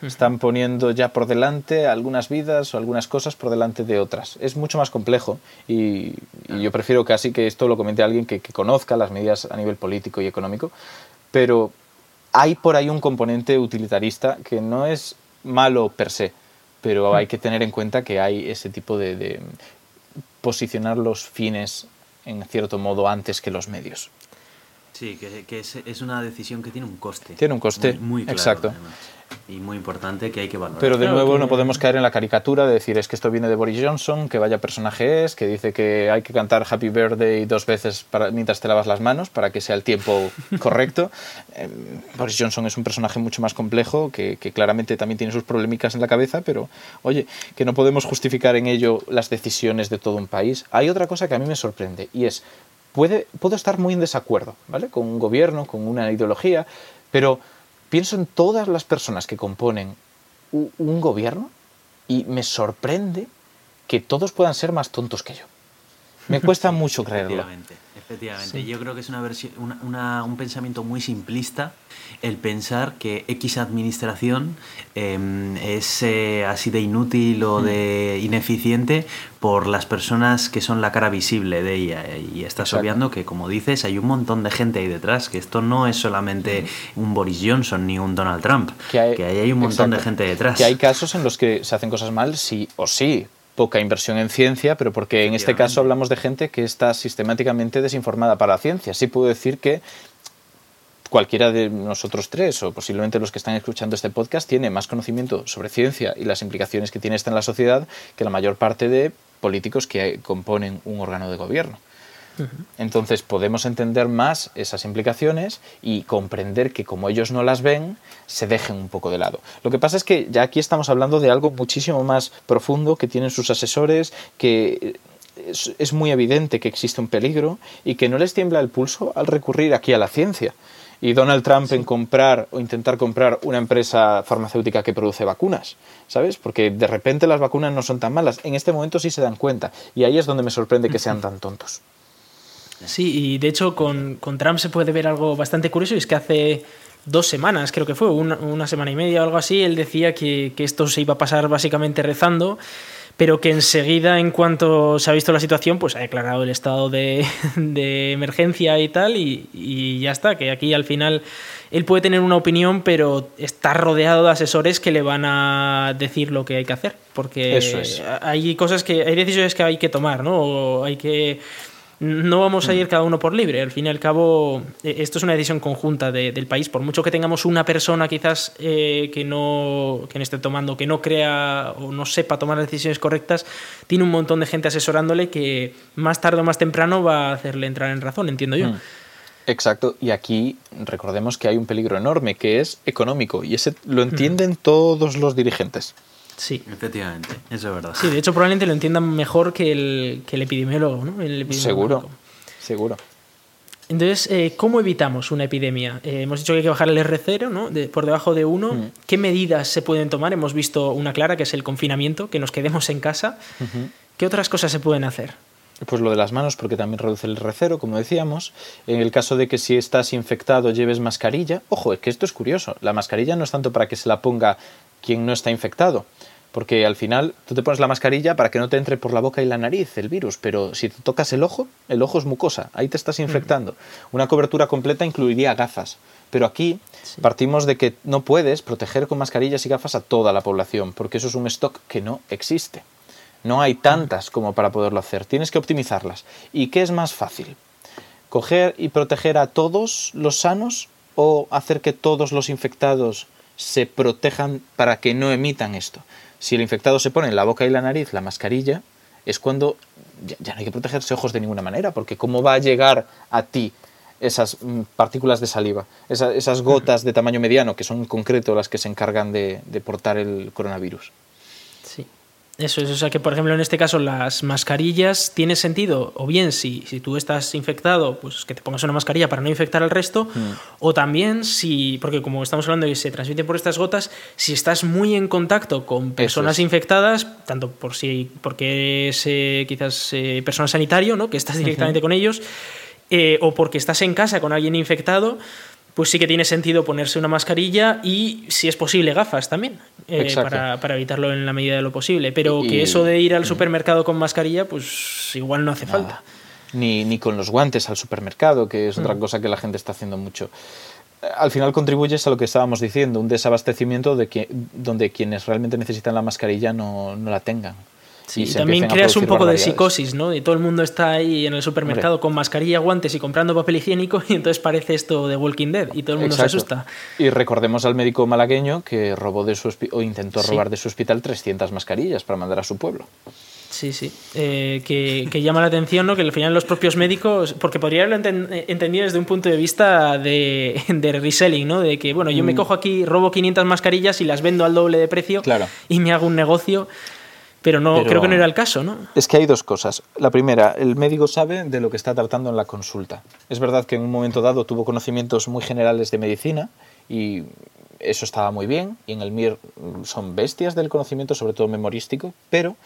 Están poniendo ya por delante algunas vidas o algunas cosas por delante de otras. Es mucho más complejo y, yo prefiero casi que esto lo comente alguien que, que, conozca las medidas a nivel político y económico, pero hay por ahí un componente utilitarista que no es malo per se, pero hay que tener en cuenta que hay ese tipo de, de posicionar los fines en cierto modo antes que los medios. Sí, que, es, una decisión que tiene un coste. Tiene un coste, muy, exacto. Y muy importante que hay que valorar. Pero de nuevo no podemos caer en la caricatura de decir es que esto viene de Boris Johnson, que vaya personaje es, que dice que hay que cantar Happy Birthday dos veces para, mientras te lavas las manos para que sea el tiempo correcto. Eh, Boris Johnson es un personaje mucho más complejo, que, que claramente también tiene sus polémicas en la cabeza, pero oye, que no podemos justificar en ello las decisiones de todo un país. Hay otra cosa que a mí me sorprende y es puede, puedo estar muy en desacuerdo, ¿vale? Con un gobierno, con una ideología, pero pienso en todas las personas que componen un gobierno y me sorprende que todos puedan ser más tontos que yo. Me cuesta mucho creerlo. Efectivamente, yo creo que es una, versión, un pensamiento muy simplista el pensar que X administración em, es eh, así de inútil o de mm. ineficiente por las personas que son la cara visible de ella. Y estás obviando que, como dices, hay un montón de gente ahí detrás, que esto no es solamente mm. un Boris Johnson ni un Donald Trump, que hay, que hay un montón de gente detrás. Que hay casos en los que se hacen cosas mal, sí o sí, poca inversión en ciencia, pero porque en este caso hablamos de gente que está sistemáticamente desinformada para la ciencia. Sí puedo decir que cualquiera de nosotros tres, o posiblemente los que están escuchando este podcast, tiene más conocimiento sobre ciencia y las implicaciones que tiene esta en la sociedad que la mayor parte de políticos que componen un órgano de gobierno. Entonces podemos entender más esas implicaciones y comprender que como ellos no las ven, se dejen un poco de lado. Lo que pasa es que ya aquí estamos hablando de algo muchísimo más profundo que tienen sus asesores, que es, muy evidente que existe un peligro y que no les tiembla el pulso al recurrir aquí a la ciencia. Y Donald Trump en comprar o intentar comprar una empresa farmacéutica que produce vacunas, ¿sabes? Porque de repente las vacunas no son tan malas. En este momento sí se dan cuenta. Y ahí es donde me sorprende que sean tan tontos. Sí, y de hecho con, Trump se puede ver algo bastante curioso y es que hace dos semanas, creo que fue, una, semana y media o algo así, él decía que, esto se iba a pasar básicamente rezando, pero que enseguida, en cuanto se ha visto la situación, pues ha declarado el estado de, emergencia y tal, y, y, ya está, que aquí al final él puede tener una opinión, pero está rodeado de asesores que le van a decir lo que hay que hacer. Porque hay cosas que, hay decisiones que hay que tomar, ¿no? O hay que no vamos a ir cada uno por libre. Al fin y al cabo, e, esto es una decisión conjunta del país. Por mucho que tengamos una persona quizás eh, que no que esté tomando, que no crea o no sepa tomar las decisiones correctas, tiene un montón de gente asesorándole que más tarde o más temprano va a hacerle entrar en razón, entiendo yo. Mm. Exacto, y aquí recordemos que hay un peligro enorme que es económico y ese lo entienden todos los dirigentes. Sí. Efectivamente, eso es verdad. Sí, de hecho probablemente lo entiendan mejor que el, que el epidemiólogo, ¿no? seguro, seguro. Entonces, eh, ¿cómo evitamos una epidemia? Eh, hemos dicho que hay que bajar el R0 ¿no? por debajo de 1. Mm. ¿Qué medidas se pueden tomar? Hemos visto una clara, que es el confinamiento, que nos quedemos en casa. ¿Qué otras cosas se pueden hacer? Pues lo de las manos, porque también reduce el R0, como decíamos. En el caso de que si estás infectado lleves mascarilla, ojo, es que esto es curioso. La mascarilla no es tanto para que se la ponga quien no está infectado, porque al final tú te pones la mascarilla para que no te entre por la boca y la nariz el virus, pero si te tocas el ojo, el ojo es mucosa, ahí te estás infectando. Una cobertura completa incluiría gafas, pero aquí partimos de que no puedes proteger con mascarillas y gafas a toda la población, porque eso es un stock que no existe. No hay tantas como para poderlo hacer, tienes que optimizarlas. ¿Y qué es más fácil? ¿Coger y proteger a todos los sanos o hacer que todos los infectados se protejan para que no emitan esto? Si el infectado se pone en la boca y la nariz la mascarilla, es cuando ya, no hay que protegerse ojos de ninguna manera, porque ¿cómo va a llegar a ti esas mm, partículas de saliva, esas, gotas de tamaño mediano, que son en concreto las que se encargan de portar el coronavirus? Eso es, o sea que por ejemplo en este caso las mascarillas tiene sentido, o bien si, si tú estás infectado, pues que te pongas una mascarilla para no infectar al resto, mm. o también si, porque como estamos hablando de que se transmite por estas gotas, si estás muy en contacto con personas infectadas, tanto por si, porque es eh, quizás eh, personal sanitario, ¿no? que estás directamente con ellos, eh, o porque estás en casa con alguien infectado, pues sí que tiene sentido ponerse una mascarilla y, si es posible, gafas también, eh, para, evitarlo en la medida de lo posible. Pero que eso de ir al supermercado con mascarilla, pues igual no hace falta. Ni, ni, con los guantes al supermercado, que es otra mm. cosa que la gente está haciendo mucho. Al final contribuyes a lo que estábamos diciendo, un desabastecimiento de que, donde quienes realmente necesitan la mascarilla no, no la tengan. Sí, y también creas un poco de psicosis, ¿no? Y todo el mundo está ahí en el supermercado con mascarilla, guantes y comprando papel higiénico y entonces parece esto de Walking Dead y todo el mundo se asusta. Y recordemos al médico malagueño que robó de su o intentó robar de su hospital 300 mascarillas para mandar a su pueblo. Sí, sí. Eh, que, llama la atención, ¿no? Que al final los propios médicos, porque podría haberlo entendido desde un punto de vista de, de, reselling, ¿no? De que, bueno, yo me mm. cojo aquí, robo 500 mascarillas y las vendo al doble de precio claro. y me hago un negocio. Pero no creo que no era el caso, ¿no? Es que hay dos cosas. La primera, el médico sabe de lo que está tratando en la consulta. Es verdad que en un momento dado tuvo conocimientos muy generales de medicina y eso estaba muy bien. Y en el MIR son bestias del conocimiento, sobre todo memorístico, pero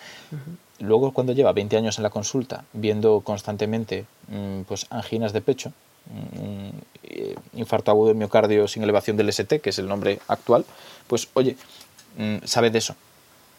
luego cuando lleva 20 años en la consulta, viendo constantemente mm, pues, anginas de pecho, mm, infarto agudo de miocardio sin elevación del ST, que es el nombre actual, pues oye, mm, sabe de eso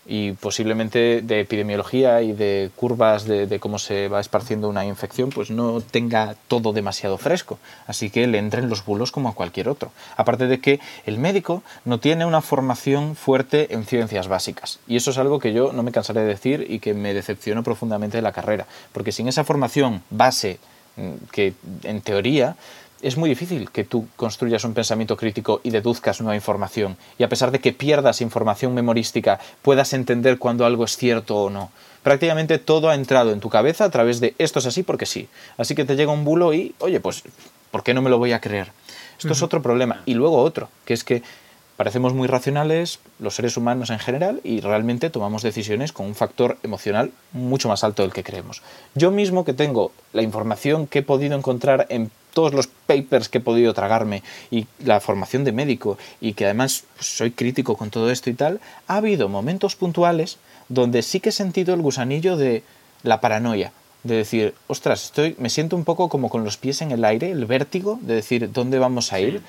y posiblemente de epidemiología y de curvas de, cómo se va esparciendo una infección, pues no tenga todo demasiado fresco. Así que le entren los bulos como a cualquier otro. Aparte de que el médico no tiene una formación fuerte en ciencias básicas. Y eso es algo que yo no me cansaré de decir y que me decepcionó profundamente de la carrera. Porque sin esa formación base, mm, que en teoría es muy difícil que tú construyas un pensamiento crítico y deduzcas nueva información. Y a pesar de que pierdas información memorística, puedas entender cuando algo es cierto o no. Prácticamente todo ha entrado en tu cabeza a través de esto es así porque sí. Así que te llega un bulo y, oye, pues, ¿por qué no me lo voy a creer? Esto es otro problema. Y luego otro, que es que parecemos muy racionales los seres humanos en general y realmente tomamos decisiones con un factor emocional mucho más alto del que creemos. Yo mismo que tengo la información que he podido encontrar en todos los papers que he podido tragarme y la formación de médico y que además soy crítico con todo esto y tal, ha habido momentos puntuales donde sí que he sentido el gusanillo de la paranoia, de decir, ostras, estoy, me siento un poco como con los pies en el aire, el vértigo de decir dónde vamos a ir,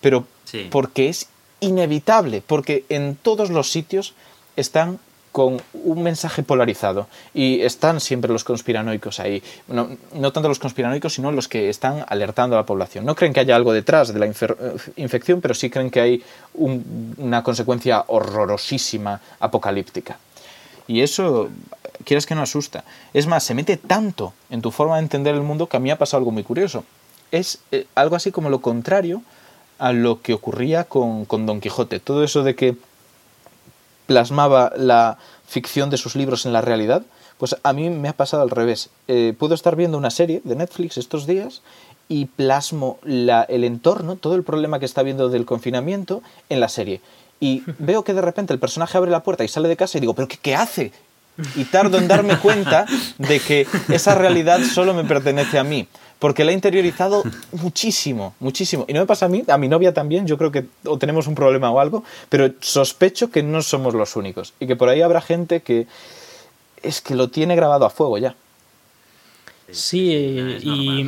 pero porque es inevitable, porque en todos los sitios están con un mensaje polarizado. Y están siempre los conspiranoicos ahí. No, no, tanto los conspiranoicos, sino los que están alertando a la población. No creen que haya algo detrás de la infección, pero sí creen que hay una consecuencia horrorosísima, apocalíptica. Y eso, quieres que no asusta. Es más, se mete tanto en tu forma de entender el mundo que a mí ha pasado algo muy curioso. Es eh, algo así como lo contrario a lo que ocurría con, con Don Quijote. Todo eso de que plasmaba la ficción de sus libros en la realidad, pues a mí me ha pasado al revés. Eh, puedo estar viendo una serie de Netflix estos días y plasmo la, el entorno, todo el problema que está viendo del confinamiento en la serie. Y veo que de repente el personaje abre la puerta y sale de casa y digo, ¿pero qué, qué hace? Y tardo en darme cuenta de que esa realidad solo me pertenece a mí porque la he interiorizado muchísimo, muchísimo. Y no me pasa a mí, a mi novia también, yo creo que o tenemos un problema o algo, pero sospecho que no somos los únicos y que por ahí habrá gente que es que lo tiene grabado a fuego ya. Sí,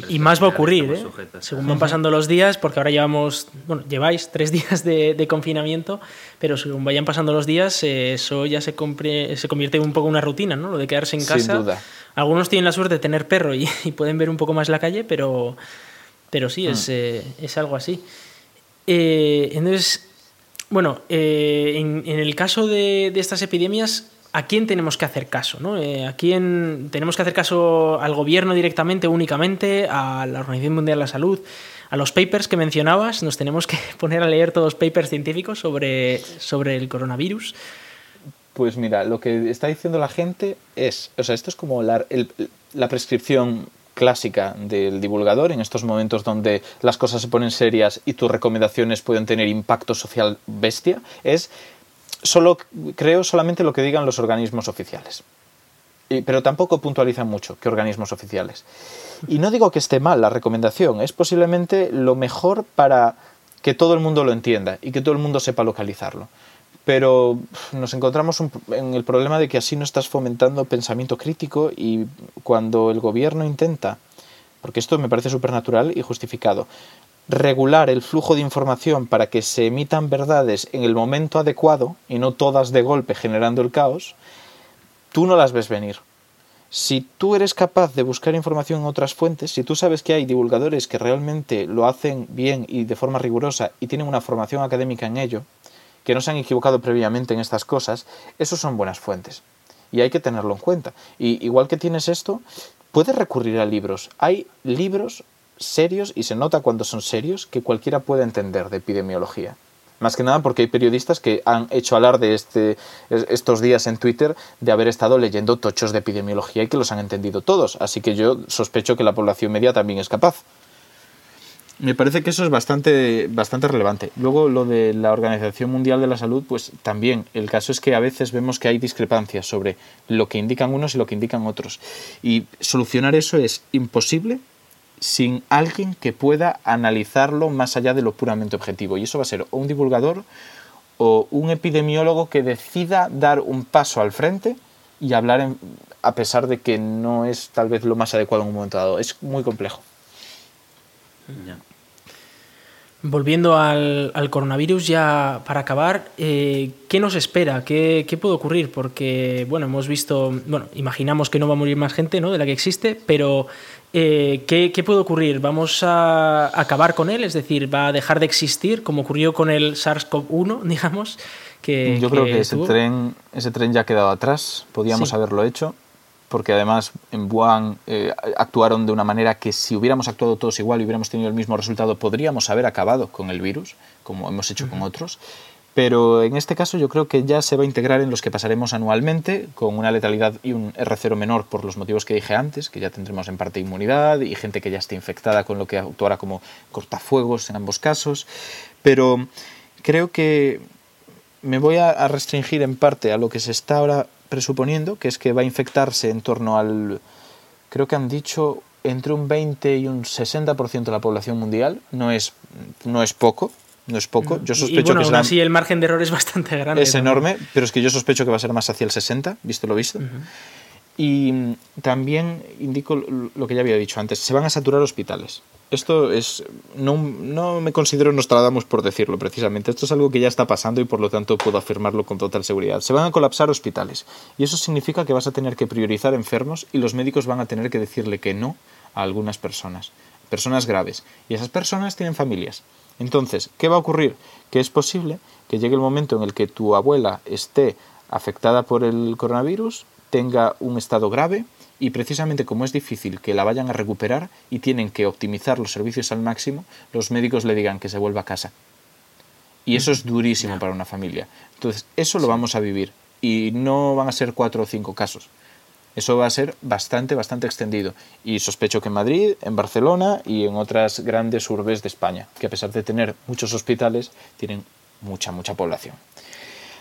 y, más va a ocurrir, ¿eh? según van pasando los días, porque ahora llevamos, bueno, lleváis tres días de, confinamiento, pero según vayan pasando los días, eh, eso ya se, se convierte un poco en una rutina, ¿no? Lo de quedarse en casa. Sin duda. Algunos tienen la suerte de tener perro y, pueden ver un poco más la calle, pero, pero sí, es, hmm. eh, es algo así. entonces, bueno, en, en, el caso de, de estas epidemias, ¿a quién tenemos que hacer caso? ¿no? Eh, ¿A quién tenemos que hacer caso al gobierno directamente, únicamente, a la Organización Mundial de la Salud? A los papers que mencionabas, nos tenemos que poner a leer todos papers científicos sobre, sobre el coronavirus. Pues mira, lo que está diciendo la gente es, o sea, esto es como la, la prescripción clásica del divulgador en estos momentos donde las cosas se ponen serias y tus recomendaciones pueden tener impacto social bestia, es solo creo solamente lo que digan los organismos oficiales. pero tampoco puntualizan mucho qué organismos oficiales. Y no digo que esté mal la recomendación, es posiblemente lo mejor para que todo el mundo lo entienda y que todo el mundo sepa localizarlo. Pero nos encontramos en el problema de que así no estás fomentando pensamiento crítico y cuando el gobierno intenta, porque esto me parece supernatural y justificado, regular el flujo de información para que se emitan verdades en el momento adecuado y no todas de golpe generando el caos, tú no las ves venir. Si tú eres capaz de buscar información en otras fuentes, si tú sabes que hay divulgadores que realmente lo hacen bien y de forma rigurosa y tienen una formación académica en ello, que no se han equivocado previamente en estas cosas, esos son buenas fuentes. Y hay que tenerlo en cuenta. Y igual que tienes esto, puedes recurrir a libros. Hay libros serios, y se nota cuando son serios, que cualquiera puede entender de epidemiología. Más que nada porque hay periodistas que han hecho alarde este, estos días en Twitter de haber estado leyendo tochos de epidemiología y que los han entendido todos. Así que yo sospecho que la población media también es capaz. Me parece que eso es bastante, bastante relevante. Luego lo de la Organización Mundial de la Salud, pues también. El caso es que a veces vemos que hay discrepancias sobre lo que indican unos y lo que indican otros. Y solucionar eso es imposible sin alguien que pueda analizarlo más allá de lo puramente objetivo. Y eso va a ser o un divulgador o un epidemiólogo que decida dar un paso al frente y hablar a pesar de que no es tal vez lo más adecuado en un momento dado. Es muy complejo. Volviendo al, coronavirus, ya para acabar, eh, ¿qué nos espera? ¿Qué, ¿Qué, puede ocurrir? Porque, bueno, hemos visto, bueno, imaginamos que no va a morir más gente ¿no? de la que existe, pero eh, ¿qué, puede ocurrir? ¿Vamos a acabar con él? Es decir, ¿va a dejar de existir como ocurrió con el SARS-CoV-1, digamos? Que, Yo creo que ese tren, ese tren ya ha quedado atrás, podíamos haberlo hecho, porque además en Wuhan eh, actuaron de una manera que si hubiéramos actuado todos igual y hubiéramos tenido el mismo resultado, podríamos haber acabado con el virus, como hemos hecho con otros. Pero en este caso yo creo que ya se va a integrar en los que pasaremos anualmente, con una letalidad y un R0 menor por los motivos que dije antes, que ya tendremos en parte inmunidad y gente que ya esté infectada con lo que actuará como cortafuegos en ambos casos. Pero creo que me voy a restringir en parte a lo que se está ahora presuponiendo, que es que va a infectarse en torno al, creo que han dicho, entre un 20 y un 60% de la población mundial. No es, no es poco, no es poco. Yo sospecho y, bueno, que así el margen de error es bastante grande. Es enorme, pero es que yo sospecho que va a ser más hacia el 60, visto lo visto. Y también indico lo que ya había dicho antes, se van a saturar hospitales. Esto es. No, no me considero Nostradamus por decirlo, precisamente. Esto es algo que ya está pasando y por lo tanto puedo afirmarlo con total seguridad. Se van a colapsar hospitales. Y eso significa que vas a tener que priorizar enfermos y los médicos van a tener que decirle que no a algunas personas. Personas graves. Y esas personas tienen familias. Entonces, ¿qué va a ocurrir? Que es posible que llegue el momento en el que tu abuela esté afectada por el coronavirus, tenga un estado grave y precisamente como es difícil que la vayan a recuperar y tienen que optimizar los servicios al máximo, los médicos le digan que se vuelva a casa. Y eso es durísimo para una familia. Entonces, eso lo vamos a vivir y no van a ser cuatro o cinco casos. Eso va a ser bastante, bastante extendido. Y sospecho que en Madrid, en Barcelona y en otras grandes urbes de España, que a pesar de tener muchos hospitales, tienen mucha, mucha población.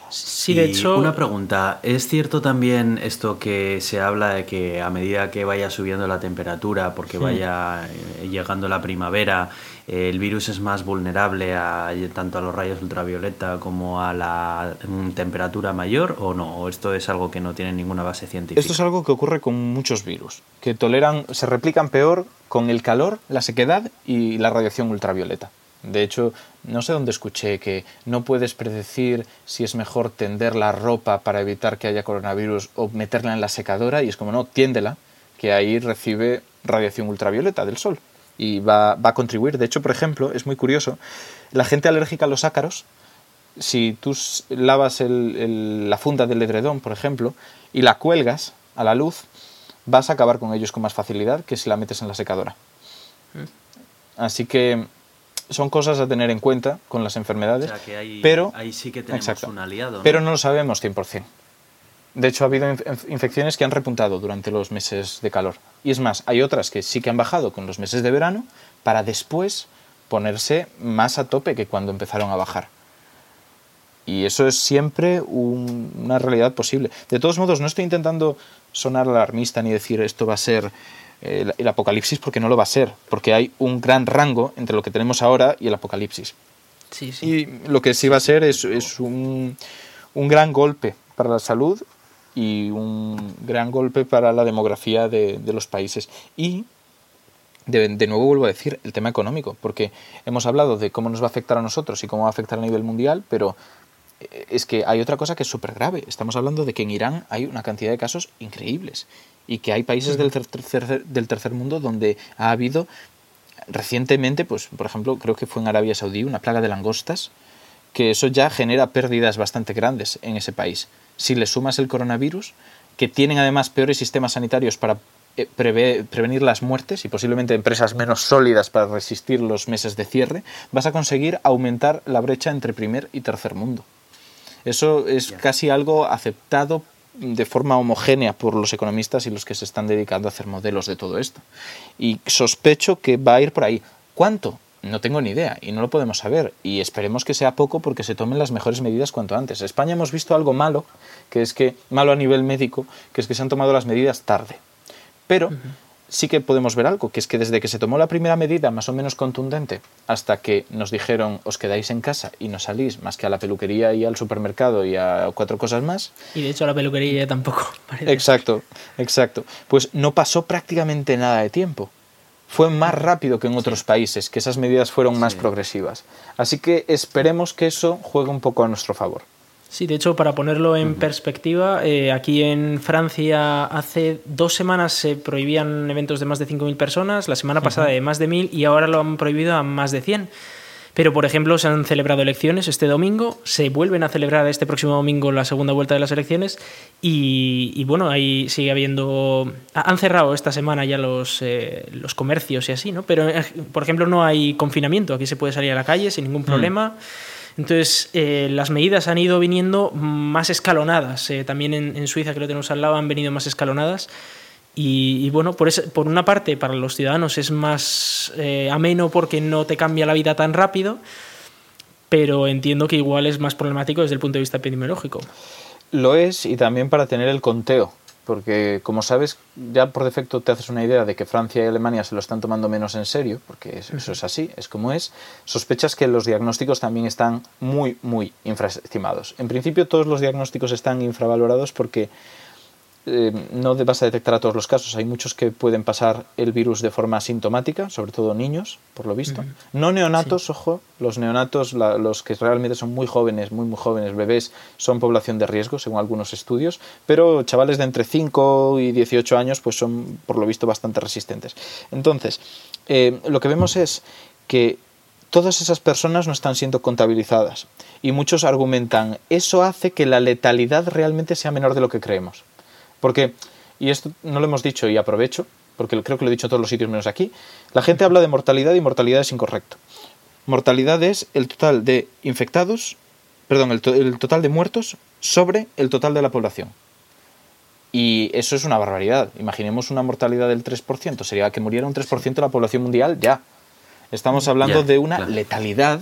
Sí, de hecho. Una pregunta: ¿es cierto también esto que se habla de que a medida que vaya subiendo la temperatura, porque vaya eh, llegando la primavera, el virus es más vulnerable a, tanto a los rayos ultravioleta como a la mm, temperatura mayor o no? ¿O esto es algo que no tiene ninguna base científica? Esto es algo que ocurre con muchos virus, que toleran, se replican peor con el calor, la sequedad y la radiación ultravioleta. De hecho, no sé dónde escuché que no puedes predecir si es mejor tender la ropa para evitar que haya coronavirus o meterla en la secadora y es como no, tiéndela, que ahí recibe radiación ultravioleta del sol y va, a contribuir. De hecho, por ejemplo, es muy curioso, la gente alérgica a los ácaros, si tú lavas la funda del edredón, por ejemplo, y la cuelgas a la luz, vas a acabar con ellos con más facilidad que si la metes en la secadora. Mm. Así que son cosas a tener en cuenta con las enfermedades, pero ahí sí que tenemos un aliado. Pero no lo sabemos 100%. De hecho, ha habido infecciones que han repuntado durante los meses de calor. Y es más, hay otras que sí que han bajado con los meses de verano para después ponerse más a tope que cuando empezaron a bajar. Y eso es siempre una realidad posible. De todos modos, no estoy intentando sonar alarmista ni decir esto va a ser el, apocalipsis porque no lo va a ser, porque hay un gran rango entre lo que tenemos ahora y el apocalipsis. Sí, sí. Y lo que sí va a ser es, es un, un, gran golpe para la salud y un gran golpe para la demografía de, de los países. Y de, de, nuevo vuelvo a decir el tema económico, porque hemos hablado de cómo nos va a afectar a nosotros y cómo va a afectar a nivel mundial, pero eh, es que hay otra cosa que es súper grave. Estamos hablando de que en Irán hay una cantidad de casos increíbles y que hay países del tercer, del tercer mundo donde ha habido recientemente, pues por ejemplo, creo que fue en Arabia Saudí, una plaga de langostas, que eso ya genera pérdidas bastante grandes en ese país. Si le sumas el coronavirus, que tienen además peores sistemas sanitarios para eh, prevenir las muertes y posiblemente empresas menos sólidas para resistir los meses de cierre, vas a conseguir aumentar la brecha entre primer y tercer mundo. Eso es casi algo aceptado de forma homogénea por los economistas y los que se están dedicando a hacer modelos de todo esto. Y sospecho que va a ir por ahí. ¿Cuánto? No tengo ni idea y no lo podemos saber y esperemos que sea poco porque se tomen las mejores medidas cuanto antes. En España hemos visto algo malo, que es que malo a nivel médico, que es que se han tomado las medidas tarde. Pero sí que podemos ver algo, que es que desde que se tomó la primera medida más o menos contundente hasta que nos dijeron os quedáis en casa y no salís más que a la peluquería y al supermercado y a cuatro cosas más. Y de hecho a la peluquería tampoco. Exacto, exacto. Pues no pasó prácticamente nada de tiempo. Fue más rápido que en otros países, que esas medidas fueron más progresivas. Así que esperemos que eso juegue un poco a nuestro favor. Sí, de hecho, para ponerlo en perspectiva, eh, aquí en Francia hace dos semanas se prohibían eventos de más de 5.000 personas, la semana pasada de más de 1.000 y ahora lo han prohibido a más de 100. Pero, por ejemplo, se han celebrado elecciones este domingo, se vuelven a celebrar este próximo domingo la segunda vuelta de las elecciones y, bueno, ahí sigue habiendo... Han cerrado esta semana ya los, eh, los comercios y así, ¿no? Pero, eh, por ejemplo, no hay confinamiento, aquí se puede salir a la calle sin ningún mm. problema. Entonces, eh, las medidas han ido viniendo más escalonadas. Eh, también en, Suiza, que lo tenemos al lado, han venido más escalonadas. Y, bueno, por, por, una parte, para los ciudadanos es más eh, ameno porque no te cambia la vida tan rápido, pero entiendo que igual es más problemático desde el punto de vista epidemiológico. Lo es, y también para tener el conteo porque como sabes, ya por defecto te haces una idea de que Francia y Alemania se lo están tomando menos en serio, porque eso es así, es como es, sospechas que los diagnósticos también están muy, muy infraestimados. En principio todos los diagnósticos están infravalorados porque eh, no vas a detectar a todos los casos. Hay muchos que pueden pasar el virus de forma asintomática, sobre todo niños, por lo visto. No neonatos, ojo, los neonatos, los que realmente son muy jóvenes, muy, muy jóvenes, bebés, son población de riesgo, según algunos estudios, pero chavales de entre 5 y 18 años, pues son, por lo visto, bastante resistentes. Entonces, eh, lo que vemos es que todas esas personas no están siendo contabilizadas. Y muchos argumentan, eso hace que la letalidad realmente sea menor de lo que creemos. Porque, y esto no lo hemos dicho y aprovecho, porque creo que lo he dicho en todos los sitios menos aquí, la gente habla de mortalidad y mortalidad es incorrecto. Mortalidad es el total de infectados, perdón, el, el total de muertos sobre el total de la población. Y eso es una barbaridad. Imaginemos una mortalidad del 3%, sería que muriera un 3% de la población mundial ya. Estamos hablando de una letalidad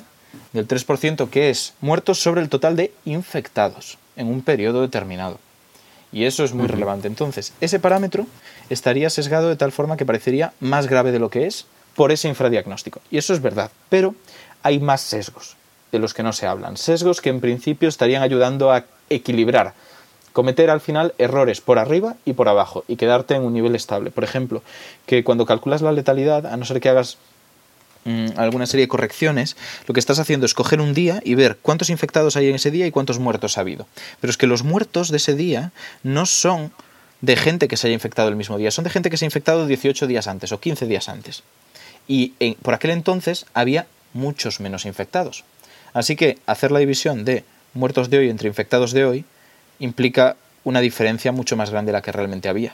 del 3% que es muertos sobre el total de infectados en un periodo determinado. Y eso es muy relevante. Entonces, ese parámetro estaría sesgado de tal forma que parecería más grave de lo que es por ese infradiagnóstico. Y eso es verdad. Pero hay más sesgos de los que no se hablan. Sesgos que en principio estarían ayudando a equilibrar cometer al final errores por arriba y por abajo y quedarte en un nivel estable. Por ejemplo, que cuando calculas la letalidad, a no ser que hagas Mm, alguna serie de correcciones, lo que estás haciendo es coger un día y ver cuántos infectados hay en ese día y cuántos muertos ha habido. Pero es que los muertos de ese día no son de gente que se haya infectado el mismo día, son de gente que se ha infectado 18 días antes o 15 días antes. Y por aquel entonces había muchos menos infectados. Así que hacer la división de muertos de hoy entre infectados de hoy implica una diferencia mucho más grande de la que realmente había.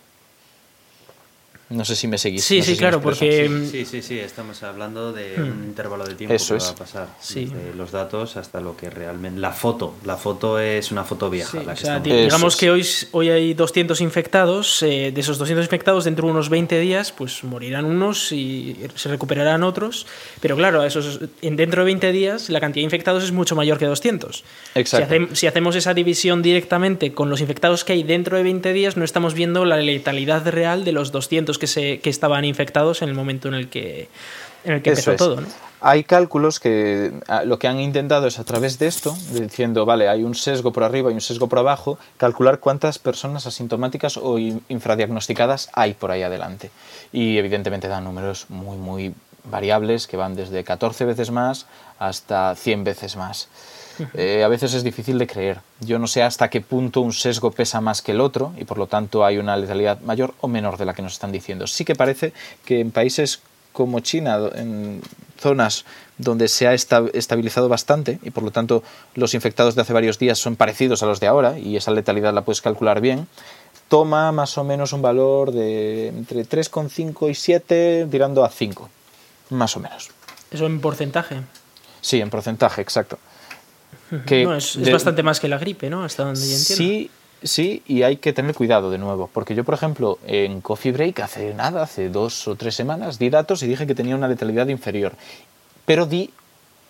No sé si me seguís. Sí, sí, claro, porque... Sí, sí, sí, estamos hablando de un hmm. intervalo de tiempo Eso que va a pasar. Sí. los datos hasta lo que realmente... La foto, la foto es una foto vieja. digamos que hoy, hoy hay 200 infectados, eh, de esos 200 infectados dentro de unos 20 días, pues morirán unos y se recuperarán otros, pero claro, esos, dentro de 20 días la cantidad de infectados es mucho mayor que 200. Exacto. Si, si hacemos esa división directamente con los infectados que hay dentro de 20 días, no estamos viendo la letalidad real de los 200 que, se, que estaban infectados en el momento en el que, en el que empezó todo. ¿no? Hay cálculos que ah, lo que han intentado es a través de esto, diciendo, vale, hay un sesgo por arriba y un sesgo por abajo, calcular cuántas personas asintomáticas o infradiagnosticadas hay por ahí adelante. Y evidentemente dan números muy, muy variables que van desde 14 veces más hasta 100 veces más. Eh, a veces es difícil de creer. Yo no sé hasta qué punto un sesgo pesa más que el otro y por lo tanto hay una letalidad mayor o menor de la que nos están diciendo. Sí que parece que en países como China, en zonas donde se ha estabilizado bastante y por lo tanto los infectados de hace varios días son parecidos a los de ahora y esa letalidad la puedes calcular bien, toma más o menos un valor de entre 3,5 y 7 tirando a 5, más o menos. ¿Eso en porcentaje? Sí, en porcentaje, exacto es, bastante más que la gripe, ¿no? Hasta donde yo entiendo. Sí, sí, y hay que tener cuidado de nuevo, porque yo, por ejemplo, en Coffee Break hace nada, hace dos o tres semanas, di datos y dije que tenía una letalidad inferior, pero di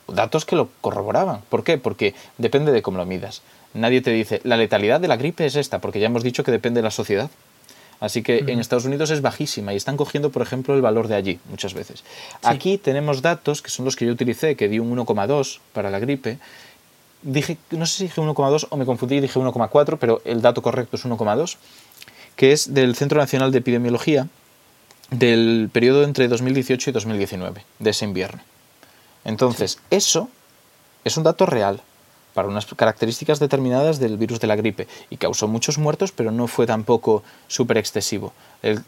datos que lo corroboraban. ¿Por qué? Porque depende de cómo lo midas. Nadie te dice, la letalidad de la gripe es esta, porque ya hemos dicho que depende de la sociedad. Así que en Estados Unidos es bajísima y están cogiendo, por ejemplo, el valor de allí muchas veces. Aquí tenemos datos, que son los que yo utilicé, que di un 1,2 para la gripe, dije, no sé si dije 1,2 o me confundí y dije 1,4, pero el dato correcto es 1,2, que es del Centro Nacional de Epidemiología del periodo entre 2018 y 2019, de ese invierno. Entonces, eso es un dato real para unas características determinadas del virus de la gripe y causó muchos muertos, pero no fue tampoco súper excesivo.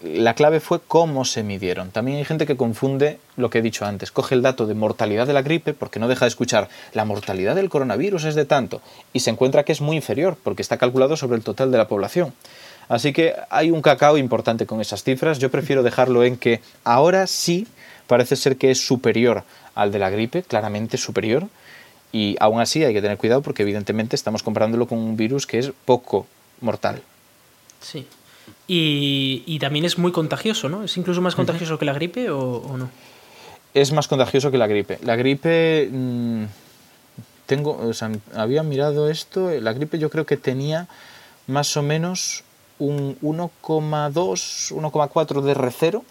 la clave fue cómo se midieron. También hay gente que confunde lo que he dicho antes. Coge el dato de mortalidad de la gripe porque no deja de escuchar la mortalidad del coronavirus es de tanto y se encuentra que es muy inferior porque está calculado sobre el total de la población. Así que hay un cacao importante con esas cifras. Yo prefiero dejarlo en que ahora sí parece ser que es superior al de la gripe, claramente superior y aún así hay que tener cuidado porque evidentemente estamos comparándolo con un virus que es poco mortal. Sí. Y, también es muy contagioso, ¿no? ¿Es incluso más contagioso que la gripe o, no? Es más contagioso que la gripe. La gripe... Mm, tengo, o sea, había mirado esto, la gripe yo creo que tenía más o menos un 1,2, 1,4 de R0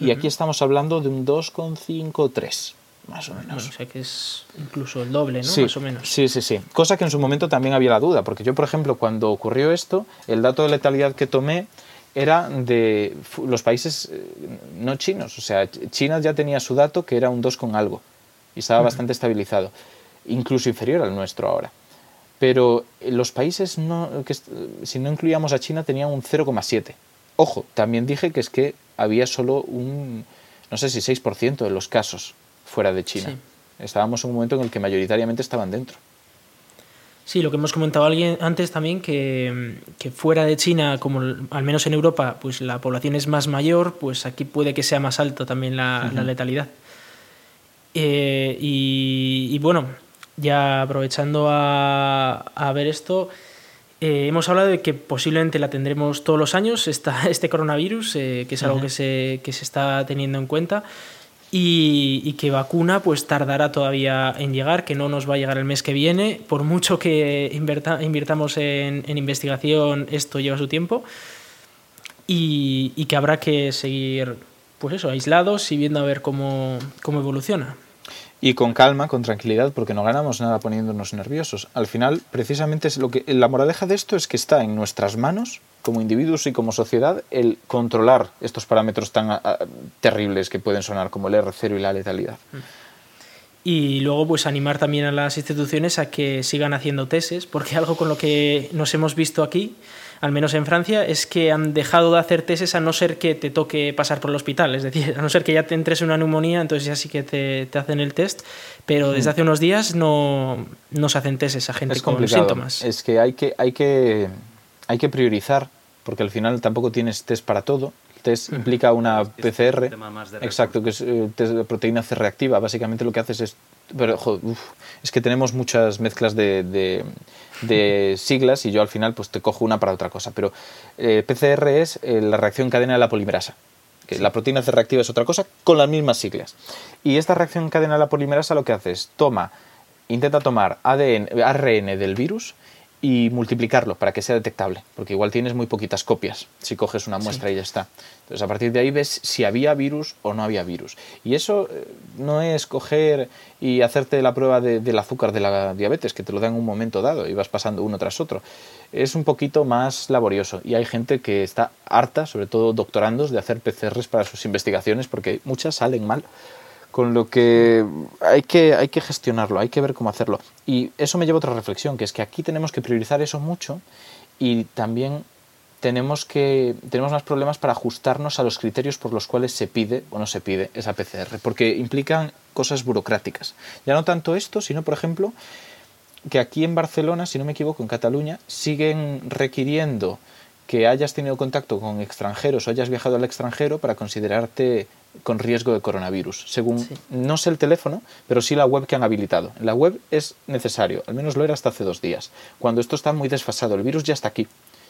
y aquí estamos hablando de un 2,5 3 Más o menos. o sea que es incluso el doble, ¿no? Sí, más o menos. Sí, sí, sí. Cosa que en su momento también había la duda, porque yo, por ejemplo, cuando ocurrió esto, el dato de letalidad que tomé era de los países eh, no chinos. O sea, China ya tenía su dato que era un 2 con algo y estaba bastante estabilizado, incluso inferior al nuestro ahora. Pero los países, no, que, si no incluíamos a China, tenían un 0,7. Ojo, también dije que es que había solo un, no sé si 6% de los casos fuera de China. Estábamos en un momento en el que mayoritariamente estaban dentro. Sí, lo que hemos comentado alguien antes también, que, fuera de China, como al menos en Europa, pues la población es más mayor, pues aquí puede que sea más alto también la, letalidad. Eh, y, bueno, ya aprovechando a, ver esto, eh, hemos hablado de que posiblemente la tendremos todos los años, esta, este coronavirus, eh, que es algo que, se, que se está teniendo en cuenta y, que vacuna pues tardará todavía en llegar, que no nos va a llegar el mes que viene. Por mucho que invirtamos en, investigación, esto lleva su tiempo y, y, que habrá que seguir pues eso, aislados y viendo a ver cómo, cómo evoluciona y con calma, con tranquilidad, porque no ganamos nada poniéndonos nerviosos. Al final, precisamente es lo que la moraleja de esto es que está en nuestras manos, como individuos y como sociedad, el controlar estos parámetros tan ah, terribles que pueden sonar como el R0 y la letalidad. Y luego, pues animar también a las instituciones a que sigan haciendo tesis, porque algo con lo que nos hemos visto aquí al menos en Francia, es que han dejado de hacer testes a no ser que te toque pasar por el hospital. Es decir, a no ser que ya te entres una neumonía, entonces ya sí que te, hacen el test. Pero desde hace unos días no, no se hacen testes a gente con síntomas. Es que hay, que hay que hay que priorizar, porque al final tampoco tienes test para todo. El test implica una PCR. Exacto, que es eh, test de proteína C reactiva. Básicamente lo que haces es. Pero, es que tenemos muchas mezclas de de siglas y yo al final pues te cojo una para otra cosa. Pero eh, PCR es eh, la reacción cadena de la polimerasa. Que La proteína C reactiva es otra cosa con las mismas siglas. Y esta reacción cadena de la polimerasa lo que hace es toma, intenta tomar ADN, ARN del virus y multiplicarlo para que sea detectable, porque igual tienes muy poquitas copias si coges una muestra y ya está. Entonces a partir de ahí ves si había virus o no había virus. Y eso eh, no es coger y hacerte la prueba del azúcar de la diabetes, que te lo dan en un momento dado y vas pasando uno tras otro. Es un poquito más laborioso y hay gente que está harta, sobre todo doctorandos, de hacer PCRs para sus investigaciones porque muchas salen mal con lo que hay, que hay que gestionarlo, hay que ver cómo hacerlo. Y eso me lleva a otra reflexión, que es que aquí tenemos que priorizar eso mucho y también tenemos, que, tenemos más problemas para ajustarnos a los criterios por los cuales se pide o no se pide esa PCR, porque implican cosas burocráticas. Ya no tanto esto, sino, por ejemplo, que aquí en Barcelona, si no me equivoco, en Cataluña, siguen requiriendo que hayas tenido contacto con extranjeros o hayas viajado al extranjero para considerarte con riesgo de coronavirus, según no sé el teléfono, pero sí la web que han habilitado. la web es necesario, al menos lo era hasta hace dos días. Cuando esto está muy desfasado, el virus ya está aquí.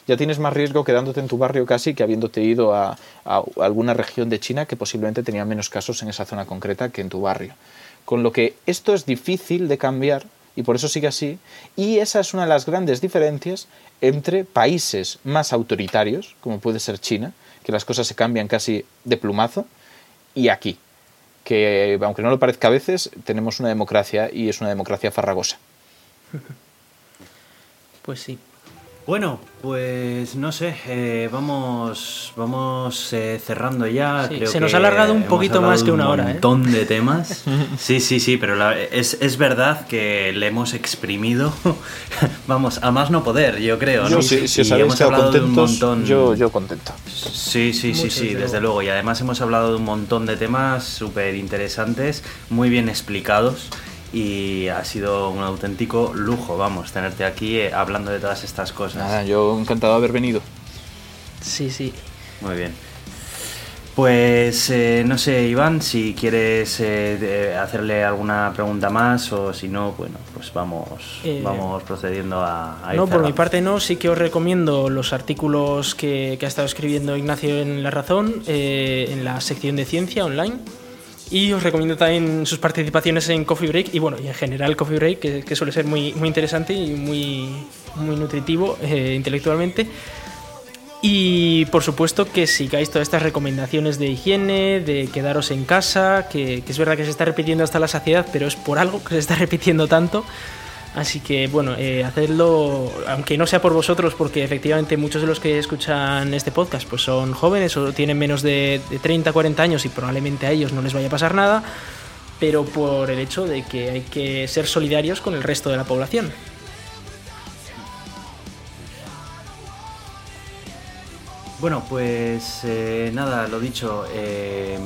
Ya tienes más riesgo quedándote en tu barrio casi que habiéndote ido a, a alguna región de China que posiblemente tenía menos casos en esa zona concreta que en tu barrio. Con lo que esto es difícil de cambiar y por eso sigue así. Y esa es una de las grandes diferencias entre países más autoritarios, como puede ser China, que las cosas se cambian casi de plumazo, y aquí, que aunque no lo parezca a veces, tenemos una democracia y es una democracia farragosa. Pues sí. Bueno, pues no sé, eh, vamos, vamos eh, cerrando ya. se nos ha alargado un poquito más que una hora. Un ¿eh? montón de temas. Sí, sí, sí, pero es, es, verdad que le hemos exprimido, vamos, a más no poder, yo creo. ¿no? si, os habéis quedado contentos, yo, yo contento. Sí, sí, sí, sí, desde luego. Y además hemos hablado de un montón de temas súper interesantes, muy bien explicados y ha sido un auténtico lujo, vamos, tenerte aquí eh, hablando de todas estas cosas. Nada, yo encantado de haber venido. Sí, sí. Muy bien. Pues eh, no sé, Iván, si quieres eh, hacerle alguna pregunta más o si no, bueno, pues vamos, vamos procediendo a... no, por mi parte no, sí que os recomiendo los artículos que, que ha estado escribiendo Ignacio en La Razón, en la sección de ciencia online y os recomiendo también sus participaciones en Coffee Break y bueno, y en general Coffee Break, que, suele ser muy, muy interesante y muy, muy nutritivo eh, intelectualmente. Y por supuesto que sigáis todas estas recomendaciones de higiene, de quedaros en casa, que, es verdad que se está repitiendo hasta la saciedad, pero es por algo que se está repitiendo tanto. Así que bueno, eh, hacedlo, aunque no sea por vosotros, porque efectivamente muchos de los que escuchan este podcast pues son jóvenes o tienen menos de, de 30, 40 años y probablemente a ellos no les vaya a pasar nada, pero por el hecho de que hay que ser solidarios con el resto de la población. Bueno, pues eh, nada, lo dicho, eh,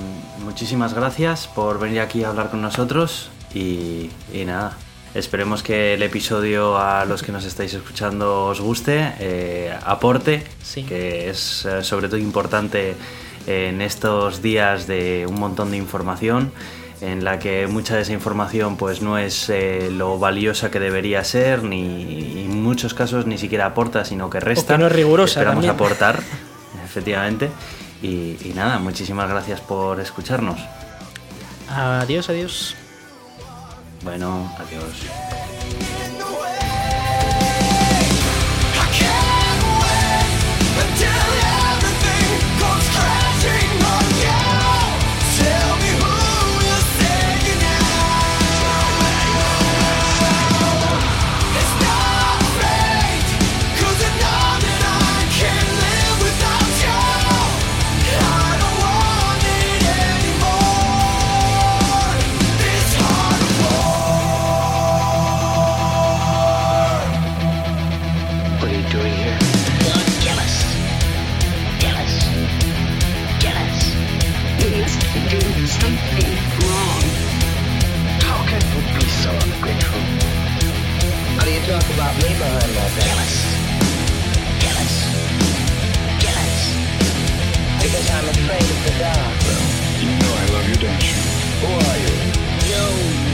muchísimas gracias por venir aquí a hablar con nosotros y, nada, esperemos que el episodio a los que nos estáis escuchando os guste, eh, aporte, que es sobre todo importante en estos días de un montón de información en la que mucha de esa información pues no es lo valiosa que debería ser ni en muchos casos ni siquiera aporta sino que resta. O no es rigurosa. Esperamos aportar. efectivamente. Y, y nada, muchísimas gracias por escucharnos. Adiós, adiós. Bueno, adiós. Kill us. Kill us. Kill us. Because I'm afraid of the dark. Well, you know I love you, don't you? Who are you? You.